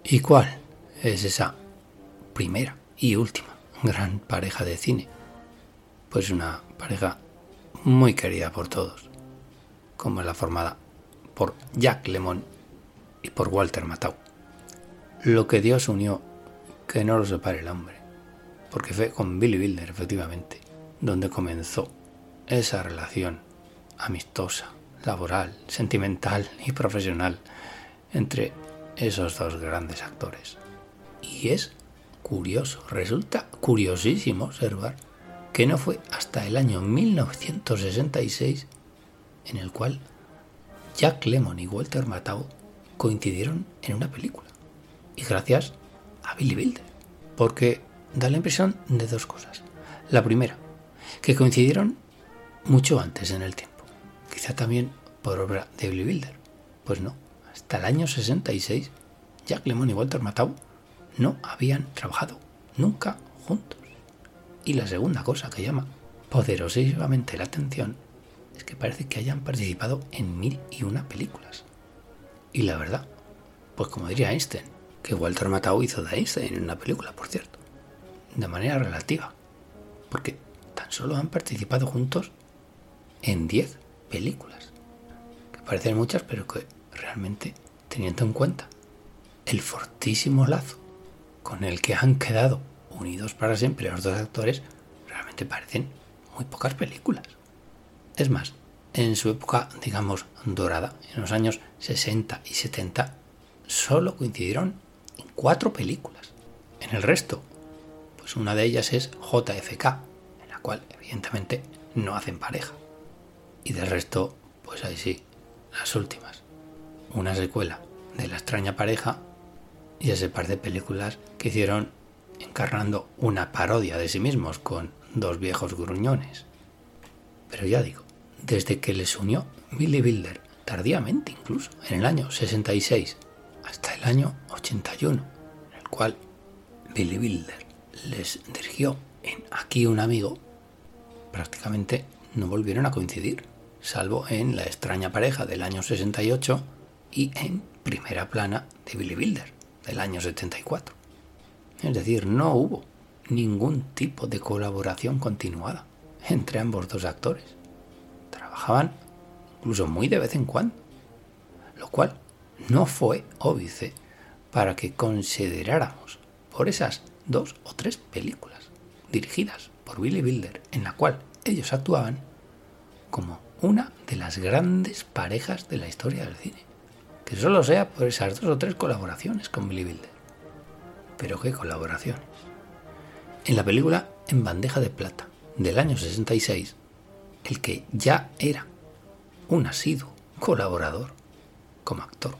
¿Y cuál es esa primera y última gran pareja de cine? Pues una pareja muy querida por todos, como la formada por Jack Lemon y por Walter Matthau. Lo que Dios unió, que no lo separe el hombre, porque fue con Billy Wilder, efectivamente, donde comenzó esa relación amistosa, laboral, sentimental y profesional entre esos dos grandes actores. Y es curioso, resulta curiosísimo observar que no fue hasta el año 1966 en el cual Jack Lemmon y Walter Matthau coincidieron en una película. Y gracias a Billy Wilder. Porque da la impresión de dos cosas. La primera, que coincidieron mucho antes en el tiempo. Quizá también por obra de Billy Wilder. Pues no, hasta el año 66, Jack Lemmon y Walter Matthau no habían trabajado nunca juntos. Y la segunda cosa que llama poderosísimamente la atención es que parece que hayan participado en mil y una películas. Y la verdad, pues como diría Einstein, que Walter Matthau hizo de Einstein en una película, por cierto, de manera relativa, porque tan solo han participado juntos en 10 películas, que parecen muchas, pero que realmente, teniendo en cuenta el fortísimo lazo con el que han quedado unidos para siempre los dos actores, realmente parecen muy pocas películas. Es más, en su época, digamos, dorada, en los años 60 y 70, solo coincidieron en cuatro películas. En el resto, pues una de ellas es JFK, en la cual evidentemente no hacen pareja. Y del resto, pues ahí sí, las últimas. Una secuela de La extraña pareja y ese par de películas que hicieron encarnando una parodia de sí mismos con dos viejos gruñones. Pero ya digo, desde que les unió Billy Wilder, tardíamente incluso, en el año 66 hasta el año 81, en el cual Billy Wilder les dirigió en Aquí un amigo, prácticamente no volvieron a coincidir, salvo en La extraña pareja del año 68 y en Primera plana de Billy Wilder del año 74. Es decir, no hubo ningún tipo de colaboración continuada entre ambos dos actores. Trabajaban incluso muy de vez en cuando, lo cual no fue óbice para que consideráramos por esas dos o tres películas dirigidas por Billy Wilder en la cual ellos actuaban como una de las grandes parejas de la historia del cine. Que solo sea por esas dos o tres colaboraciones con Billy Wilder. Pero qué colaboraciones. En la película En bandeja de plata del año 66, el que ya era un asiduo colaborador como actor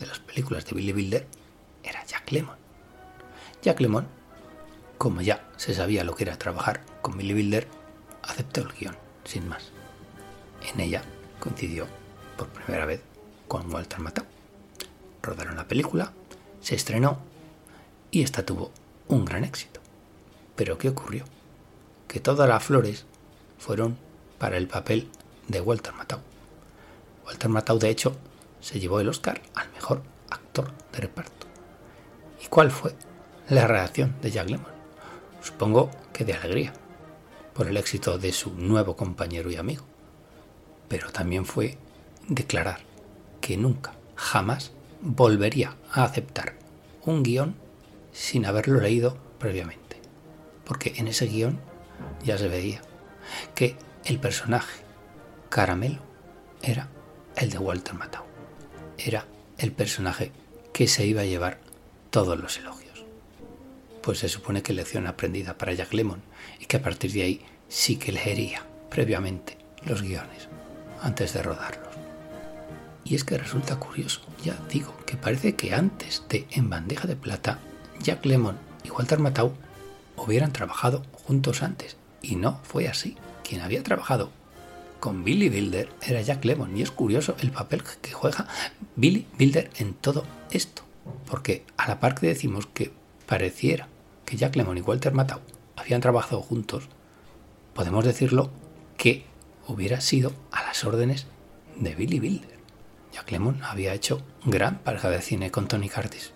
de las películas de Billy Wilder era Jack Lemmon. Jack Lemmon, como ya se sabía lo que era trabajar con Billy Wilder, aceptó el guion, sin más. En ella coincidió por primera vez con Walter Matthau. Rodaron la película, se estrenó y esta tuvo un gran éxito. Pero ¿qué ocurrió? Que todas las flores fueron para el papel de Walter Matthau. Walter Matthau, de hecho, se llevó el Oscar al mejor actor de reparto. ¿Y cuál fue la reacción de Jack Lemmon? Supongo que de alegría, por el éxito de su nuevo compañero y amigo. Pero también fue declarar que nunca, jamás volvería a aceptar un guion sin haberlo leído previamente. Porque en ese guion ya se veía que el personaje Caramelo era el de Walter Matthau. Era el personaje que se iba a llevar todos los elogios. Pues se supone que lección aprendida para Jack Lemon y que a partir de ahí sí que leería previamente los guiones antes de rodarlos. Y es que resulta curioso, ya digo, que parece que antes de En bandeja de plata, Jack Lemon y Walter Matthau hubieran trabajado juntos antes. Y no fue así. Quien había trabajado con Billy Wilder era Jack Lemon. Y es curioso el papel que juega Billy Wilder en todo esto. Porque a la par que decimos que pareciera que Jack Lemon y Walter Matthau habían trabajado juntos, podemos decirlo que hubiera sido a las órdenes de Billy Wilder. Jack Lemmon había hecho gran pareja de cine con Tony Curtis.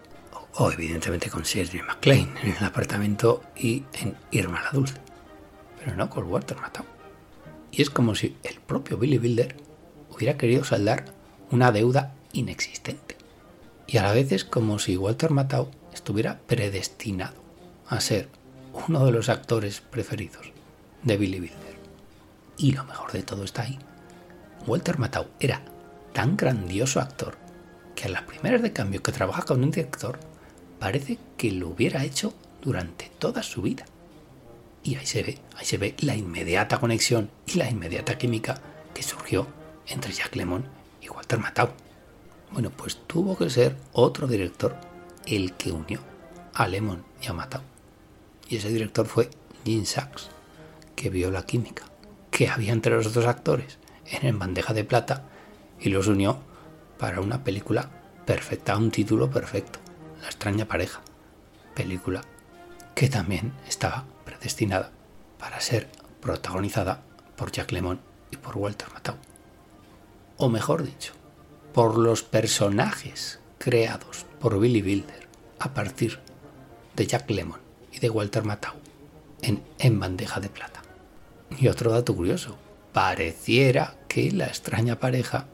O, evidentemente con Shirley MacLaine en el apartamento y en Irma la Dulce. Pero no con Walter Matthau. Y es como si el propio Billy Wilder hubiera querido saldar una deuda inexistente. Y a la vez es como si Walter Matthau estuviera predestinado a ser uno de los actores preferidos de Billy Wilder. Y lo mejor de todo está ahí. Walter Matthau era tan grandioso actor que a las primeras de cambio que trabaja con un director parece que lo hubiera hecho durante toda su vida. Y ahí se ve, ahí se ve la inmediata conexión y la inmediata química que surgió entre Jack Lemmon y Walter Matthau. Bueno, pues tuvo que ser otro director el que unió a Lemmon y a Matthau. Y ese director fue Gene Sachs, que vio la química que había entre los dos actores en el bandeja de plata y los unió para una película perfecta, un título perfecto, La extraña pareja, película que también estaba predestinada para ser protagonizada por Jack Lemmon y por Walter Matthau. O mejor dicho, por los personajes creados por Billy Wilder a partir de Jack Lemmon y de Walter Matthau en En bandeja de plata. Y otro dato curioso, pareciera que la extraña pareja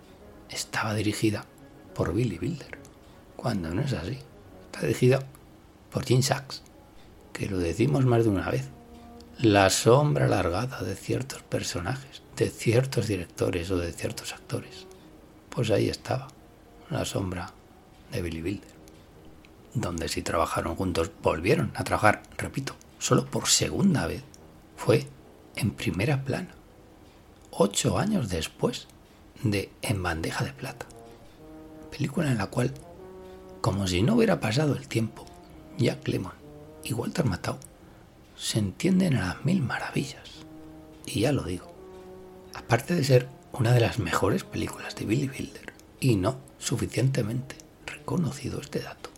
estaba dirigida por Billy Wilder, cuando no es así. Está por Gene Sachs, que lo decimos más de una vez. La sombra alargada de ciertos personajes, de ciertos directores o de ciertos actores. Pues ahí estaba, la sombra de Billy Wilder. Donde si trabajaron juntos, volvieron a trabajar, repito, solo por segunda vez. Fue en primera plana, ocho años después de En bandeja de plata. Película en la cual, como si no hubiera pasado el tiempo, Jack Lemmon y Walter Matthau se entienden a las mil maravillas. Y ya lo digo, aparte de ser una de las mejores películas de Billy Wilder, y no suficientemente reconocido este dato,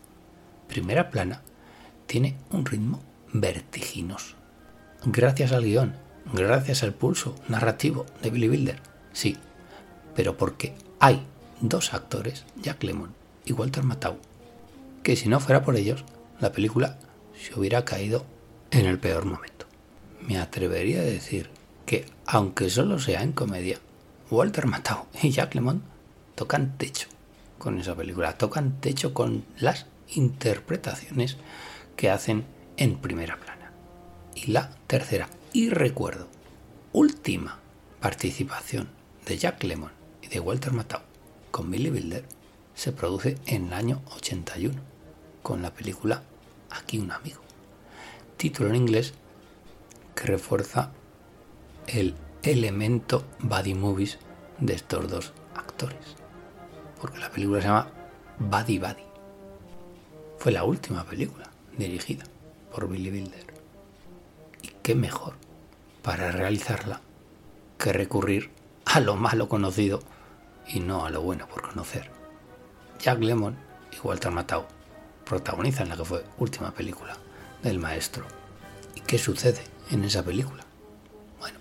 Primera Plana tiene un ritmo vertiginoso. Gracias al guion, gracias al pulso narrativo de Billy Wilder, sí, pero porque hay dos actores, Jack Lemmon y Walter Matthau, que si no fuera por ellos, la película se hubiera caído en el peor momento. Me atrevería a decir que, aunque solo sea en comedia, Walter Matthau y Jack Lemmon tocan techo con esa película, tocan techo con las interpretaciones que hacen en primera plana. Y la tercera, y recuerdo, última participación de Jack Lemmon y de Walter Matthau con Billy Wilder se produce en el año 81 con la película Aquí un amigo. Título en inglés que refuerza el elemento buddy movies de estos dos actores. Porque la película se llama Buddy Buddy. Fue la última película dirigida por Billy Wilder. Y qué mejor para realizarla que recurrir a lo malo conocido y no a lo bueno por conocer. Jack Lemmon y Walter Matthau protagonizan la que fue última película del maestro. ¿Y qué sucede en esa película? Bueno,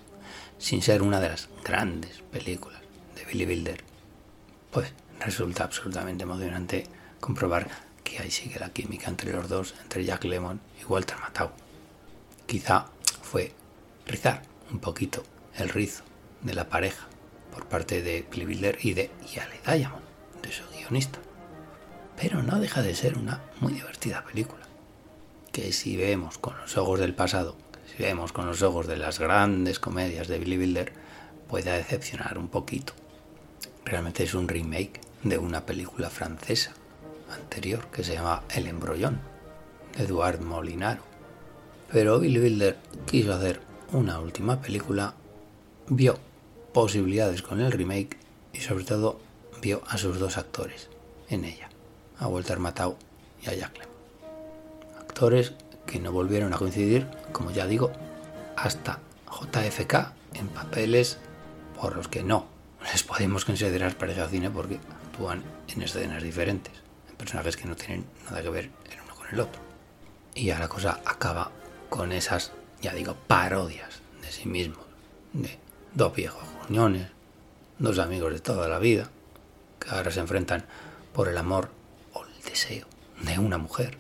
sin ser una de las grandes películas de Billy Wilder, pues resulta absolutamente emocionante comprobar que ahí sigue la química entre los dos, entre Jack Lemmon y Walter Matthau. Quizá fue rizar un poquito el rizo de la pareja por parte de Billy Wilder y de Yale Diamond, de su guionista pero no deja de ser una muy divertida película. Que si vemos con los ojos del pasado, si vemos con los ojos de las grandes comedias de Billy Wilder, puede decepcionar un poquito. Realmente es un remake de una película francesa anterior que se llama El embrollón, de Eduard Molinaro. Pero Billy Wilder quiso hacer una última película, vio posibilidades con el remake y sobre todo vio a sus dos actores en ella a Walter Matthau y a Jack Lemmon. Actores que no volvieron a coincidir, como ya digo, hasta JFK en papeles por los que no les podemos considerar pareja de cine porque actúan en escenas diferentes, en personajes que no tienen nada que ver el uno con el otro. Y ya la cosa acaba con esas, ya digo, parodias de sí mismos, de dos viejos uniones, dos amigos de toda la vida, que ahora se enfrentan por el amor de una mujer,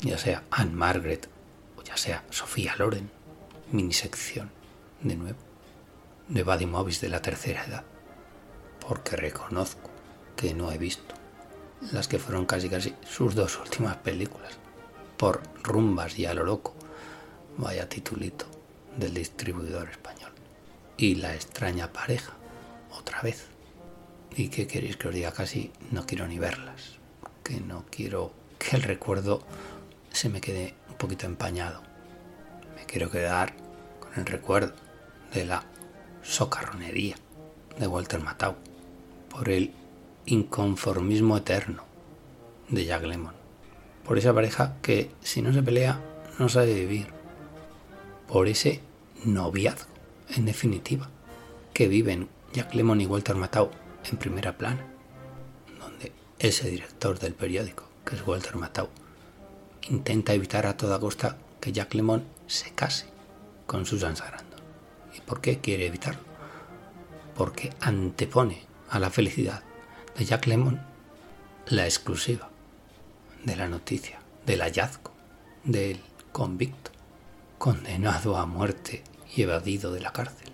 ya sea Anne Margaret o ya sea Sofía Loren, minisección, de nuevo, de Buddy Movies de la tercera edad, porque reconozco que no he visto las que fueron casi casi sus dos últimas películas, por rumbas y a lo loco, vaya titulito del distribuidor español. Y la extraña pareja, otra vez. ¿Y qué queréis que os diga? Casi no quiero ni verlas que no quiero que el recuerdo se me quede un poquito empañado. Me quiero quedar con el recuerdo de la socarronería de Walter Matthau, por el inconformismo eterno de Jack Lemmon, por esa pareja que si no se pelea no sabe vivir, por ese noviazgo, en definitiva, que viven Jack Lemmon y Walter Matthau en primera plana ese director del periódico, que es Walter Matthau, intenta evitar a toda costa que Jack Lemon se case con Susan Sarandon. ¿Y por qué quiere evitarlo? Porque antepone a la felicidad de Jack Lemon la exclusiva de la noticia del hallazgo del convicto, condenado a muerte y evadido de la cárcel.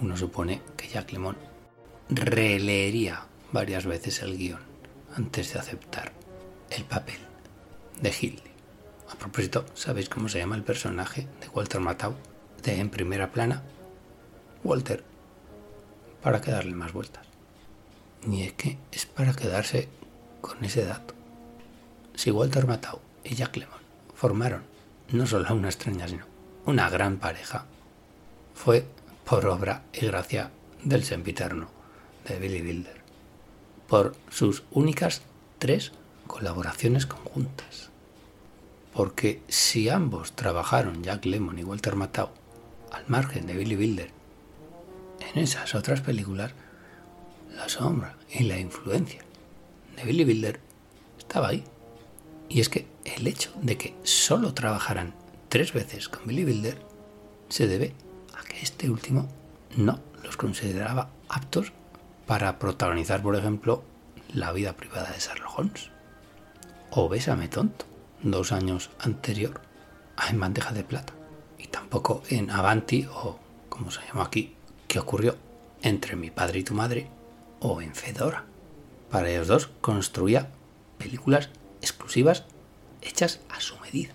Uno supone que Jack Lemon releería varias veces el guion antes de aceptar el papel de Hildy. A propósito, ¿sabéis cómo se llama el personaje de Walter Matthau de En Primera Plana? Walter, para que darle más vueltas. Ni es que es para quedarse con ese dato. Si Walter Matthau y Jack Lemmon formaron no solo una extraña, sino una gran pareja, fue por obra y gracia del sempiterno de Billy Wilder, por sus únicas tres colaboraciones conjuntas. Porque si ambos trabajaron, Jack Lemmon y Walter Matthau, al margen de Billy Wilder, en esas otras películas, la sombra y la influencia de Billy Wilder estaba ahí. Y es que el hecho de que solo trabajaran tres veces con Billy Wilder se debe a que este último no los consideraba aptos para protagonizar, por ejemplo, la vida privada de Sherlock Holmes. O Bésame tonto, dos años anterior En bandeja de plata. Y tampoco en Avanti o, como se llama aquí, ¿Qué ocurrió entre mi padre y tu madre o en Fedora. Para ellos dos construía películas exclusivas hechas a su medida,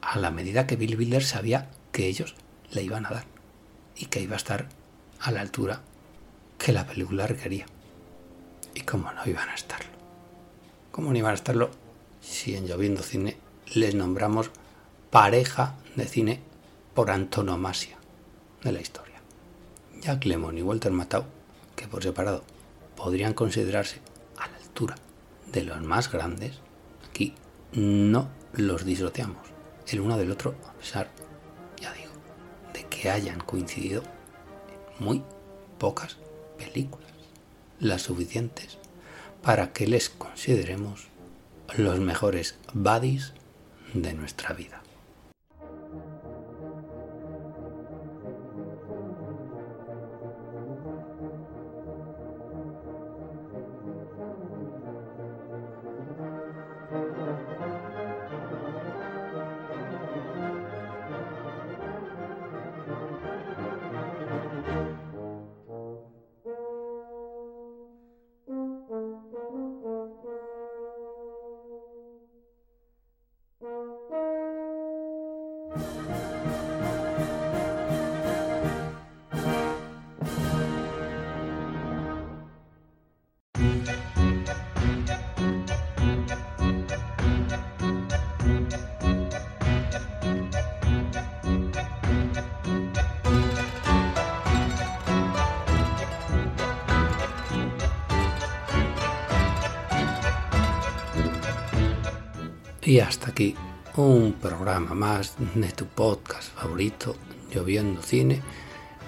a la medida que Bill Wilder sabía que ellos le iban a dar y que iba a estar a la altura que la película requería. ¿Y cómo no iban a estarlo? ¿Cómo no iban a estarlo si en Lloviendo Cine les nombramos pareja de cine por antonomasia de la historia? Jack Lemmon y Walter Matthau, que por separado podrían considerarse a la altura de los más grandes, aquí no los disociamos el uno del otro, a pesar, ya digo, de que hayan coincidido muy pocas películas, las suficientes para que les consideremos los mejores buddies de nuestra vida. Más de tu podcast favorito, Lloviendo Cine,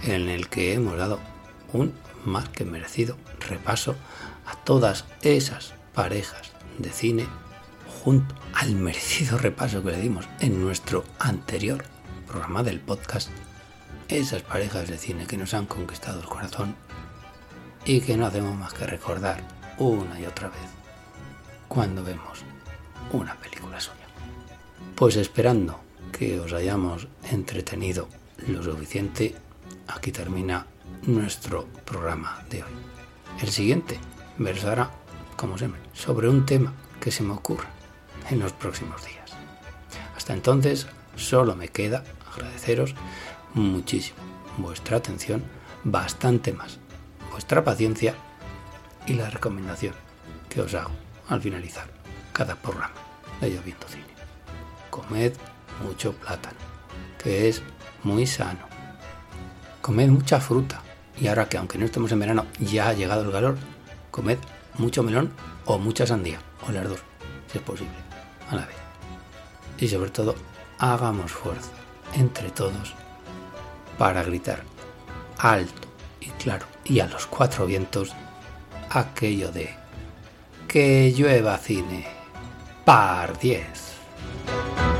en el que hemos dado un más que merecido repaso a todas esas parejas de cine junto al merecido repaso que le dimos en nuestro anterior programa del podcast. Esas parejas de cine que nos han conquistado el corazón y que no hacemos más que recordar una y otra vez cuando vemos una película suya. Pues esperando que os hayamos entretenido lo suficiente, aquí termina nuestro programa de hoy. El siguiente versará, como siempre, sobre un tema que se me ocurra en los próximos días. Hasta entonces, solo me queda agradeceros muchísimo vuestra atención, bastante más, vuestra paciencia y la recomendación que os hago al finalizar cada programa de Lloviendo Cine. Comed mucho plátano, que es muy sano. Comed mucha fruta. Y ahora que aunque no estemos en verano ya ha llegado el calor, comed mucho melón o mucha sandía, o las dos, si es posible, a la vez. Y sobre todo, hagamos fuerza entre todos para gritar alto y claro y a los cuatro vientos aquello de que llueva cine par 10. Música